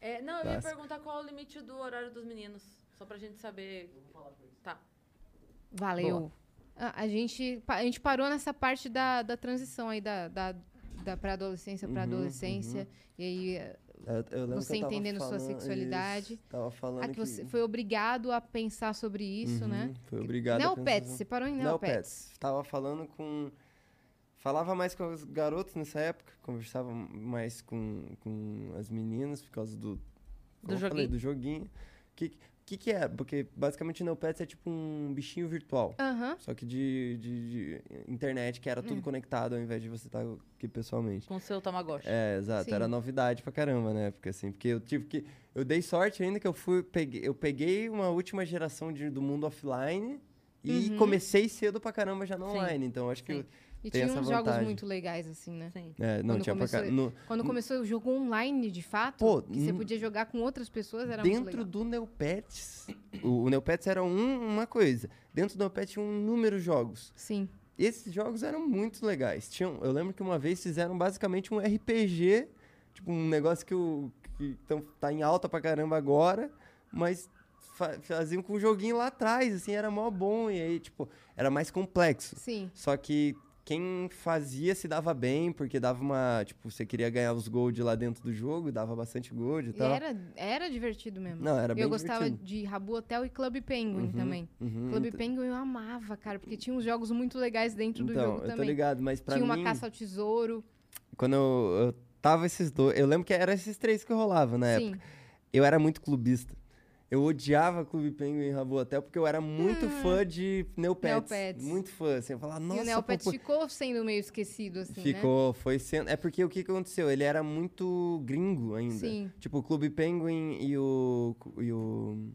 Speaker 1: É, não, eu ia perguntar qual é o limite do horário dos meninos. Só pra gente saber. Tá.
Speaker 2: Valeu. A, a gente, a gente parou nessa parte da, da transição aí, da, da, da pré-adolescência pra
Speaker 3: Uhum,
Speaker 2: adolescência. E aí,
Speaker 3: eu,
Speaker 2: você entendendo sua sexualidade.
Speaker 3: isso, tava falando
Speaker 2: a que você foi obrigado a pensar sobre isso,
Speaker 3: Uhum,
Speaker 2: né?
Speaker 3: Foi obrigado
Speaker 2: Neopets, você parou em Neopets.
Speaker 3: Neopets. Tava falando com. Falava mais com os garotos nessa época, conversava mais com, com as meninas por causa do. como eu falei,
Speaker 1: joguinho.
Speaker 3: do joguinho. Que, que, que é? Porque basicamente Neopets é tipo um bichinho virtual.
Speaker 2: Aham.
Speaker 3: Só que de, de- de internet, que era
Speaker 2: Hum.
Speaker 3: tudo conectado ao invés de você estar aqui pessoalmente.
Speaker 1: Com o seu Tamagotchi.
Speaker 3: É, exato.
Speaker 2: Sim.
Speaker 3: Era novidade pra caramba na época, assim. Porque eu tive que. Eu dei sorte ainda que eu fui. Peguei, eu peguei uma última geração de, do mundo offline e
Speaker 2: Uhum.
Speaker 3: comecei cedo pra caramba já no
Speaker 1: Sim.
Speaker 3: online. Então acho que. Eu-
Speaker 2: E
Speaker 3: Tem
Speaker 2: tinha uns jogos
Speaker 3: vantagem.
Speaker 2: muito legais, assim, né?
Speaker 1: Sim.
Speaker 3: É, não,
Speaker 2: Quando
Speaker 3: tinha pra
Speaker 2: começou-
Speaker 3: caramba. No-
Speaker 2: Quando começou o jogo online, de fato,
Speaker 3: Pô,
Speaker 2: que você
Speaker 3: n-
Speaker 2: podia jogar com outras pessoas, era muito
Speaker 3: Dentro
Speaker 2: legal.
Speaker 3: do Neopets. o, o Neopets era um- uma coisa. Dentro do Neopets tinha um número de jogos.
Speaker 2: Sim.
Speaker 3: Esses jogos eram muito legais. Tinham, eu lembro que uma vez fizeram basicamente um RPG, tipo um negócio que, o, que tão, tá em alta pra caramba agora, mas fa- faziam com um joguinho lá atrás, assim, era mó bom. E aí, tipo, era mais complexo.
Speaker 2: Sim.
Speaker 3: Só que quem fazia se dava bem, porque dava uma. Tipo, você queria ganhar os gold lá dentro do jogo, dava bastante gold e
Speaker 2: E
Speaker 3: tal.
Speaker 2: era, era divertido mesmo.
Speaker 3: Não, era bem
Speaker 2: eu gostava
Speaker 3: divertido.
Speaker 2: de Rabu Hotel e Club Penguin
Speaker 3: Uhum,
Speaker 2: também.
Speaker 3: uhum,
Speaker 2: Club
Speaker 3: então-
Speaker 2: Penguin eu amava, cara, porque tinha uns jogos muito legais dentro do
Speaker 3: Então,
Speaker 2: jogo
Speaker 3: eu tô
Speaker 2: também.
Speaker 3: ligado, mas pra
Speaker 2: tinha
Speaker 3: mim.
Speaker 2: uma caça ao tesouro.
Speaker 3: Quando eu, eu tava esses dois. Eu lembro que eram esses três que rolavam na
Speaker 2: Sim.
Speaker 3: época. Eu era muito clubista. Eu odiava Clube Penguin e Rabu Hotel porque eu era muito fã de Neopets.
Speaker 2: Neopets.
Speaker 3: Muito fã, assim. Eu falava, nossa,
Speaker 2: e o Neopets
Speaker 3: pô, pô."
Speaker 2: ficou sendo meio esquecido, assim, né?
Speaker 3: Ficou, foi sendo. É porque o que aconteceu? Ele era muito gringo ainda.
Speaker 2: Sim.
Speaker 3: Tipo, o Clube Penguin e o. E o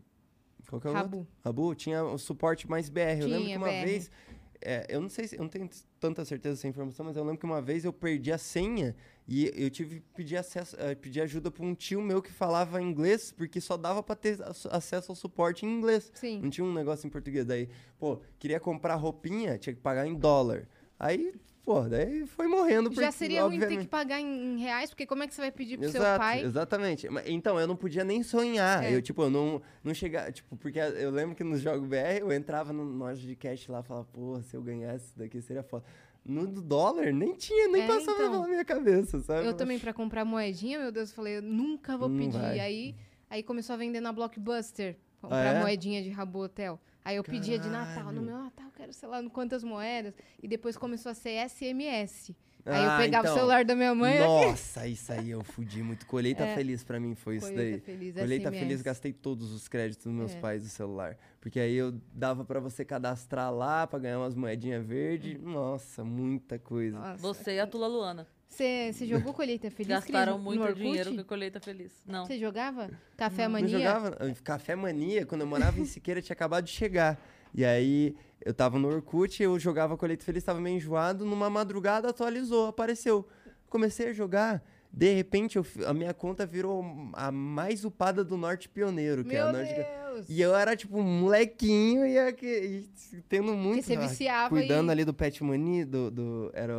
Speaker 3: qual que é o outro?
Speaker 2: Rabu.
Speaker 3: Rabu tinha o suporte mais BR. eu lembro que
Speaker 2: Tinha,
Speaker 3: uma
Speaker 2: BR.
Speaker 3: vez. é, eu não sei se. Eu não tenho tanta certeza dessa informação, mas eu lembro que uma vez eu perdi a senha e eu tive que pedir, acesso, eh, pedir ajuda pra um tio meu que falava inglês, porque só dava pra ter ac- acesso ao suporte em inglês.
Speaker 2: Sim.
Speaker 3: Não tinha um negócio em português. Daí, pô, queria comprar roupinha, tinha que pagar em dólar. Aí, pô, daí foi morrendo.
Speaker 2: Já
Speaker 3: porque,
Speaker 2: seria ruim ter que
Speaker 3: obviamente-
Speaker 2: pagar em, reais, porque como é que você vai pedir pro seu
Speaker 3: Exato,
Speaker 2: pai?
Speaker 3: exatamente. Então, eu não podia nem sonhar.
Speaker 2: É.
Speaker 3: Eu, tipo, eu não, não chegava. Tipo, porque eu lembro que nos jogos BR eu entrava no loja de cash lá e falava, pô, se eu ganhasse isso daqui seria foda. No do dólar, nem tinha, nem
Speaker 2: É,
Speaker 3: passava
Speaker 2: então.
Speaker 3: pela minha cabeça, sabe?
Speaker 2: Eu também, pra comprar moedinha, meu Deus, eu falei, eu nunca vou pedir.
Speaker 3: vai.
Speaker 2: Aí, aí começou a vender na Blockbuster, comprar
Speaker 3: Ah, é?
Speaker 2: moedinha de Rabu Hotel. Aí eu pedia de Natal, no meu Natal eu quero, sei lá, quantas moedas. E depois começou a ser SMS. Aí eu
Speaker 3: Ah,
Speaker 2: pegava
Speaker 3: então.
Speaker 2: o celular da minha mãe.
Speaker 3: Nossa, isso aí eu fudi muito. Colheita
Speaker 2: É.
Speaker 3: feliz pra mim foi isso
Speaker 2: Colheita
Speaker 3: daí.
Speaker 2: feliz,
Speaker 3: Colheita
Speaker 2: SMS.
Speaker 3: feliz, gastei todos os créditos dos meus
Speaker 2: É.
Speaker 3: pais do celular. Porque aí eu dava pra você cadastrar lá pra ganhar umas moedinhas verdes. Nossa, muita coisa.
Speaker 2: Nossa.
Speaker 1: Você e a Tula Luana.
Speaker 2: Você jogou colheita feliz?
Speaker 1: Gastaram
Speaker 2: Cris,
Speaker 1: muito dinheiro com a colheita feliz. Não.
Speaker 2: Você jogava? Café
Speaker 3: Não
Speaker 2: Mania?
Speaker 3: jogava eh, Café Mania, quando eu morava em Siqueira, tinha acabado de chegar. E aí eu tava no Orkut, eu jogava Colheita Feliz, tava meio enjoado. Numa madrugada atualizou, apareceu. Comecei a jogar. De repente, eu a minha conta virou a mais upada do Norte Pioneiro, que é
Speaker 2: Meu
Speaker 3: a Norte
Speaker 2: Deus!
Speaker 3: E eu era, tipo, um molequinho e, e tendo muito.
Speaker 2: você
Speaker 3: ah,
Speaker 2: viciava
Speaker 3: Cuidando
Speaker 2: e-
Speaker 3: ali do Pet Money, do. do- era,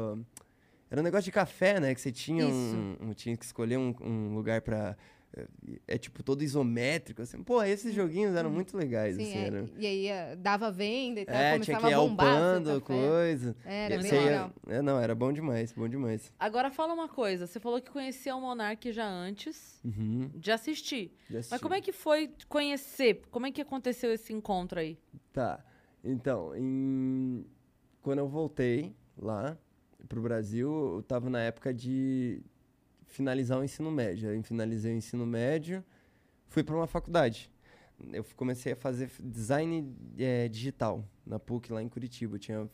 Speaker 3: era um negócio de café, né? Que você tinha, um, um- tinha que escolher um, um lugar pra. É, é, tipo todo isométrico, assim. Pô, esses joguinhos eram muito legais,
Speaker 2: Sim,
Speaker 3: assim.
Speaker 2: é,
Speaker 3: era-
Speaker 2: e aí eh, dava venda e tal,
Speaker 3: É, tinha
Speaker 2: começava
Speaker 3: que ir
Speaker 2: a café.
Speaker 3: coisa.
Speaker 2: Era bem
Speaker 3: você ia-
Speaker 2: legal.
Speaker 3: É, não, era bom demais, bom demais.
Speaker 1: Agora fala uma coisa. Você falou que conhecia o Monark já antes
Speaker 3: Uhum,
Speaker 1: de assistir.
Speaker 3: já
Speaker 1: Mas como é que foi conhecer? Como é que aconteceu esse encontro aí?
Speaker 3: Tá. Então, em- quando eu voltei lá pro Brasil, eu tava na época de finalizar o ensino médio. Aí finalizei o ensino médio, fui para uma faculdade. Eu comecei a fazer design eh, digital na PUC lá em Curitiba. Eu tinha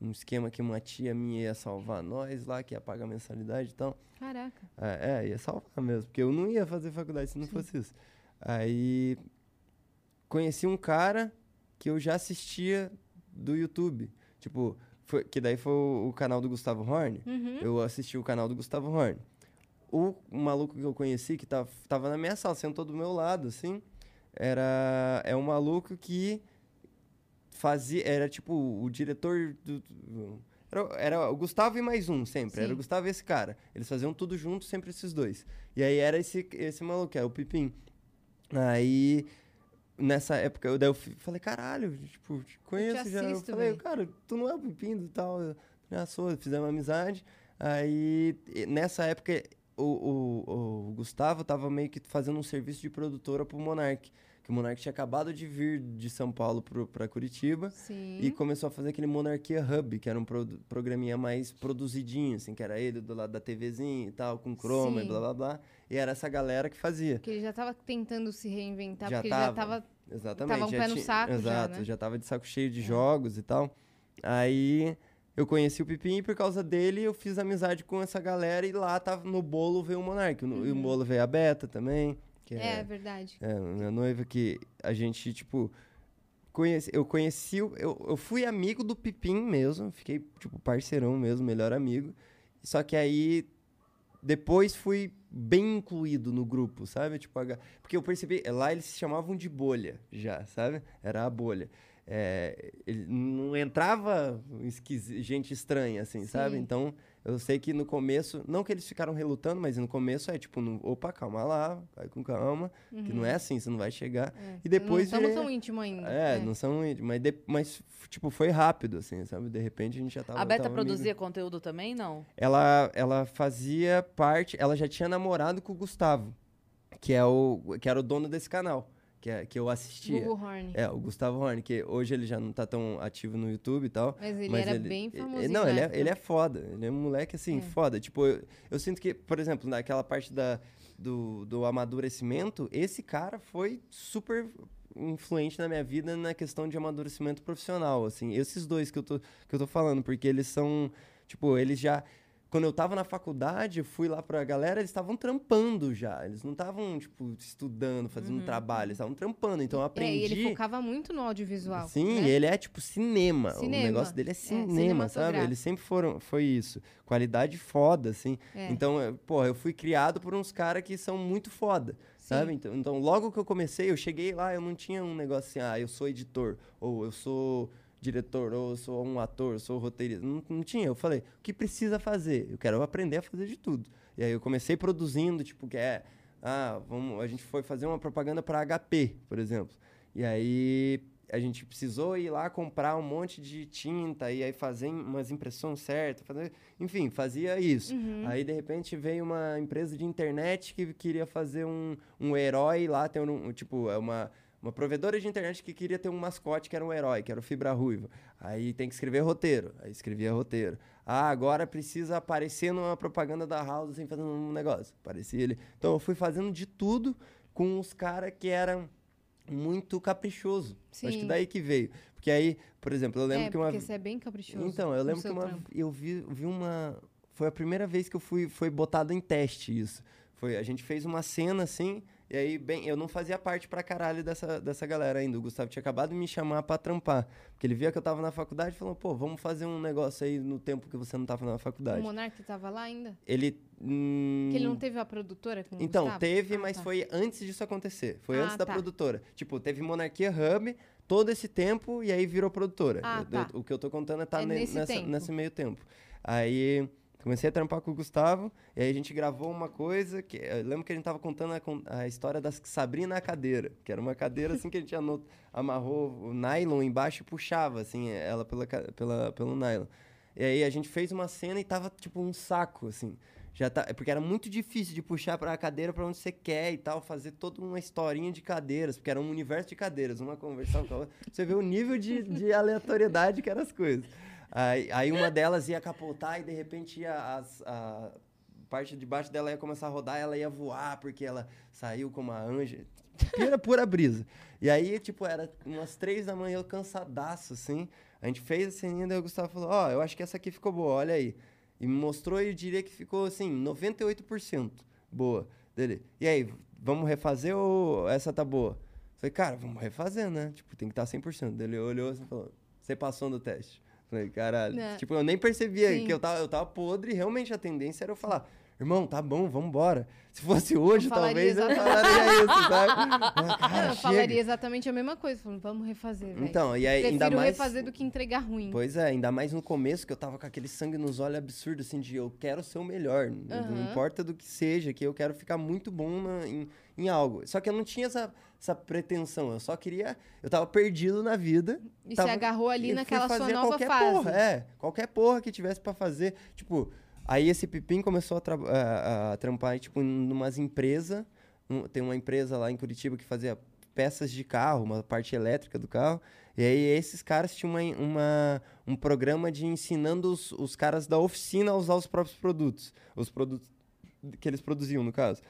Speaker 3: um esquema que uma tia minha ia salvar nós lá, que ia pagar mensalidade e tal.
Speaker 2: Caraca.
Speaker 3: É, é, ia salvar mesmo, porque eu não ia fazer faculdade se não fosse isso. Aí conheci um cara que eu já assistia do YouTube. Tipo, foi, que daí foi o, o canal do Gustavo Horn.
Speaker 2: Uhum.
Speaker 3: Eu assisti o canal do Gustavo Horn. O maluco que eu conheci, que tava, tava na minha sala, sentou do meu lado, assim, era é um maluco que fazia, era tipo o diretor do... do- era, era o Gustavo e mais um, sempre. Era
Speaker 2: Sim.
Speaker 3: o Gustavo e esse cara. Eles faziam tudo junto, sempre esses dois. E aí era esse, esse maluco, é o Pipim. Aí, nessa época, eu, daí eu falei, caralho, tipo, te conheço já. Eu
Speaker 2: assisto,
Speaker 3: falei,
Speaker 2: véi.
Speaker 3: cara, tu não é o Pipim e tal. Eu, já sou, fizemos amizade. Aí, nessa época, o, o, o Gustavo tava meio que fazendo um serviço de produtora pro Monark. Que o Monark tinha acabado de vir de São Paulo pro, pra Curitiba.
Speaker 2: Sim.
Speaker 3: E começou a fazer aquele Monarquia Hub, que era um pro- programinha mais produzidinho, assim, que era ele do lado da TVzinha e tal, com chroma e
Speaker 2: Sim.
Speaker 3: blá blá blá. E era essa galera que fazia.
Speaker 2: Porque ele já tava tentando se reinventar,
Speaker 3: Já
Speaker 2: porque
Speaker 3: tava.
Speaker 2: ele já tava.
Speaker 3: Exatamente.
Speaker 2: Tava um
Speaker 3: já
Speaker 2: pé no saco já,
Speaker 3: Exato,
Speaker 2: né? É.
Speaker 3: já tava de saco cheio de jogos e tal. Aí eu conheci o Pipim e por causa dele eu fiz amizade com essa galera e lá tava no bolo veio o Monark. No, E o bolo veio a Beta também. Que
Speaker 2: Uhum. É,
Speaker 3: é,
Speaker 2: verdade.
Speaker 3: é, minha noiva que a gente, tipo, conheci, eu conheci, eu, eu fui amigo do Pipim mesmo, fiquei, tipo, parceirão mesmo, melhor amigo. Só que aí, depois fui bem incluído no grupo, sabe? Tipo, a porque eu percebi, lá eles se chamavam de bolha já, sabe? Era a bolha. É, ele não entrava gente estranha, assim, sabe?
Speaker 2: Sim.
Speaker 3: Então, eu sei que no começo, não que eles ficaram relutando, mas no começo é tipo, no, opa, calma lá, vai com calma, que não é assim, você não vai chegar.
Speaker 2: É.
Speaker 3: E depois
Speaker 2: Não estamos
Speaker 3: virei-
Speaker 2: tão íntimos ainda.
Speaker 3: É, não são íntimos, mas, de- mas, tipo, foi rápido, assim, sabe? De repente a gente já tava...
Speaker 1: a Beta
Speaker 3: tava
Speaker 1: produzia
Speaker 3: amigo.
Speaker 1: conteúdo também? Não.
Speaker 3: Ela, ela fazia parte, ela já tinha namorado com o Gustavo, que, é o, que era o dono desse canal, que, é, que eu assistia.
Speaker 2: Google Horn.
Speaker 3: É, o Gustavo Horn, que hoje ele já não tá tão ativo no YouTube e tal.
Speaker 2: Mas ele
Speaker 3: mas
Speaker 2: era bem
Speaker 3: ele-
Speaker 2: famosinho.
Speaker 3: Não,
Speaker 2: na
Speaker 3: ele é, ele é foda. Ele é um moleque, assim,
Speaker 2: É.
Speaker 3: foda. Tipo, eu, eu sinto que, por exemplo, naquela parte da, do, do amadurecimento, esse cara foi super influente na minha vida na questão de amadurecimento profissional, assim. Esses dois que eu tô, que eu tô falando, porque eles são, tipo, eles já... Quando eu tava na faculdade, eu fui lá pra galera, eles estavam trampando já. Eles não estavam, tipo, estudando, fazendo trabalho. Eles estavam trampando. Então eu aprendi...
Speaker 2: Uhum. É, e ele focava muito no audiovisual.
Speaker 3: Sim,
Speaker 2: né?
Speaker 3: ele é tipo cinema.
Speaker 2: Cinema.
Speaker 3: O negócio dele é
Speaker 2: É,
Speaker 3: cinema, sabe?
Speaker 2: cinematográfico.
Speaker 3: Eles sempre foram, foi isso. Qualidade foda, assim.
Speaker 2: É.
Speaker 3: Então, eu- porra, eu fui criado por uns caras que são muito foda, sabe? Então, então, logo que eu comecei, eu cheguei lá, eu não tinha um negócio assim, ah, eu sou editor, ou eu sou diretor, ou sou um ator, sou roteirista. Não, não tinha. Eu falei, o que precisa fazer? Eu quero aprender a fazer de tudo. E aí eu comecei produzindo, tipo, que é. Ah, vamos, a gente foi fazer uma propaganda para HP, por exemplo. E aí a gente precisou ir lá comprar um monte de tinta e aí fazer umas impressões certas, fazer, enfim, fazia isso.
Speaker 2: Uhum.
Speaker 3: Aí de repente veio uma empresa de internet que queria fazer um, um herói lá, tem um, tipo, é uma uma provedora de internet que queria ter um mascote que era um herói, que era o Fibra Ruiva. Aí tem que escrever roteiro. Aí escrevia roteiro. Ah, agora precisa aparecer numa propaganda da House, assim, fazendo um negócio. Parecia ele. Então eu fui fazendo de tudo com os caras que eram muito caprichoso. Acho que
Speaker 2: Sim.
Speaker 3: daí que veio. Porque aí, por exemplo, eu lembro
Speaker 2: é,
Speaker 3: que uma
Speaker 2: porque você é bem caprichoso.
Speaker 3: então, eu lembro que uma,
Speaker 2: trampo.
Speaker 3: eu vi, vi uma. Foi a primeira vez que eu fui foi botado em teste isso. Foi, a gente fez uma cena assim, e aí, bem, eu não fazia parte pra caralho dessa, dessa galera ainda. O Gustavo tinha acabado de me chamar pra trampar. Porque ele via que eu tava na faculdade e falou, pô, vamos fazer um negócio aí no tempo que você não tava na
Speaker 2: O
Speaker 3: faculdade.
Speaker 2: Monark tava lá ainda?
Speaker 3: Ele. hum,
Speaker 2: Que ele não teve a produtora com o
Speaker 3: então,
Speaker 2: Gustavo?
Speaker 3: teve,
Speaker 2: Ah,
Speaker 3: mas
Speaker 2: tá.
Speaker 3: foi antes disso acontecer. Foi
Speaker 2: Ah,
Speaker 3: antes da
Speaker 2: tá.
Speaker 3: produtora. Tipo, teve Monarquia Hub todo esse tempo e aí virou produtora.
Speaker 2: Ah, tá.
Speaker 3: eu- o que eu tô contando é tá
Speaker 2: É
Speaker 3: ne-
Speaker 2: nesse
Speaker 3: nessa, nesse meio tempo. Aí comecei a trampar com o Gustavo e aí a gente gravou uma coisa que eu lembro que a gente tava contando a, a história da Sabrina na cadeira, que era uma cadeira assim que a gente amarrou o nylon embaixo e puxava assim ela pela, pela pelo nylon. E aí a gente fez uma cena e tava tipo um saco assim. Já tá, é porque era muito difícil de puxar para a cadeira para onde você quer e tal, fazer toda uma historinha de cadeiras, porque era um universo de cadeiras, uma conversava com a outra. Você vê o nível de, de aleatoriedade que eram as coisas. Aí, aí uma delas ia capotar e de repente ia as, a parte de baixo dela ia começar a rodar, ela ia voar porque ela saiu como a anja. Pura, pura brisa. E aí, tipo, era umas três da manhã, eu cansadaço, assim. A gente fez a ceninha, daí o Gustavo falou, ó, eu acho que essa aqui ficou boa, olha aí. E me mostrou e eu diria que ficou, assim, 98% boa dele. E aí, vamos refazer ou essa tá boa? Falei, cara, vamos refazer, né? Tipo, tem que estar 100%. Daí Ele olhou assim e falou, você passou no teste. Falei, caralho.
Speaker 2: Né.
Speaker 3: Tipo, eu nem percebia
Speaker 2: Sim.
Speaker 3: que eu tava, eu tava podre e realmente a tendência era eu falar, irmão, tá bom, vambora. Se fosse hoje,
Speaker 2: Eu
Speaker 3: talvez eu falaria isso, sabe? Mas, cara,
Speaker 2: eu
Speaker 3: chega.
Speaker 2: falaria exatamente a mesma coisa. Falando, vamos refazer, velho.
Speaker 3: Então, e aí,
Speaker 2: Prefiro
Speaker 3: ainda mais...
Speaker 2: refazer do que entregar ruim.
Speaker 3: Pois é, ainda mais no começo que eu tava com aquele sangue nos olhos absurdo, assim, de eu quero ser o melhor. n- Não importa do que seja, que eu quero ficar muito bom na- em, em algo. Só que eu não tinha essa, essa pretensão, eu só queria. Eu tava perdido na vida.
Speaker 2: E
Speaker 3: tava,
Speaker 2: se agarrou ali naquela sua nova
Speaker 3: qualquer
Speaker 2: fase.
Speaker 3: Porra, é, qualquer porra que tivesse pra fazer. Tipo, aí esse Pipim começou a, a- a trampar, tipo, em umas empresas. Um- tem uma empresa lá em Curitiba que fazia peças de carro, uma parte elétrica do carro. E aí esses caras tinham uma, uma- um programa de ensinando os, os caras da oficina a usar os próprios produtos. Os produtos que eles produziam, no caso.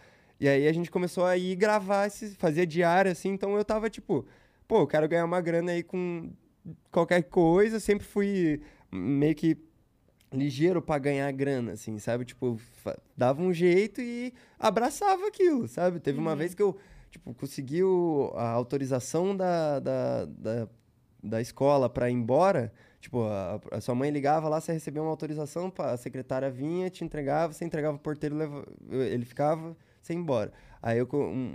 Speaker 3: E aí a gente começou a ir gravar, esses, fazia diário, assim, então eu tava tipo, pô, eu quero ganhar uma grana aí com qualquer coisa, sempre fui meio que ligeiro pra ganhar grana, assim, sabe? Tipo, dava um jeito e abraçava aquilo, sabe? Teve uma vez que eu, tipo, consegui o- a autorização da, da, da, da escola pra ir embora. Tipo, a, a sua mãe ligava lá, você recebia uma autorização, a secretária vinha, te entregava, você entregava o porteiro, leva, ele ficava, você ia embora. Aí eu,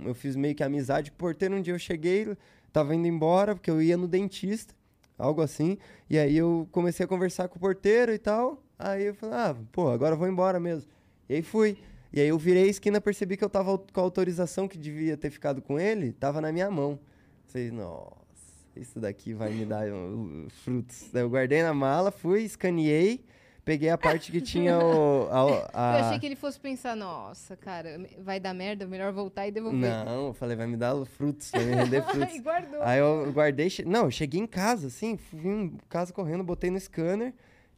Speaker 3: eu fiz meio que amizade porteiro, um dia eu cheguei, tava indo embora, porque eu ia no dentista, algo assim, e aí eu comecei a conversar com o porteiro e tal, aí eu falei, ah, pô, agora eu vou embora mesmo. E aí fui. E aí eu virei a esquina, percebi que eu tava com a autorização que devia ter ficado com ele, tava na minha mão. Falei, nossa, isso daqui vai me dar uh, frutos. Daí eu guardei na mala, fui, escaneei, peguei a parte que tinha o... a- a-
Speaker 2: Eu achei que ele fosse pensar, nossa, cara, vai dar merda, melhor voltar e devolver.
Speaker 3: Não, eu falei, vai me dar frutos, vai me render frutos.
Speaker 2: guardou.
Speaker 3: Aí eu guardei. Não, eu cheguei em casa, assim, fui em casa correndo, botei no scanner,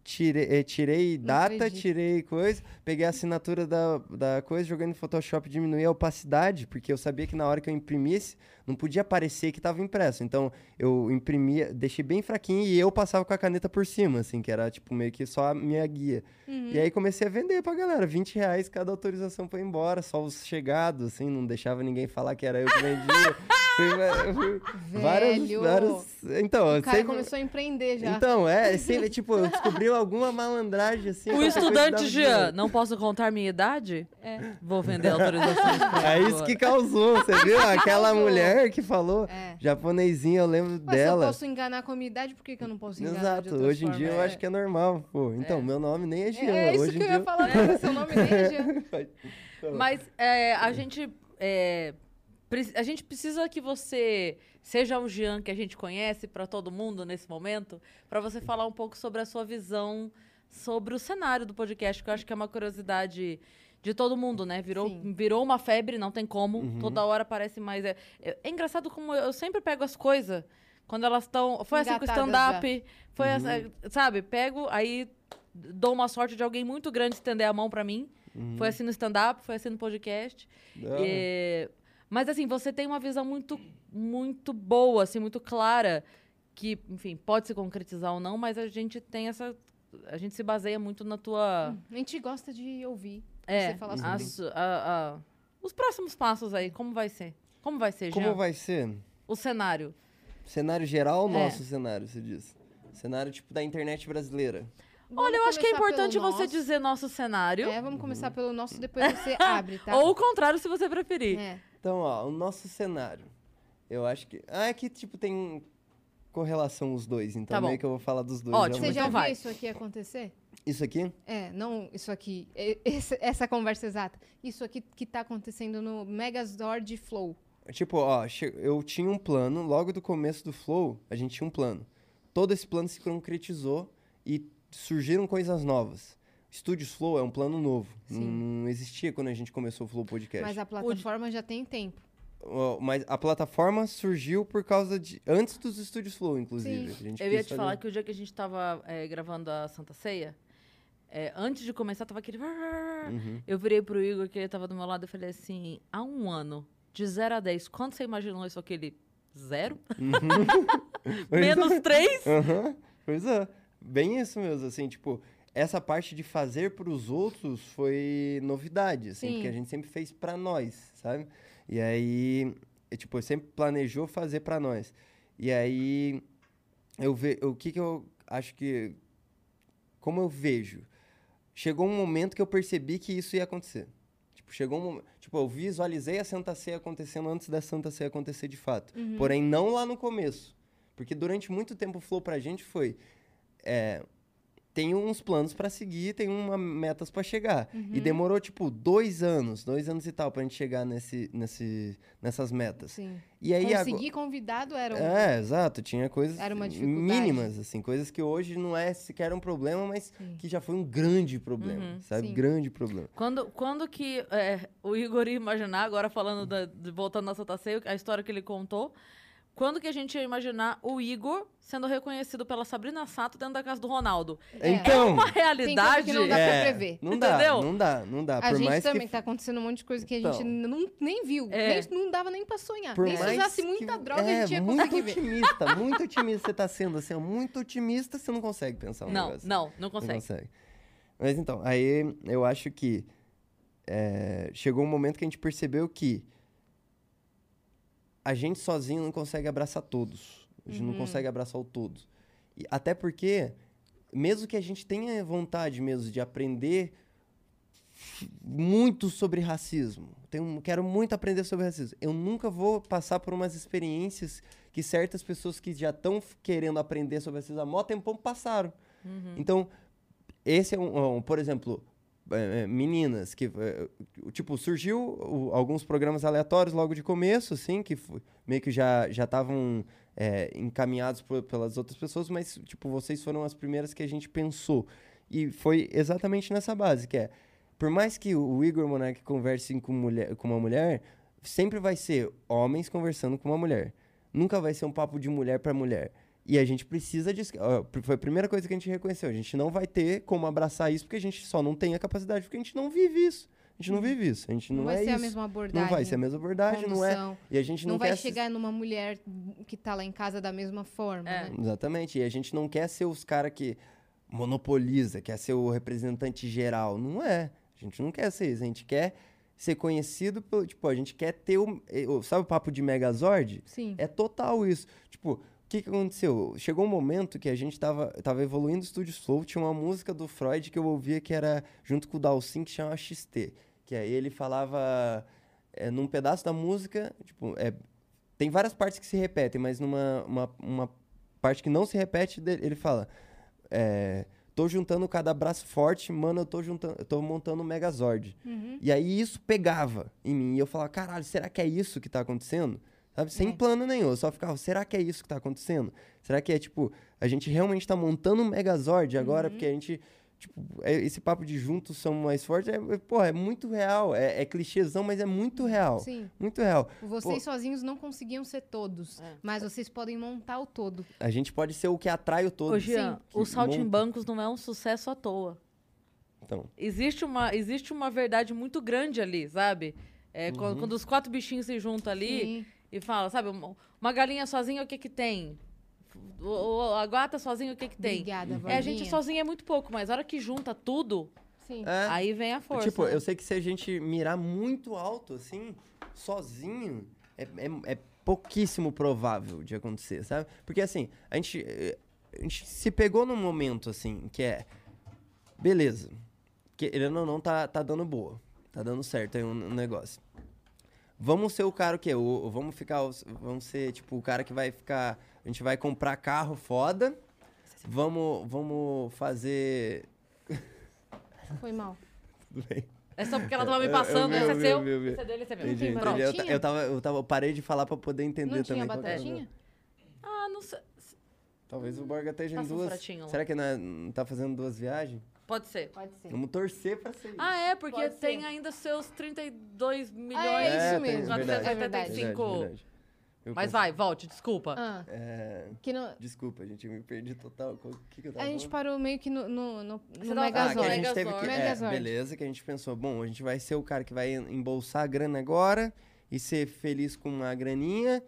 Speaker 3: tirei, eh, tirei data,
Speaker 2: acredito.
Speaker 3: tirei coisa, peguei a assinatura da, da coisa, joguei no Photoshop, diminuí a opacidade, porque eu sabia que na hora que eu imprimisse, não podia parecer que estava impresso. Então eu imprimia, deixei bem fraquinho e eu passava com a caneta por cima, assim, que era tipo meio que só a minha guia.
Speaker 2: Uhum.
Speaker 3: E aí comecei a vender pra galera, 20 reais cada autorização ir embora, só os chegados, assim, não deixava ninguém falar que era eu que vendia. Fui- fui- várias. Então,
Speaker 2: O
Speaker 3: eu
Speaker 2: cara
Speaker 3: sempre-
Speaker 2: começou a empreender já.
Speaker 3: Então, é, sempre, tipo, eu descobri alguma malandragem, assim.
Speaker 1: O estudante Jean, não posso contar minha idade?
Speaker 2: É.
Speaker 1: Vou vender autorizações pra
Speaker 3: É isso que causou, você viu? Aquela mulher que falou,
Speaker 2: É.
Speaker 3: japonesinha, eu lembro
Speaker 2: Mas se eu
Speaker 3: dela.
Speaker 2: posso enganar com a minha idade, por que, que eu não posso enganar
Speaker 3: Exato, hoje em dia eu
Speaker 2: formas?
Speaker 3: acho que é normal, pô. Então, meu nome nem é Jean,
Speaker 2: É, isso
Speaker 3: hoje
Speaker 2: que
Speaker 3: em
Speaker 2: eu
Speaker 3: dia.
Speaker 2: ia falar, né? seu nome nem é Jean.
Speaker 1: Mas é, a gente. A gente precisa que você seja o Jean que a gente conhece para todo mundo nesse momento, para você falar um pouco sobre a sua visão sobre o cenário do podcast, que eu acho que é uma curiosidade de todo mundo, né? Virou,
Speaker 2: Sim.
Speaker 1: virou uma febre, não tem como.
Speaker 3: Uhum.
Speaker 1: Toda hora aparece mais. É, é, é engraçado como eu, sempre pego as coisas quando elas estão. Foi assim com o stand-up. Foi essa, sabe? Pego, aí dou uma sorte de alguém muito grande estender a mão pra mim. Foi assim no stand-up, foi assim no podcast.
Speaker 3: Da hora.
Speaker 1: Mas assim, você tem uma visão muito, muito boa, assim, muito clara, que, enfim, pode se concretizar ou não, mas a gente tem essa. A gente se baseia muito na tua.
Speaker 2: A gente gosta de ouvir
Speaker 1: É,
Speaker 2: você falar sobre
Speaker 1: as-
Speaker 2: isso.
Speaker 1: a- a- os próximos passos aí, como vai ser? Como vai ser,
Speaker 3: Como
Speaker 1: Jean?
Speaker 3: vai ser?
Speaker 1: O cenário.
Speaker 3: Cenário geral ou
Speaker 1: É.
Speaker 3: nosso cenário, você diz? Cenário tipo da internet brasileira.
Speaker 2: Vamos
Speaker 1: Olha, eu acho que é importante você
Speaker 2: nosso.
Speaker 1: dizer nosso cenário.
Speaker 2: É, vamos começar pelo nosso, depois você abre, tá?
Speaker 1: Ou o contrário, se você preferir.
Speaker 2: É.
Speaker 3: Então, ó, o nosso cenário. Eu acho que. Ah, é que, tipo, tem correlação os dois, então
Speaker 1: Tá bom.
Speaker 3: meio que eu vou falar dos dois.
Speaker 1: Ótimo.
Speaker 2: Você
Speaker 3: realmente.
Speaker 2: já
Speaker 1: então
Speaker 2: viu
Speaker 1: vai.
Speaker 2: isso aqui acontecer?
Speaker 3: Isso aqui?
Speaker 2: É, não isso aqui. e- esse- essa conversa exata. Isso aqui que tá acontecendo no Megazord Flow.
Speaker 3: Tipo, ó, che- eu tinha um plano, logo do começo do Flow, a gente tinha um plano. Todo esse plano se concretizou e surgiram coisas novas. Estúdios Flow é um plano novo. Não,
Speaker 2: Sim.
Speaker 3: não existia quando a gente começou o Flow Podcast.
Speaker 2: Mas a plataforma já tem tempo.
Speaker 3: Mas a plataforma surgiu por causa de. Antes dos estúdios Flow, inclusive.
Speaker 2: Sim.
Speaker 3: A gente
Speaker 1: Eu ia te
Speaker 3: fazer-
Speaker 1: falar que o dia que a gente tava é, gravando a Santa Ceia, é, antes de começar, tava aquele.
Speaker 3: Uhum.
Speaker 1: Eu virei pro Igor, que ele tava do meu lado, e falei assim: há um ano, de 0 a 10, quanto você imaginou isso aqui? Ele. Zero?
Speaker 3: É.
Speaker 1: Menos 3?
Speaker 3: Aham, Pois é. Bem isso mesmo, assim, tipo, essa parte de fazer pros outros foi novidade, assim,
Speaker 2: Sim.
Speaker 3: porque a gente sempre fez pra nós, sabe? E aí, é, tipo, sempre planejou fazer pra nós. E aí, eu ve o que que eu acho que como eu vejo, chegou um momento que eu percebi que isso ia acontecer. Tipo, chegou um momento, tipo, eu visualizei a Santa Ceia acontecendo antes da Santa Ceia acontecer de fato. Porém, não lá no começo. Porque durante muito tempo o flow pra gente foi é, tem uns planos pra seguir, tem uma metas pra chegar. E demorou, tipo, dois anos, dois anos e tal, pra gente chegar nesse, nesse, nessas metas.
Speaker 2: Sim.
Speaker 3: E aí agora-
Speaker 2: Conseguir convidado era um...
Speaker 3: é, exato. Tinha coisas
Speaker 2: Era uma dificuldade.
Speaker 3: mínimas, assim, coisas que hoje não é sequer um problema, mas
Speaker 2: Sim.
Speaker 3: que já foi um grande problema,
Speaker 1: Uhum,
Speaker 3: sabe?
Speaker 2: sim.
Speaker 3: Grande problema.
Speaker 1: Quando, quando que é, o Igor ia imaginar, agora falando, da, de, voltando na Santa Ceia, a história que ele contou, quando que a gente ia imaginar o Igor sendo reconhecido pela Sabrina Sato dentro da casa do Ronaldo?
Speaker 2: É.
Speaker 3: Então,
Speaker 1: Uma
Speaker 2: Tem coisa
Speaker 1: realidade...
Speaker 2: que não dá pra
Speaker 3: é,
Speaker 2: prever.
Speaker 3: Não dá,
Speaker 1: Entendeu?
Speaker 3: não dá, não dá.
Speaker 2: A
Speaker 3: Por
Speaker 2: gente
Speaker 3: mais
Speaker 2: também
Speaker 3: que
Speaker 2: tá acontecendo um monte de coisa que a
Speaker 3: Então.
Speaker 2: gente não, nem viu.
Speaker 1: É.
Speaker 2: Nem, não dava nem pra sonhar.
Speaker 3: Por
Speaker 2: nem se usasse
Speaker 3: que-
Speaker 2: muita droga,
Speaker 3: é,
Speaker 2: a gente ia
Speaker 3: muito
Speaker 2: conseguir ver.
Speaker 3: otimista, muito otimista você tá sendo, assim, muito otimista, você não consegue pensar um
Speaker 1: Não,
Speaker 3: negócio.
Speaker 1: não, não
Speaker 3: Não
Speaker 1: consegue.
Speaker 3: consegue. Mas então, aí eu acho que é, chegou um momento que a gente percebeu que a gente sozinho não consegue abraçar todos. A gente não consegue abraçar o todos. E até porque, mesmo que a gente tenha vontade mesmo de aprender muito sobre racismo, tenho, quero muito aprender sobre racismo, eu nunca vou passar por umas experiências que certas pessoas que já estão querendo aprender sobre racismo há mó tempão passaram. Então, esse é um, um, por exemplo, meninas que é, tipo surgiu alguns programas aleatórios logo de começo, assim, que meio que já já estavam é, encaminhados por- pelas outras pessoas, mas tipo vocês foram as primeiras que a gente pensou e foi exatamente nessa base que é por mais que o Igor Monark converse com, mulher, com uma mulher, sempre vai ser homens conversando com uma mulher. Nunca vai ser um papo de mulher para mulher. E a gente precisa disso. Foi a primeira coisa que a gente reconheceu. A gente não vai ter como abraçar isso porque a gente só não tem a capacidade, porque a gente não vive isso. A gente não vive isso. A gente não,
Speaker 2: Não vai
Speaker 3: é
Speaker 2: ser a
Speaker 3: isso.
Speaker 2: mesma abordagem.
Speaker 3: Não vai ser a mesma abordagem, não é.
Speaker 2: condução.
Speaker 3: E a gente não,
Speaker 2: Não, vai
Speaker 3: se-
Speaker 2: chegar numa mulher que tá lá em casa da mesma forma,
Speaker 1: É.
Speaker 2: né?
Speaker 3: Exatamente. E a gente não quer ser os caras que monopoliza, quer ser o representante geral. Não é. A gente não quer ser isso. A gente quer ser conhecido pelo. Tipo, a gente quer ter o. eh, Sabe o papo de Megazord?
Speaker 2: Sim.
Speaker 3: É total isso. Tipo, que, que aconteceu? Chegou um momento que a gente tava, tava evoluindo o Studio Flow, tinha uma música do Freud que eu ouvia que era junto com o Dalcin, que chama XT. Que aí ele falava é, num pedaço da música, tipo, é, tem várias partes que se repetem, mas numa uma, uma parte que não se repete, ele fala. É, tô juntando cada braço forte, mano, eu tô juntando, eu tô montando um Megazord.
Speaker 2: Uhum.
Speaker 3: E aí isso pegava em mim. E eu falava, caralho, será que é isso que tá acontecendo? Sabe? Sem
Speaker 2: É.
Speaker 3: plano nenhum. Eu só ficava, será que é isso que tá acontecendo? Será que é tipo, a gente realmente tá montando um Megazord agora? Porque a gente Tipo, é- esse papo de juntos somos mais fortes, é, é, porra, é muito real. É, é clichêzão, mas é muito real.
Speaker 2: Sim.
Speaker 3: Muito real.
Speaker 2: Vocês sozinhos não conseguiam ser todos,
Speaker 1: É.
Speaker 2: mas vocês podem montar o todo.
Speaker 3: A gente pode ser o que atrai o todo.
Speaker 1: Ô, Jean,
Speaker 3: Sim,
Speaker 1: o Saltimbancos não é um sucesso à toa.
Speaker 3: Então,
Speaker 1: Existe uma, existe uma verdade muito grande ali, sabe? É, quando, quando os quatro bichinhos se juntam ali
Speaker 2: Sim.
Speaker 1: E falam, sabe, uma, uma galinha sozinha, o que que tem? O, o- a gata sozinha, o que que tem?
Speaker 2: Obrigada,
Speaker 1: É, a gente sozinha é muito pouco, mas a hora que junta tudo,
Speaker 2: Sim.
Speaker 3: é,
Speaker 1: aí vem a força.
Speaker 3: Tipo,
Speaker 1: né?
Speaker 3: eu sei que se a gente mirar muito alto, assim, sozinho, é, é, é pouquíssimo provável de acontecer, sabe? Porque, assim, a gente, eh, a gente se pegou num momento, assim, que é... Beleza. Querendo ou não, tá, tá dando boa. Tá dando certo aí um, um negócio. Vamos ser o cara o quê? O, vamos ficar... os- Vamos ser, tipo, o cara que vai ficar... A gente vai comprar carro foda. Vamos, vamos fazer...
Speaker 2: Foi mal.
Speaker 3: Tudo bem.
Speaker 1: É só porque ela tava me
Speaker 3: Eu-
Speaker 1: passando,
Speaker 3: eu
Speaker 1: esse é seu,
Speaker 3: eu eu
Speaker 1: esse é dele, esse é meu.
Speaker 3: Entendi, entendi. Eu, eu tava, eu tava, eu parei de falar pra poder entender
Speaker 2: Não
Speaker 3: também.
Speaker 2: tinha batatinha?
Speaker 1: Ah, não sei.
Speaker 3: Talvez o Borga esteja em
Speaker 1: Passa um
Speaker 3: duas. Será que não, é- não tá fazendo duas viagens?
Speaker 1: Pode ser.
Speaker 2: Pode ser.
Speaker 3: Vamos torcer pra ser isso.
Speaker 1: Ah, é, porque
Speaker 2: Pode
Speaker 1: tem
Speaker 2: ser.
Speaker 1: ainda seus 32 milhões.
Speaker 2: é isso mesmo. É verdade.
Speaker 3: verdade, verdade. Eu
Speaker 1: Mas vai, volte, desculpa.
Speaker 2: Ah,
Speaker 3: É,
Speaker 2: que no-
Speaker 3: Desculpa, gente, eu me perdi total. O que, que eu tava
Speaker 2: a gente
Speaker 3: falando?
Speaker 2: parou meio que no, no, no, no
Speaker 1: tava-
Speaker 3: Ah, que a
Speaker 2: Megazord.
Speaker 3: gente teve que. É,
Speaker 2: Megazord.
Speaker 3: beleza, que a gente pensou, bom, a gente vai ser o cara que vai embolsar a grana agora e ser feliz com uma graninha,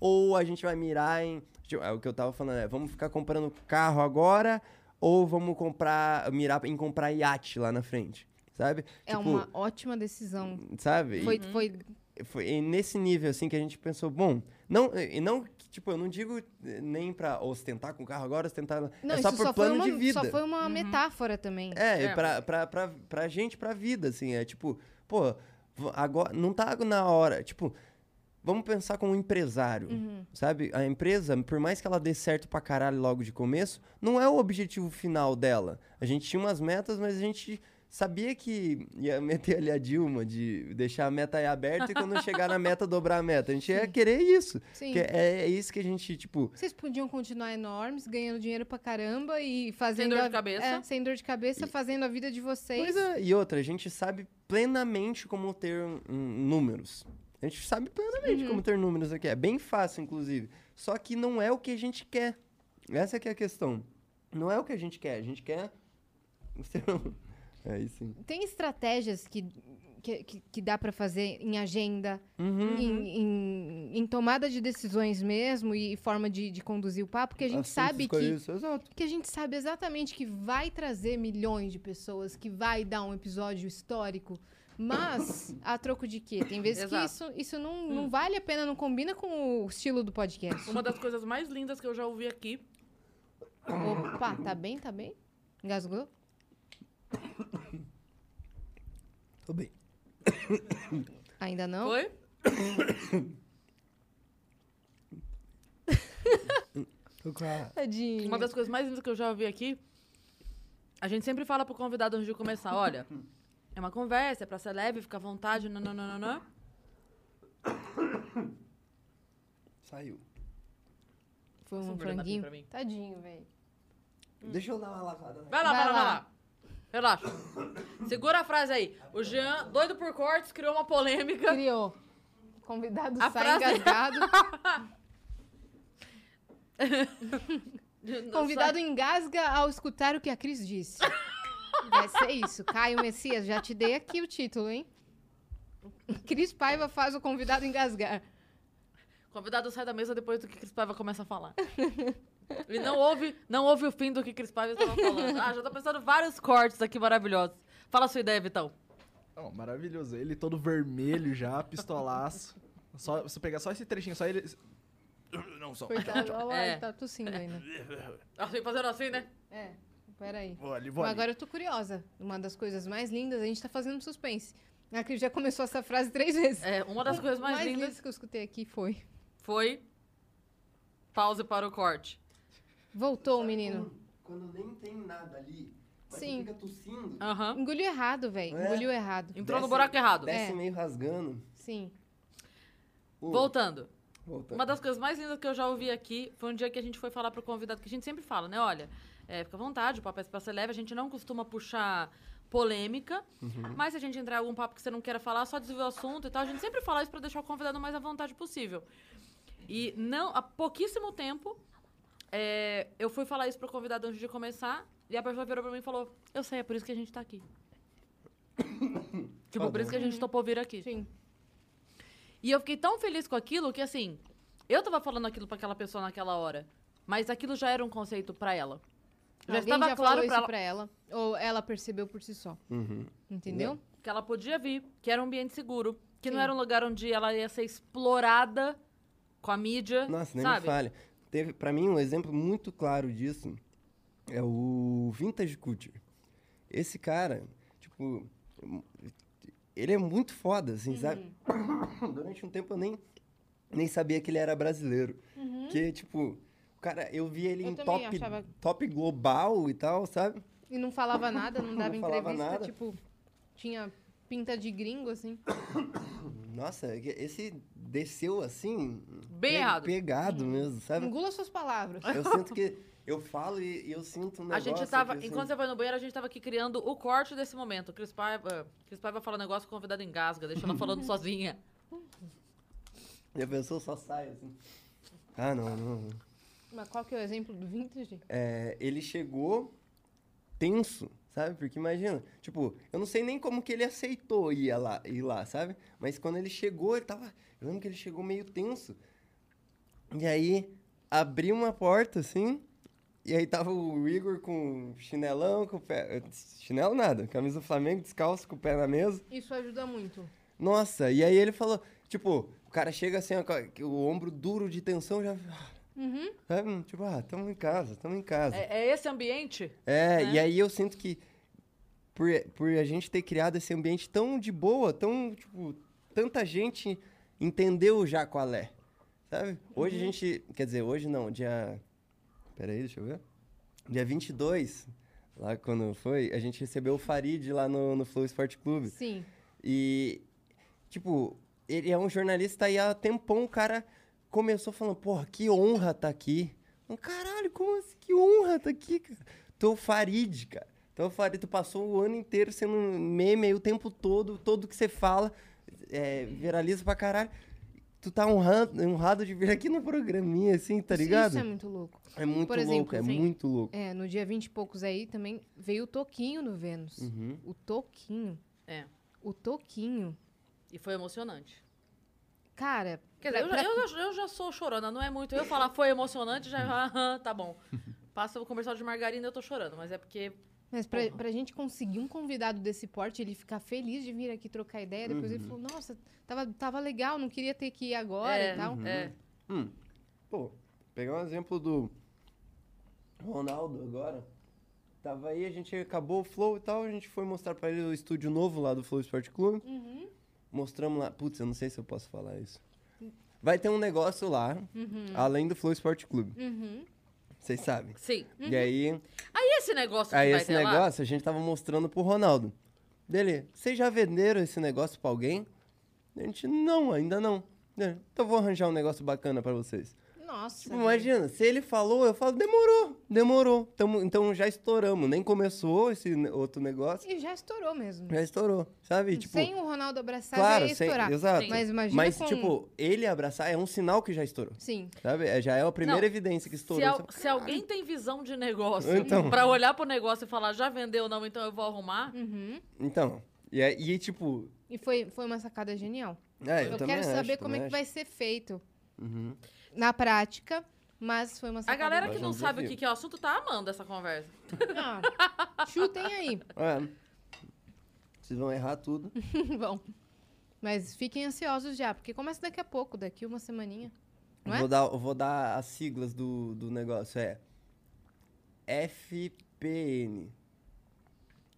Speaker 3: ou a gente vai mirar em. tipo, é o que eu tava falando, é, vamos ficar comprando carro agora, ou vamos comprar. mirar em comprar iate lá na frente. Sabe?
Speaker 2: É
Speaker 3: Tipo,
Speaker 2: uma ótima decisão.
Speaker 3: Sabe?
Speaker 2: Foi, foi
Speaker 3: foi nesse nível assim que a gente pensou, bom, não, e não, tipo, eu não digo eh, nem pra ostentar com o carro agora, ostentar,
Speaker 2: Não,
Speaker 3: é só por
Speaker 2: só
Speaker 3: plano
Speaker 2: uma,
Speaker 3: de vida.
Speaker 2: Só foi uma metáfora também.
Speaker 3: É,
Speaker 1: É.
Speaker 3: Pra, pra, pra, pra gente, pra vida, assim, é tipo, pô, agora, não tá na hora, tipo, vamos pensar como um empresário, sabe? A empresa, por mais que ela dê certo pra caralho logo de começo, não é o objetivo final dela. A gente tinha umas metas, mas a gente sabia que ia meter ali a Dilma, de deixar a meta aí aberta e quando chegar na meta, dobrar a meta. A gente ia querer isso.
Speaker 2: Sim.
Speaker 3: Que é, é isso que a gente, tipo,
Speaker 2: Vocês podiam continuar enormes, ganhando dinheiro pra caramba e fazendo.
Speaker 1: dor de
Speaker 2: a-
Speaker 1: cabeça.
Speaker 2: É, sem dor de cabeça, fazendo a vida de vocês.
Speaker 3: Pois é, e outra, a gente sabe plenamente como ter um, um, números. A gente sabe plenamente
Speaker 2: Uhum.
Speaker 3: como ter números aqui. É bem fácil, inclusive. Só que não é o que a gente quer. Essa que é a questão. Não é o que a gente quer. A gente quer. É isso.
Speaker 2: Tem estratégias que, que, que, dá pra fazer em agenda,
Speaker 3: Uhum.
Speaker 2: em, em, em tomada de decisões mesmo e forma de, de conduzir o papo, que a gente
Speaker 3: Assuntos
Speaker 2: sabe que.
Speaker 3: Isso,
Speaker 2: que a gente sabe exatamente que vai trazer milhões de pessoas, que vai dar um episódio histórico. Mas, a troco de quê? Tem vezes que
Speaker 1: Exato.
Speaker 2: isso, isso não, não vale a pena, não combina com o estilo do podcast.
Speaker 1: Uma das coisas mais lindas que eu já ouvi aqui.
Speaker 2: Opa, tá bem, tá bem? Engasgou?
Speaker 3: Tô bem.
Speaker 2: Ainda não?
Speaker 1: Foi?
Speaker 3: Tô com a...
Speaker 2: Tadinho.
Speaker 1: Uma das coisas mais lindas que eu já ouvi aqui. A gente sempre fala pro convidado antes de começar: olha, é uma conversa, é pra ser leve, fica à vontade, nananana.
Speaker 3: Saiu.
Speaker 2: Foi um
Speaker 1: verdadeiro
Speaker 2: franguinho.
Speaker 1: pra mim.
Speaker 2: Tadinho, velho.
Speaker 3: Deixa eu dar uma lavada. né?
Speaker 1: Vai lá, vai, lá, vai
Speaker 2: lá.
Speaker 1: lá. Relaxa. Segura a frase aí. O Jean, doido por cortes, criou uma polêmica.
Speaker 2: Criou. Convidado
Speaker 1: A
Speaker 2: sai
Speaker 1: frase-
Speaker 2: engasgado. Convidado engasga ao escutar o que a Cris disse. Vai ser isso. Caio Messias, já te dei aqui o título, hein? Cris Paiva faz o convidado engasgar.
Speaker 1: Convidado sai da mesa depois do que Cris Paiva começa a falar. Ele não ouve, não ouve o fim do que Cris Paiva estava falando. Ah, já tô pensando vários cortes aqui maravilhosos. Fala a sua ideia, Vitão.
Speaker 4: Não, maravilhoso. Ele todo vermelho já, pistolaço. Só, você pegar só esse trechinho, só ele. Não, só.
Speaker 2: Coitado, olha lá,
Speaker 1: É.
Speaker 2: ele tá tossindo ainda.
Speaker 1: Assim, fazendo assim, né?
Speaker 2: É, peraí.
Speaker 4: Vou ali, vou
Speaker 2: Mas
Speaker 4: ali.
Speaker 2: agora eu tô curiosa. Uma das coisas mais lindas, a gente tá fazendo suspense. A Cris já começou essa frase três vezes.
Speaker 1: É, uma das coisas
Speaker 2: O
Speaker 1: mais, lindas
Speaker 2: que eu escutei aqui foi...
Speaker 1: foi. Pause para o corte.
Speaker 2: Voltou o menino.
Speaker 3: Quando nem tem nada ali,
Speaker 2: Sim.
Speaker 3: você fica tossindo.
Speaker 2: Engoliu errado, velho.
Speaker 3: É?
Speaker 2: Engoliu errado.
Speaker 1: Entrou no
Speaker 3: Desce-
Speaker 1: buraco errado.
Speaker 3: Desce
Speaker 2: É.
Speaker 3: meio rasgando.
Speaker 2: Sim.
Speaker 3: Uh,
Speaker 1: Voltando.
Speaker 3: voltando.
Speaker 1: Uma das coisas mais lindas que eu já ouvi aqui foi um dia que a gente foi falar pro convidado, que a gente sempre fala, né? Olha, É, fica à vontade, o papo é pra ser leve. A gente não costuma puxar polêmica, mas se a gente entrar em algum papo que você não queira falar, só desvia o assunto e tal. A gente sempre fala isso pra deixar o convidado mais à vontade possível. E não, há pouquíssimo tempo, é, eu fui falar isso pro convidado antes de começar, e a pessoa virou pra mim e falou: Eu sei, é por isso que a gente tá aqui. tipo, por isso que a gente topou vir aqui.
Speaker 2: Sim.
Speaker 1: E eu fiquei tão feliz com aquilo que, assim, eu tava falando aquilo pra aquela pessoa naquela hora, mas aquilo já era um conceito pra ela. Já
Speaker 2: Alguém
Speaker 1: estava
Speaker 2: já
Speaker 1: claro
Speaker 2: falou
Speaker 1: pra
Speaker 2: isso
Speaker 1: ela
Speaker 2: pra ela. Ou ela percebeu por si só.
Speaker 3: Uhum.
Speaker 2: Entendeu?
Speaker 1: que ela podia vir, que era um ambiente seguro, que não
Speaker 2: Sim.
Speaker 1: era um lugar onde ela ia ser explorada com a mídia,
Speaker 3: Nossa, nem
Speaker 1: sabe?
Speaker 3: me fale. Teve, pra mim, um exemplo muito claro disso é o Vintage Culture. Esse cara, tipo, ele é muito foda, assim, sabe? Durante um tempo eu nem, nem sabia que ele era brasileiro. Que, tipo, cara, eu vi ele
Speaker 2: Eu
Speaker 3: em top,
Speaker 2: achava-
Speaker 3: top global e tal, sabe?
Speaker 2: E não falava nada, não dava
Speaker 3: falava
Speaker 2: entrevista,
Speaker 3: nada.
Speaker 2: tipo, tinha pinta de gringo, assim.
Speaker 3: Nossa, esse desceu assim.
Speaker 1: Bem errado.
Speaker 3: Pegado mesmo, sabe?
Speaker 2: Engula suas palavras.
Speaker 3: Eu sinto que. Eu falo e, e eu sinto um
Speaker 1: A
Speaker 3: negócio.
Speaker 1: gente tava,
Speaker 3: assim,
Speaker 1: enquanto você foi no banheiro, a gente tava aqui criando o corte desse momento. Cris Paiva, Cris Paiva fala um negócio, o convidado engasga, deixa ela falando sozinha.
Speaker 3: Já pensou, só sai assim. Ah, não, não.
Speaker 2: Mas qual que é o exemplo do vintage?
Speaker 3: É, ele chegou tenso, sabe? Porque imagina, tipo, eu não sei nem como que ele aceitou ir lá, ir lá, sabe? Mas quando ele chegou, ele tava. Eu lembro que ele chegou meio tenso. E aí, abriu uma porta assim. E aí tava o Igor com chinelão, com o pé. Chinelo nada, camisa do Flamengo, descalço, com o pé na mesa.
Speaker 2: Isso ajuda muito.
Speaker 3: Nossa, e aí ele falou, tipo, o cara chega assim, ó, com o ombro duro de tensão, já.
Speaker 2: Uhum.
Speaker 3: Sabe? Tipo, ah, tamo em casa, tamo em casa.
Speaker 1: É, é esse ambiente?
Speaker 3: É,
Speaker 1: né?
Speaker 3: e aí eu sinto que por, por a gente ter criado esse ambiente tão de boa, tão, tipo, tanta gente entendeu já qual é, sabe? Hoje a gente, quer dizer, hoje não, dia... Peraí, deixa eu ver. Dia 22, lá quando foi, a gente recebeu o Farid lá no, no Flow Sport Clube.
Speaker 2: Sim.
Speaker 3: E, tipo, ele é um jornalista e há tempão o cara começou falando, porra, que honra tá aqui. Um caralho, como assim? Que honra tá aqui, cara. O Farid, cara. Tu o Farid, tu passou o ano inteiro sendo um meme aí o tempo todo, todo que você fala, é, viraliza pra caralho. Tu tá honrado, honrado de vir aqui no programinha, assim, tá ligado?
Speaker 2: Isso é muito louco.
Speaker 3: É muito
Speaker 2: Por
Speaker 3: louco,
Speaker 2: exemplo,
Speaker 3: é
Speaker 1: sim.
Speaker 3: muito louco.
Speaker 2: É, no dia 20 e poucos aí também veio o Toquinho no Vênus.
Speaker 3: Uhum.
Speaker 2: O Toquinho.
Speaker 1: É.
Speaker 2: O Toquinho.
Speaker 1: E foi emocionante.
Speaker 2: Cara,
Speaker 1: Quer dizer, eu,
Speaker 2: pra-
Speaker 1: já, eu, já- eu já sou chorona, não é muito. Eu falar foi emocionante, já. aham, tá bom. Passa o comercial de margarina, eu tô chorando, mas é porque.
Speaker 2: Mas pra,
Speaker 1: Porra.
Speaker 2: pra gente conseguir um convidado desse porte, ele ficar feliz de vir aqui trocar ideia, depois
Speaker 3: Uhum.
Speaker 2: ele falou, nossa, tava, tava legal, não queria ter que ir agora
Speaker 1: é,
Speaker 2: e tal.
Speaker 1: é.
Speaker 3: Hum. Pô, pegar um exemplo do Ronaldo agora. Tava aí, a gente acabou o Flow e tal, a gente foi mostrar pra ele o estúdio novo lá do Flow Sport Clube.
Speaker 2: Uhum.
Speaker 3: Mostramos lá. Putz, eu não sei se eu posso falar isso. Vai ter um negócio lá, além do Flow Sport Clube.
Speaker 2: Uhum.
Speaker 3: Vocês sabem.
Speaker 1: Sim.
Speaker 3: E aí,
Speaker 1: E esse negócio que
Speaker 3: aí
Speaker 1: vai
Speaker 3: esse
Speaker 1: ter lá?
Speaker 3: negócio a gente tava mostrando pro Ronaldo. Dele, vocês já venderam esse negócio pra alguém? A gente, não, ainda não. Então vou arranjar um negócio bacana pra vocês.
Speaker 2: Nossa.
Speaker 3: Tipo, imagina, se ele falou, eu falo, demorou, demorou. Tamo- então já estouramos. Nem começou esse outro negócio,
Speaker 2: E já estourou mesmo.
Speaker 3: já estourou, sabe? Tipo,
Speaker 2: sem o Ronaldo abraçar,
Speaker 3: claro, sem-
Speaker 2: estourar.
Speaker 3: exato.
Speaker 1: Sim.
Speaker 2: Mas imagina
Speaker 3: Mas,
Speaker 2: com...
Speaker 3: tipo, ele abraçar é um sinal que já estourou,
Speaker 2: Sim.
Speaker 3: sabe? É- Já é a primeira
Speaker 1: Não,
Speaker 3: evidência que
Speaker 1: Se,
Speaker 3: estourou.
Speaker 1: al-
Speaker 3: Você fala,
Speaker 1: se alguém tem visão de negócio
Speaker 3: Então.
Speaker 1: pra olhar pro negócio e falar já vendeu ou não, então eu vou arrumar.
Speaker 2: Uhum.
Speaker 3: Então, e, aí- e tipo...
Speaker 2: E foi, foi uma sacada genial.
Speaker 3: É, eu,
Speaker 2: Eu, quero
Speaker 3: acho,
Speaker 2: saber como é que vai ser feito
Speaker 3: Uhum.
Speaker 2: na prática, mas foi uma
Speaker 1: A galera
Speaker 3: Mas
Speaker 1: que
Speaker 3: é um
Speaker 1: não sabe o
Speaker 3: desafio.
Speaker 1: que, que é o assunto tá amando essa conversa.
Speaker 2: Ah, chutem aí.
Speaker 3: É. Vocês vão errar tudo.
Speaker 2: Bom. Mas fiquem ansiosos já, porque começa daqui a pouco, daqui uma semaninha. Não
Speaker 3: Eu
Speaker 2: é?
Speaker 3: vou, dar, eu vou dar as siglas do, do negócio. É FPN.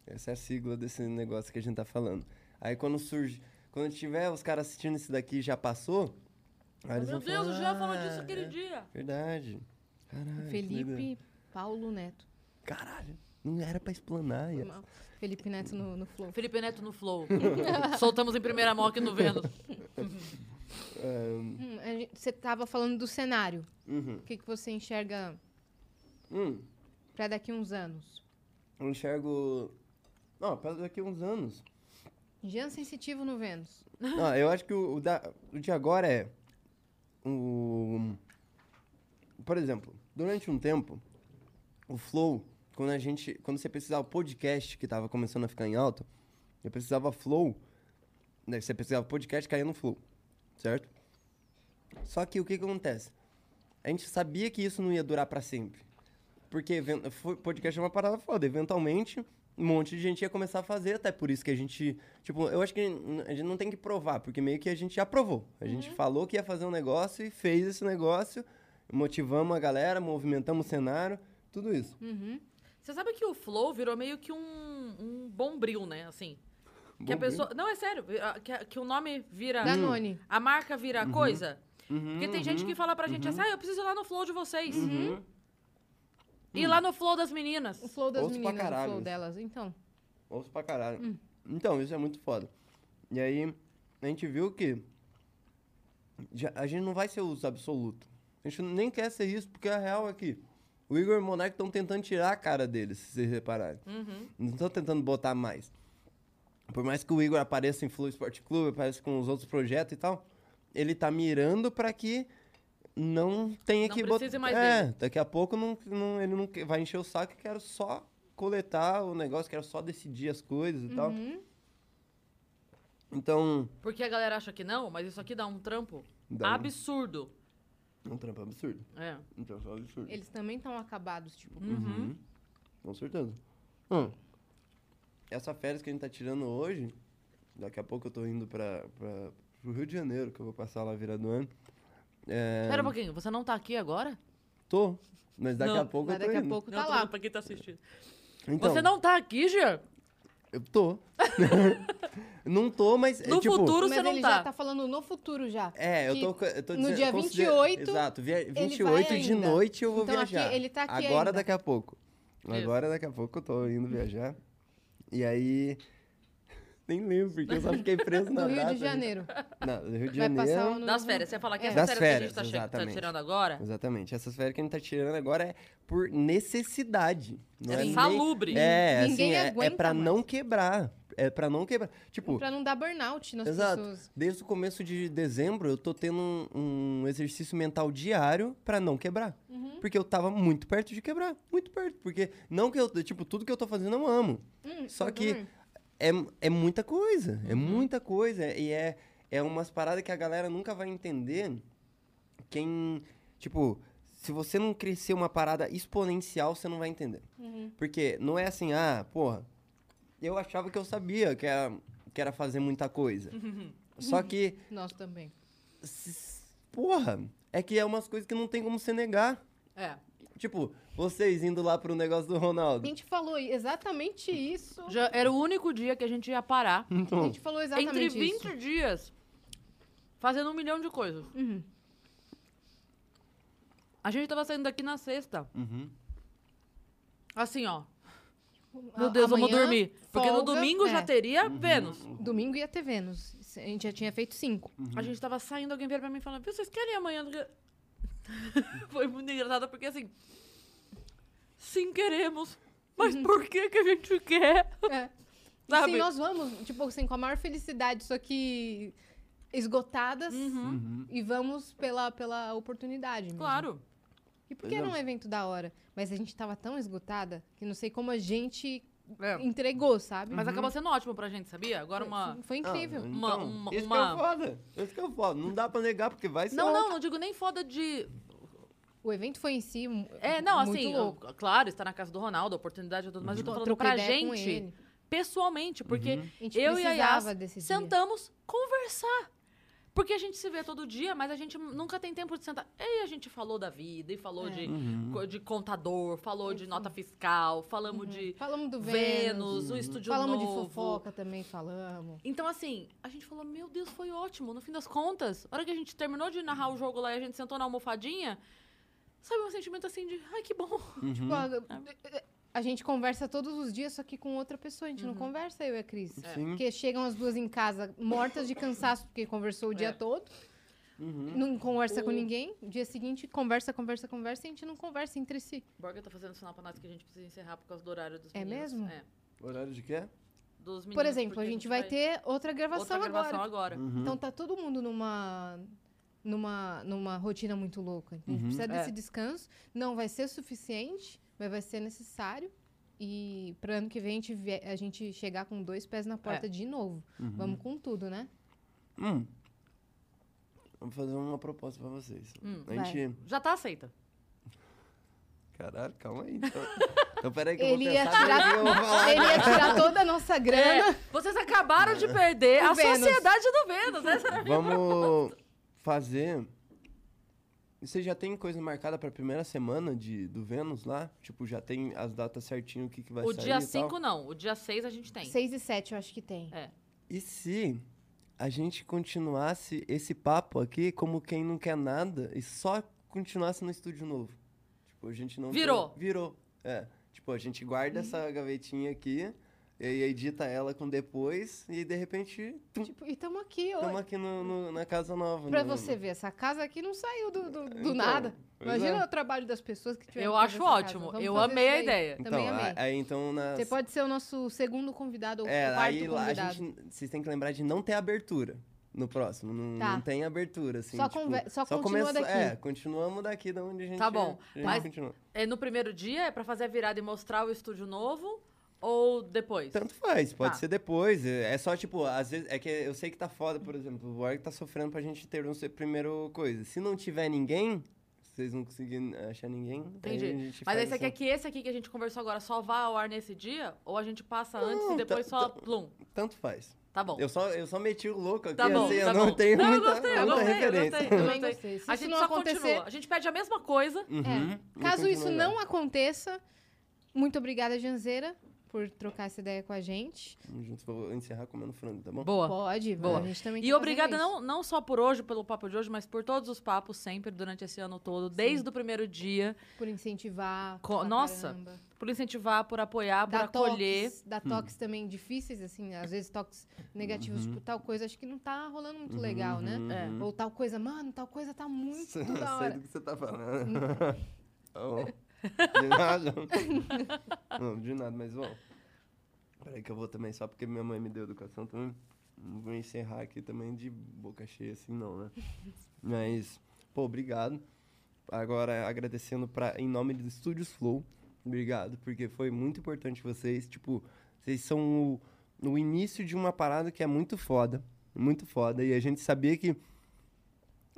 Speaker 3: Essa é a sigla desse negócio que a gente tá falando. Aí quando surge. Quando tiver os caras assistindo esse daqui já passou. Aí
Speaker 1: Meu Deus,
Speaker 3: falar,
Speaker 1: o Jean falou disso
Speaker 3: "Ah,
Speaker 1: aquele
Speaker 3: é
Speaker 1: dia.
Speaker 3: Verdade. Caralho.
Speaker 2: Felipe Paulo Neto.
Speaker 3: Caralho. Não era pra explanar.
Speaker 2: Foi
Speaker 3: ia.
Speaker 2: mal. Felipe Neto no, no Flow.
Speaker 1: Felipe Neto no Flow. Soltamos em primeira mão aqui no Vênus.
Speaker 2: Hum, a gente- você tava falando do cenário.
Speaker 3: uhum.
Speaker 2: O que, que você enxerga?
Speaker 3: Hum.
Speaker 2: Pra daqui uns anos.
Speaker 3: Eu enxergo. Não, para daqui a uns anos.
Speaker 2: Jean sensitivo no Vênus.
Speaker 3: Não, eu acho que o, o da- o de agora é. O. Por exemplo, durante um tempo, o Flow, quando a gente. Quando você precisava podcast, que tava começando a ficar em alta, eu precisava Flow. Né, você precisava podcast, caía no Flow. Certo? Só que o que, que acontece? A gente sabia que isso não ia durar pra sempre. Porque podcast é uma parada foda. Eventualmente, um monte de gente ia começar a fazer, até por isso que a gente. Tipo, eu acho que a gente não tem que provar, porque meio que a gente já provou. A gente falou que ia fazer um negócio e fez esse negócio, motivamos a galera, movimentamos o cenário, tudo isso.
Speaker 2: Uhum.
Speaker 1: Você sabe que o Flow virou meio que um, um bombril, né? Assim. Que a
Speaker 3: Bombril?
Speaker 1: pessoa. Não, é sério. a- Que, que o nome vira.
Speaker 2: Danone.
Speaker 1: A marca vira
Speaker 3: Uhum.
Speaker 1: coisa. Porque tem gente que fala pra gente assim, ah, eu preciso ir lá no Flow de vocês.
Speaker 3: Uhum.
Speaker 1: Ir lá no Flow das meninas.
Speaker 2: O flow das
Speaker 3: Ouço pra
Speaker 2: meninas, o
Speaker 3: caralho
Speaker 2: flow delas. Então.
Speaker 3: Ouço pra caralho. Então, isso é muito foda. E aí, a gente viu que já- a gente não vai ser os absolutos. A gente nem quer ser isso, porque a real é que o Igor e o Monark estão tentando tirar a cara deles, se vocês repararem. Não estão tentando botar mais. Por mais que o Igor apareça em Flow Esporte Clube, apareça com os outros projetos e tal, ele tá mirando pra que não tenha
Speaker 1: Não
Speaker 3: que botar.
Speaker 1: mais
Speaker 3: é,
Speaker 1: dele.
Speaker 3: daqui a pouco não, não- ele não vai encher o saco e quero só coletar o negócio, quero só decidir as coisas e tal.
Speaker 2: Uhum.
Speaker 3: Então,
Speaker 1: Porque a galera acha que não, mas isso aqui dá um trampo
Speaker 3: Dá um-
Speaker 1: absurdo.
Speaker 3: é um trampo absurdo.
Speaker 1: É.
Speaker 3: Um trampo absurdo.
Speaker 2: Eles também estão acabados, tipo.
Speaker 1: Uhum.
Speaker 3: Com certeza. Hum, essa férias que a gente tá tirando hoje, daqui a pouco eu tô indo pra, pra, pro Rio de Janeiro, que eu vou passar lá virado ano. É,
Speaker 1: Pera um pouquinho, você não tá aqui agora?
Speaker 3: Tô, mas daqui
Speaker 1: Não,
Speaker 3: a pouco
Speaker 2: Mas
Speaker 3: eu tô
Speaker 2: daqui a
Speaker 3: indo.
Speaker 2: pouco
Speaker 1: Não,
Speaker 2: tá
Speaker 1: tô
Speaker 2: lá.
Speaker 1: pra quem tá assistindo.
Speaker 3: Então,
Speaker 1: Você não tá aqui, Jean?
Speaker 3: Eu tô. não tô, mas é
Speaker 1: No
Speaker 3: tipo...
Speaker 1: futuro
Speaker 2: Mas
Speaker 1: você não
Speaker 2: ele
Speaker 1: tá.
Speaker 2: já tá falando no futuro já.
Speaker 3: É, eu tô, eu tô
Speaker 2: no
Speaker 3: dizendo...
Speaker 2: dia
Speaker 3: considera-
Speaker 2: 28,
Speaker 3: Exato, via-
Speaker 2: vai
Speaker 3: 28 de
Speaker 2: ainda.
Speaker 3: noite eu vou
Speaker 2: Então aqui-
Speaker 3: viajar.
Speaker 2: ele tá aqui
Speaker 3: Agora,
Speaker 2: ainda.
Speaker 3: daqui a pouco.
Speaker 1: Isso.
Speaker 3: Agora, daqui a pouco eu tô indo viajar. E aí... Nem lembro, porque eu só fiquei preso na
Speaker 2: No Rio
Speaker 3: data.
Speaker 2: de Janeiro.
Speaker 3: Não, no Rio de
Speaker 2: Vai
Speaker 3: Janeiro...
Speaker 2: passar
Speaker 1: Das férias. Você ia falar que
Speaker 2: É.
Speaker 1: essas
Speaker 3: Das
Speaker 1: férias, que a
Speaker 3: férias,
Speaker 1: gente tá, che- tá tirando agora
Speaker 3: Exatamente. Essas férias que a gente tá tirando agora é por necessidade. Não
Speaker 1: é
Speaker 3: é, nem-
Speaker 1: salubre.
Speaker 3: É,
Speaker 2: Ninguém
Speaker 3: assim, é, é
Speaker 2: aguenta
Speaker 3: pra
Speaker 2: mais.
Speaker 3: não quebrar. É pra não quebrar. Tipo,
Speaker 2: Pra não dar burnout nas
Speaker 3: Exato.
Speaker 2: pessoas.
Speaker 3: Desde o começo de dezembro, eu tô tendo um, um exercício mental diário pra não quebrar.
Speaker 2: Uhum.
Speaker 3: Porque eu tava muito perto de quebrar. Muito perto. Porque não que eu, tipo, tudo que eu tô fazendo eu amo.
Speaker 2: Hum,
Speaker 3: Só que
Speaker 2: também.
Speaker 3: É, é muita coisa. É muita coisa. E é, é umas paradas que a galera nunca vai entender. Quem, tipo, se você não crescer uma parada exponencial, você não vai entender.
Speaker 2: Uhum.
Speaker 3: Porque não é assim, ah, porra, eu achava que eu sabia que era, que era fazer muita coisa. Só que,
Speaker 2: Nós também.
Speaker 3: porra, é que é umas coisas que não tem como você negar.
Speaker 1: É.
Speaker 3: Tipo, vocês indo lá pro negócio do
Speaker 2: A
Speaker 3: Ronaldo.
Speaker 2: gente falou exatamente isso.
Speaker 1: Já era o único dia que a gente ia parar.
Speaker 2: A
Speaker 3: Então,
Speaker 2: gente falou exatamente
Speaker 1: Entre 20
Speaker 2: isso.
Speaker 1: dias. Fazendo um milhão de coisas.
Speaker 2: Uhum.
Speaker 1: A gente tava saindo daqui na sexta.
Speaker 3: Uhum.
Speaker 1: Assim, ó.
Speaker 2: A-
Speaker 1: Meu Deus, vamos
Speaker 2: amanhã,
Speaker 1: dormir. Porque no
Speaker 2: folga,
Speaker 1: domingo já
Speaker 2: é.
Speaker 1: teria Vênus.
Speaker 2: Domingo ia ter Vênus. A gente já tinha feito cinco.
Speaker 1: A gente tava saindo, alguém veio pra mim e falou: "Viu, vocês querem amanhã? Foi muito engraçado, porque assim. Sim, queremos. Mas por que que a gente quer?
Speaker 2: É.
Speaker 1: Sabe?
Speaker 2: Sim, nós vamos, tipo assim, com a maior felicidade, só que esgotadas
Speaker 1: Uhum.
Speaker 2: e vamos pela, pela oportunidade mesmo.
Speaker 1: Claro.
Speaker 2: E porque era um evento da hora. Mas a gente tava tão esgotada que não sei como a gente
Speaker 1: É.
Speaker 2: entregou, sabe?
Speaker 1: Mas acabou sendo ótimo pra gente, sabia? Agora uma.
Speaker 2: Foi, foi incrível.
Speaker 3: Ah,
Speaker 1: Uma-
Speaker 3: então,
Speaker 1: uma-
Speaker 3: Isso
Speaker 1: uma-
Speaker 3: que é foda. Isso que é foda. Não dá pra negar, porque vai ser
Speaker 1: Não,
Speaker 3: ótimo.
Speaker 1: não, não digo nem foda de.
Speaker 2: O evento foi em si
Speaker 1: É, não,
Speaker 2: muito
Speaker 1: assim,
Speaker 2: louco.
Speaker 1: eu- claro, está na casa do Ronaldo, a oportunidade é tudo, mas eu tô falando
Speaker 2: Troquei
Speaker 1: pra gente, pessoalmente, porque
Speaker 2: A gente
Speaker 1: eu e a Yas sentamos conversar. Porque a gente se vê todo dia, mas a gente nunca tem tempo de sentar. E a gente falou da vida, e falou
Speaker 2: É.
Speaker 1: de, co- de contador, falou de nota fiscal, falamos de
Speaker 2: Falamos do
Speaker 1: Vênus,
Speaker 2: Vênus.
Speaker 1: o estúdio
Speaker 2: Falamos de
Speaker 1: novo.
Speaker 2: fofoca também, falamos.
Speaker 1: Então, assim, a gente falou, meu Deus, foi ótimo. No fim das contas, a hora que a gente terminou de narrar o jogo lá e a gente sentou na almofadinha, sabe um sentimento assim de, ai, que bom.
Speaker 2: Tipo, a, a gente conversa todos os dias, só que com outra pessoa. A gente não
Speaker 1: Uhum.
Speaker 2: conversa, eu e a Cris.
Speaker 3: Sim.
Speaker 2: Porque chegam as duas em casa mortas de cansaço, porque conversou o dia
Speaker 1: É.
Speaker 2: todo.
Speaker 3: Uhum.
Speaker 2: não conversa com
Speaker 1: O-
Speaker 2: ninguém. Dia seguinte, conversa, conversa, conversa e a gente não conversa entre si.
Speaker 1: Borga tá fazendo sinal pra nós que a gente precisa encerrar por causa do horário dos
Speaker 2: É
Speaker 1: meninos.
Speaker 2: mesmo?
Speaker 1: É.
Speaker 3: Horário de quê?
Speaker 1: Dos meninos,
Speaker 2: Por exemplo,
Speaker 1: porque
Speaker 2: a gente vai ter outra gravação,
Speaker 1: outra gravação
Speaker 2: agora.
Speaker 1: agora.
Speaker 3: Uhum.
Speaker 2: Então tá todo mundo numa numa numa rotina muito louca. A gente
Speaker 3: Uhum.
Speaker 2: precisa
Speaker 1: É.
Speaker 2: desse descanso. Não vai ser suficiente, mas vai ser necessário. E para ano que vem a gente, a gente chegar com dois pés na porta de novo.
Speaker 3: Uhum.
Speaker 2: Vamos com tudo, né?
Speaker 3: Hum. Vou fazer uma proposta pra vocês.
Speaker 1: Hum,
Speaker 3: a gente.
Speaker 1: Já tá aceita.
Speaker 3: Caralho, calma aí. Então, então peraí que eu
Speaker 2: Ele
Speaker 3: vou
Speaker 2: ia tirar-
Speaker 3: eu vou falar.
Speaker 2: Ele ia tirar toda a nossa grana.
Speaker 1: É, vocês acabaram de perder
Speaker 2: O
Speaker 1: a
Speaker 2: Vênus.
Speaker 1: sociedade do Vênus, né? Essa era a minha
Speaker 3: Vamos fazer. Você já tem coisa marcada pra primeira semana de, do Vênus lá? Tipo, já tem as datas certinho, o que, que vai
Speaker 1: O
Speaker 3: sair
Speaker 1: dia
Speaker 3: e tal?
Speaker 1: 5 não, o dia 6 a gente tem.
Speaker 2: Seis e sete eu acho que tem.
Speaker 1: É.
Speaker 3: E se a gente continuasse esse papo aqui como quem não quer nada e só continuasse no estúdio novo? Tipo, a gente não. tem-
Speaker 1: Virou.
Speaker 3: Virou. É. Tipo, a gente guarda essa gavetinha aqui e aí edita ela com depois e de repente. tum,
Speaker 2: Tipo, e estamos aqui
Speaker 3: Estamos
Speaker 2: hoje.
Speaker 3: aqui no, no- na casa nova.
Speaker 2: Pra
Speaker 3: no-
Speaker 2: você ver, essa casa aqui não saiu do, do, do
Speaker 3: Então,
Speaker 2: nada. Imagina
Speaker 3: é.
Speaker 2: o trabalho das pessoas que tiveram
Speaker 1: Eu acho ótimo. Eu amei a ideia.
Speaker 3: Então,
Speaker 2: Também amei.
Speaker 3: aí então nas.
Speaker 2: Você pode ser o nosso segundo convidado ou
Speaker 3: É,
Speaker 2: quarto
Speaker 3: aí lá a
Speaker 2: convidado.
Speaker 3: gente. Vocês têm que lembrar de não ter abertura no próximo. Não,
Speaker 2: Tá.
Speaker 3: não tem abertura, assim.
Speaker 2: Só
Speaker 3: tipo,
Speaker 2: conver- só continua daqui.
Speaker 3: É, continuamos daqui de onde a gente.
Speaker 1: Tá bom,
Speaker 3: gente
Speaker 1: mas-
Speaker 3: continua.
Speaker 1: É no primeiro dia, é pra fazer a virada e mostrar o estúdio novo ou depois?
Speaker 3: Tanto faz, pode
Speaker 1: Tá.
Speaker 3: ser depois. É é só, tipo, às vezes. É que eu sei que tá foda, por exemplo. O Org tá sofrendo pra gente ter um ser primeiro coisa. Se não tiver ninguém, vocês não conseguirem achar ninguém.
Speaker 1: Entendi.
Speaker 3: Aí a gente
Speaker 1: Mas aí você
Speaker 3: assim.
Speaker 1: quer que esse aqui que a gente conversou agora só vá ao ar nesse dia? Ou a gente passa antes
Speaker 3: Não,
Speaker 1: e depois só plum?
Speaker 3: Tanto faz.
Speaker 1: Tá bom.
Speaker 3: Eu só, eu só meti o louco aqui,
Speaker 1: Tá bom,
Speaker 3: assim, eu
Speaker 1: tá
Speaker 3: não
Speaker 1: bom.
Speaker 3: tenho
Speaker 1: Não, eu
Speaker 3: muita,
Speaker 1: gostei, eu
Speaker 3: muita
Speaker 1: gostei, eu
Speaker 3: referência.
Speaker 1: gostei, eu
Speaker 2: Também
Speaker 1: gostei.
Speaker 2: gostei. Se
Speaker 1: A gente
Speaker 2: não
Speaker 1: só
Speaker 2: acontecer-
Speaker 1: continua. A gente pede a mesma coisa.
Speaker 3: Uhum,
Speaker 2: É. Caso isso não aconteça, muito obrigada, Janzeira, por trocar essa ideia com a gente.
Speaker 3: Tamo junto, vou encerrar comendo frango, tá bom?
Speaker 1: Boa.
Speaker 2: Pode,
Speaker 1: Boa.
Speaker 2: a gente também
Speaker 1: E
Speaker 2: tá
Speaker 1: obrigada não, não só por hoje, pelo papo de hoje, mas por todos os papos sempre durante esse ano todo, desde o primeiro dia,
Speaker 2: por incentivar.
Speaker 1: Co-
Speaker 2: pra
Speaker 1: Nossa,
Speaker 2: caramba.
Speaker 1: por incentivar, por apoiar, por
Speaker 2: Dá
Speaker 1: acolher.
Speaker 2: toques, dá toques também difíceis, assim, às vezes toques negativos, tipo, tal coisa, acho que não tá rolando muito legal, né?
Speaker 1: É.
Speaker 2: Ou tal coisa, mano, tal coisa tá muito
Speaker 3: Sei
Speaker 2: da hora.
Speaker 3: do que você tá falando. Ó, de nada. não, de nada, mas bom. Peraí que eu vou também, só porque minha mãe me deu educação também. Não vou encerrar aqui também de boca cheia assim, não, né? Mas, pô, obrigado. Agora, agradecendo pra, em nome do Estúdios Flow. Obrigado, porque foi muito importante vocês. Tipo, vocês são o, o início de uma parada que é muito foda. Muito foda. E a gente sabia que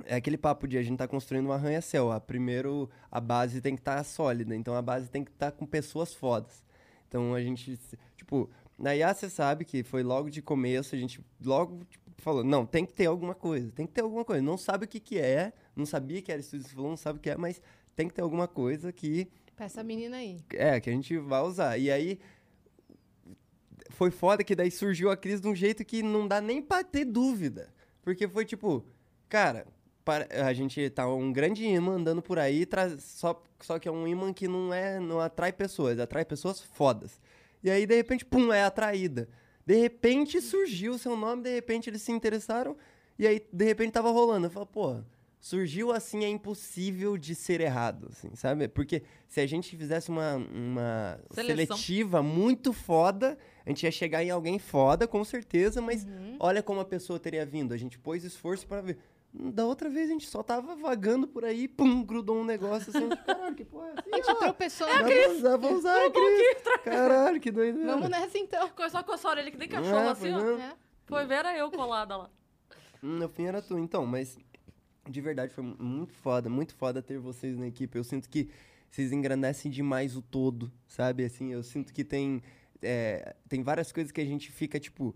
Speaker 3: é aquele papo de a gente tá construindo um arranha-céu. A primeiro, a base tem que estar sólida. Então, a base tem que estar com pessoas fodas. Então, a gente, tipo, na IA você sabe que foi logo de começo, a gente logo tipo, falou, não, tem que ter alguma coisa, tem que ter alguma coisa. Não sabe o que que é, não sabia que era Estúdio Flow, não sabe o que é, mas tem que ter alguma coisa que
Speaker 2: Pra essa menina aí.
Speaker 3: é, que a gente vai usar. E aí foi foda que daí surgiu a crise de um jeito que não dá nem pra ter dúvida. Porque foi tipo, cara, a gente tá um grande imã andando por aí, traz, só, só que é um imã que não é, não atrai pessoas, atrai pessoas fodas. E aí, de repente, pum, é atraída. De repente surgiu o seu nome, de repente eles se interessaram, e aí, de repente, tava rolando. Eu falo, pô, surgiu assim, é impossível de ser errado, assim, sabe? Porque se a gente fizesse uma, uma
Speaker 1: Seleção.
Speaker 3: seletiva muito foda, a gente ia chegar em alguém foda, com certeza, mas
Speaker 2: Uhum.
Speaker 3: olha como a pessoa teria vindo. A gente pôs esforço pra ver. Da outra vez a gente só tava vagando por aí, pum, grudou um negócio assim. Caralho, que porra é essa?
Speaker 2: A gente tropeçou
Speaker 3: Dá
Speaker 2: na
Speaker 3: pra usar, vou usar a Cris. Caralho, que doideira.
Speaker 2: Vamos nessa então.
Speaker 1: Começou a coçar a orelha que nem
Speaker 3: É,
Speaker 1: cachorro, assim,
Speaker 3: pois
Speaker 1: ó.
Speaker 3: é.
Speaker 2: É.
Speaker 1: Foi ver, era eu colada lá.
Speaker 3: Hum, No fim era tu, então, mas de verdade foi muito foda, muito foda ter vocês na equipe. Eu sinto que vocês engrandecem demais o todo, sabe? Assim, eu sinto que tem, é, tem várias coisas que a gente fica, tipo,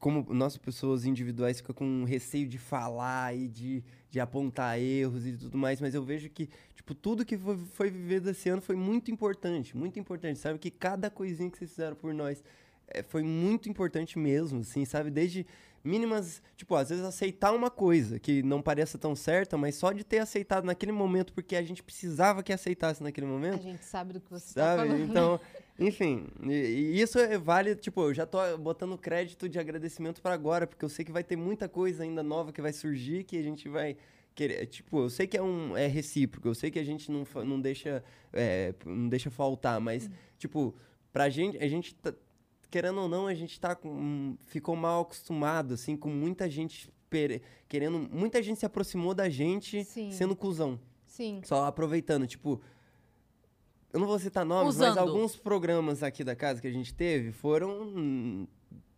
Speaker 3: como nós pessoas individuais fica com receio de falar e de, de apontar erros e tudo mais, mas eu vejo que, tipo, tudo que foi, foi vivido esse ano foi muito importante, muito importante, sabe? Que cada coisinha que vocês fizeram por nós é, foi muito importante mesmo, assim, sabe? Desde mínimas, tipo, às vezes aceitar uma coisa que não pareça tão certa, mas só de ter aceitado naquele momento, porque a gente precisava que aceitasse naquele
Speaker 2: A
Speaker 3: momento,
Speaker 2: gente sabe do que você tá
Speaker 3: sabe?
Speaker 2: falando.
Speaker 3: Então, Enfim, e, e isso é, vale, tipo, eu já tô botando crédito de agradecimento pra agora, porque eu sei que vai ter muita coisa ainda nova que vai surgir, que a gente vai querer, tipo, eu sei que é um é recíproco, eu sei que a gente não, não deixa é, não deixa faltar, mas tipo, pra gente, a gente tá, querendo ou não, a gente tá com ficou mal acostumado assim com muita gente querendo, muita gente se aproximou da gente
Speaker 2: Sim.
Speaker 3: sendo cuzão.
Speaker 2: Sim.
Speaker 3: Só aproveitando, tipo. Eu não vou citar nomes, mas
Speaker 1: Usando.
Speaker 3: alguns programas aqui da casa que a gente teve foram.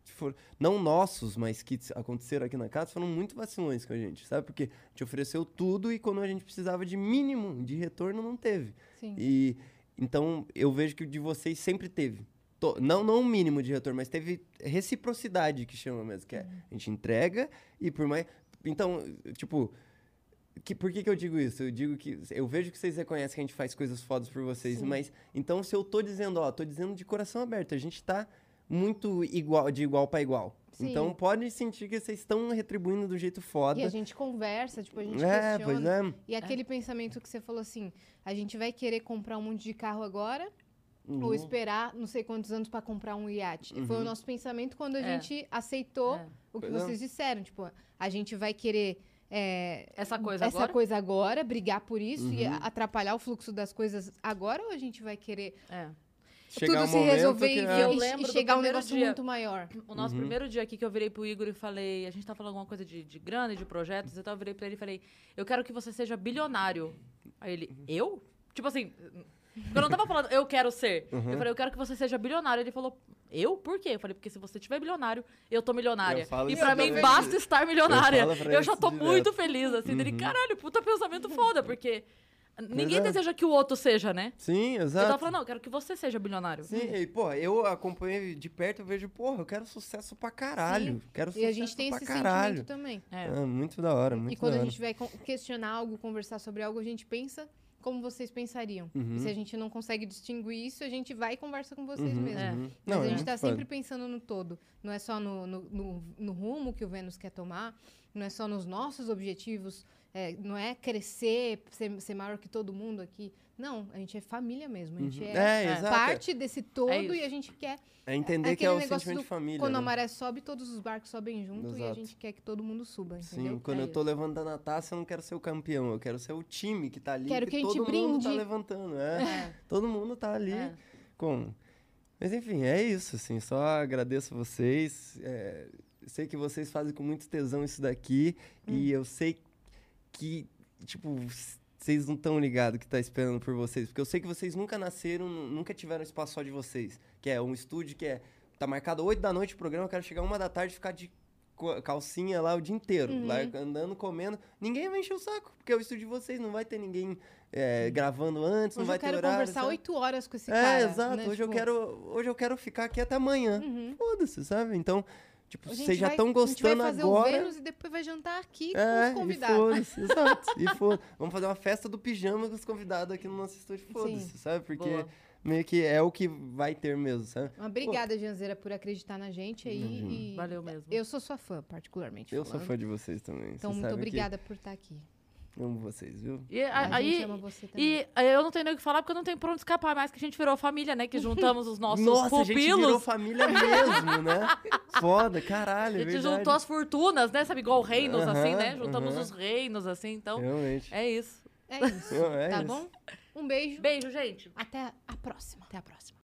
Speaker 3: for- não nossos, mas que aconteceram aqui na casa, foram muito vacilões com a gente, sabe? Porque a gente ofereceu tudo e quando a gente precisava de mínimo de retorno, não teve.
Speaker 2: Sim.
Speaker 3: E então eu vejo que o de vocês sempre teve. To- Não, não o mínimo de retorno, mas teve reciprocidade que chama mesmo, que é a gente entrega e por mais. Então, tipo, que, por que, que eu digo isso? Eu digo que eu vejo que vocês reconhecem que a gente faz coisas fodas por vocês,
Speaker 2: Sim.
Speaker 3: mas então se eu tô dizendo, ó, tô dizendo de coração aberto, a gente tá muito igual, de igual para igual.
Speaker 2: Sim.
Speaker 3: Então pode sentir que vocês estão retribuindo do jeito foda.
Speaker 2: E a gente conversa, tipo, a gente
Speaker 3: é,
Speaker 2: questiona.
Speaker 3: pois é.
Speaker 2: E aquele pensamento que você falou assim, a gente vai querer comprar um monte de carro agora
Speaker 3: Uhum.
Speaker 2: ou esperar não sei quantos anos para comprar um iate. Foi o nosso pensamento quando a
Speaker 1: É.
Speaker 2: gente aceitou
Speaker 1: É.
Speaker 2: o que
Speaker 3: Pois é.
Speaker 2: vocês disseram. Tipo, a gente vai querer é,
Speaker 1: Essa coisa
Speaker 2: essa
Speaker 1: agora?
Speaker 2: coisa agora, brigar por isso e
Speaker 3: Uhum.
Speaker 2: atrapalhar o fluxo das coisas agora ou a gente vai querer
Speaker 1: É.
Speaker 3: Chegar
Speaker 2: tudo
Speaker 3: um
Speaker 2: se resolver
Speaker 3: que
Speaker 2: e,
Speaker 3: é-
Speaker 1: Eu
Speaker 2: e- e chegar um
Speaker 1: primeiro
Speaker 2: negócio
Speaker 1: dia.
Speaker 2: muito maior?
Speaker 1: O nosso
Speaker 3: Uhum.
Speaker 1: primeiro dia aqui que eu virei pro Igor e falei, a gente tá falando alguma coisa de, de grana e de projetos, então eu virei pra ele e falei, eu quero que você seja bilionário. Aí ele, eu? Tipo assim, eu não tava falando, eu quero ser.
Speaker 3: Uhum.
Speaker 1: Eu falei, eu quero que você seja bilionário. Ele falou, eu? Por quê? Eu falei, porque se você tiver bilionário, eu tô milionária.
Speaker 3: Eu
Speaker 1: e pra mim
Speaker 3: também.
Speaker 1: basta estar milionária.
Speaker 3: Eu pra
Speaker 1: Eu, já tô
Speaker 3: direto.
Speaker 1: muito feliz, assim. Dele, caralho, puta pensamento foda, porque ninguém
Speaker 3: é.
Speaker 1: deseja que o outro seja, né?
Speaker 3: Sim,
Speaker 1: Eu
Speaker 3: exato.
Speaker 1: tava falando, não, eu quero que você seja bilionário.
Speaker 3: Sim, e, pô, eu acompanho de perto, eu vejo, porra, eu quero sucesso pra caralho. Quero
Speaker 2: E
Speaker 3: sucesso
Speaker 2: a gente tem
Speaker 3: pra
Speaker 2: esse
Speaker 3: caralho.
Speaker 2: sentimento também.
Speaker 1: É.
Speaker 3: Ah, muito da hora, muito
Speaker 2: E quando a gente vai questionar algo, conversar sobre algo, a gente pensa como vocês pensariam.
Speaker 3: Uhum.
Speaker 2: E se a gente não consegue distinguir isso, a gente vai e conversa com vocês
Speaker 3: Uhum,
Speaker 2: mesmo.
Speaker 1: É.
Speaker 2: Mas
Speaker 3: Não,
Speaker 2: a
Speaker 3: é
Speaker 2: gente
Speaker 3: muito
Speaker 2: tá
Speaker 3: foda.
Speaker 2: sempre pensando no todo. Não é só no, no, no- no rumo que o Vênus quer tomar, não é só nos nossos objetivos, é, não é crescer, ser, ser maior que todo mundo aqui. Não, a gente é família mesmo. A gente
Speaker 3: Uhum.
Speaker 2: é,
Speaker 3: É, exato.
Speaker 2: parte desse todo
Speaker 1: isso.
Speaker 2: e a gente quer.
Speaker 3: É entender que é o
Speaker 2: negócio
Speaker 3: sentimento
Speaker 2: do
Speaker 3: de família.
Speaker 2: Quando a
Speaker 3: né?
Speaker 2: maré sobe, todos os barcos sobem junto e a
Speaker 3: Exato.
Speaker 2: gente quer que todo mundo suba,
Speaker 3: Sim,
Speaker 2: entendeu?
Speaker 3: quando
Speaker 1: É
Speaker 3: eu tô levantando a taça, eu não quero ser o campeão, eu quero ser o time que tá ali.
Speaker 2: Quero que a gente
Speaker 3: todo mundo tá levantando, é. Todo mundo tá ali
Speaker 1: É.
Speaker 3: com. Mas enfim, é isso, assim, só agradeço vocês. é, sei que vocês fazem com muito tesão isso daqui. E eu sei que, tipo, vocês não estão ligados que tá esperando por vocês. Porque eu sei que vocês nunca nasceram, nu- nunca tiveram espaço só de vocês. Que é um estúdio que é. Tá marcado 8 da noite o programa, eu quero chegar uma da tarde e ficar de calcinha lá o dia inteiro.
Speaker 2: Uhum.
Speaker 3: Lá andando, comendo. Ninguém vai encher o saco, porque é o estúdio de vocês. Não vai ter ninguém é, gravando antes, não
Speaker 2: Hoje
Speaker 3: vai
Speaker 2: eu
Speaker 3: ter
Speaker 2: quero
Speaker 3: horário.
Speaker 2: conversar
Speaker 3: sabe?
Speaker 2: oito horas com esse
Speaker 3: É,
Speaker 2: cara.
Speaker 3: exato.
Speaker 2: né?
Speaker 3: Hoje, eu
Speaker 2: Tipo,
Speaker 3: quero, hoje eu quero ficar aqui até amanhã.
Speaker 2: Uhum.
Speaker 3: Foda-se, sabe? Então, tipo, vocês já estão
Speaker 2: A gente vai
Speaker 3: gostando
Speaker 2: fazer
Speaker 3: agora.
Speaker 2: o Vênus e depois vai jantar aqui com
Speaker 3: É,
Speaker 2: os
Speaker 3: e
Speaker 2: convidados.
Speaker 3: foda-se, exato. E foda Vamos fazer uma festa do pijama com os convidados aqui no nosso estúdio, foda-se, sabe? Porque
Speaker 1: Boa.
Speaker 3: meio que é o que vai ter mesmo, sabe?
Speaker 2: Uma obrigada, Janzeira, por acreditar na gente aí. e
Speaker 1: Valeu mesmo.
Speaker 2: Eu sou sua fã, particularmente.
Speaker 3: Eu sou
Speaker 2: falando.
Speaker 3: fã de vocês também.
Speaker 2: Então,
Speaker 3: Você
Speaker 2: muito
Speaker 3: sabe que
Speaker 2: obrigada por estar aqui.
Speaker 3: Amo vocês, viu?
Speaker 1: E
Speaker 2: A,
Speaker 1: a- aí,
Speaker 2: gente ama você também.
Speaker 1: E eu não tenho nem o que falar, porque eu não tenho por onde escapar mais, que a gente virou família, né? Que juntamos os nossos
Speaker 3: Nossa, a gente virou
Speaker 1: pupilos.
Speaker 3: família mesmo, né? Foda, caralho,
Speaker 1: A
Speaker 3: é
Speaker 1: gente
Speaker 3: verdade.
Speaker 1: juntou as fortunas, né? Sabe, igual reinos, assim, né? Juntamos
Speaker 3: aham.
Speaker 1: os reinos, assim. Então,
Speaker 3: Realmente.
Speaker 1: é isso.
Speaker 2: É isso.
Speaker 3: É
Speaker 2: tá
Speaker 3: isso.
Speaker 2: bom? Um beijo.
Speaker 1: Beijo, gente.
Speaker 2: Até a próxima.
Speaker 1: Até a próxima.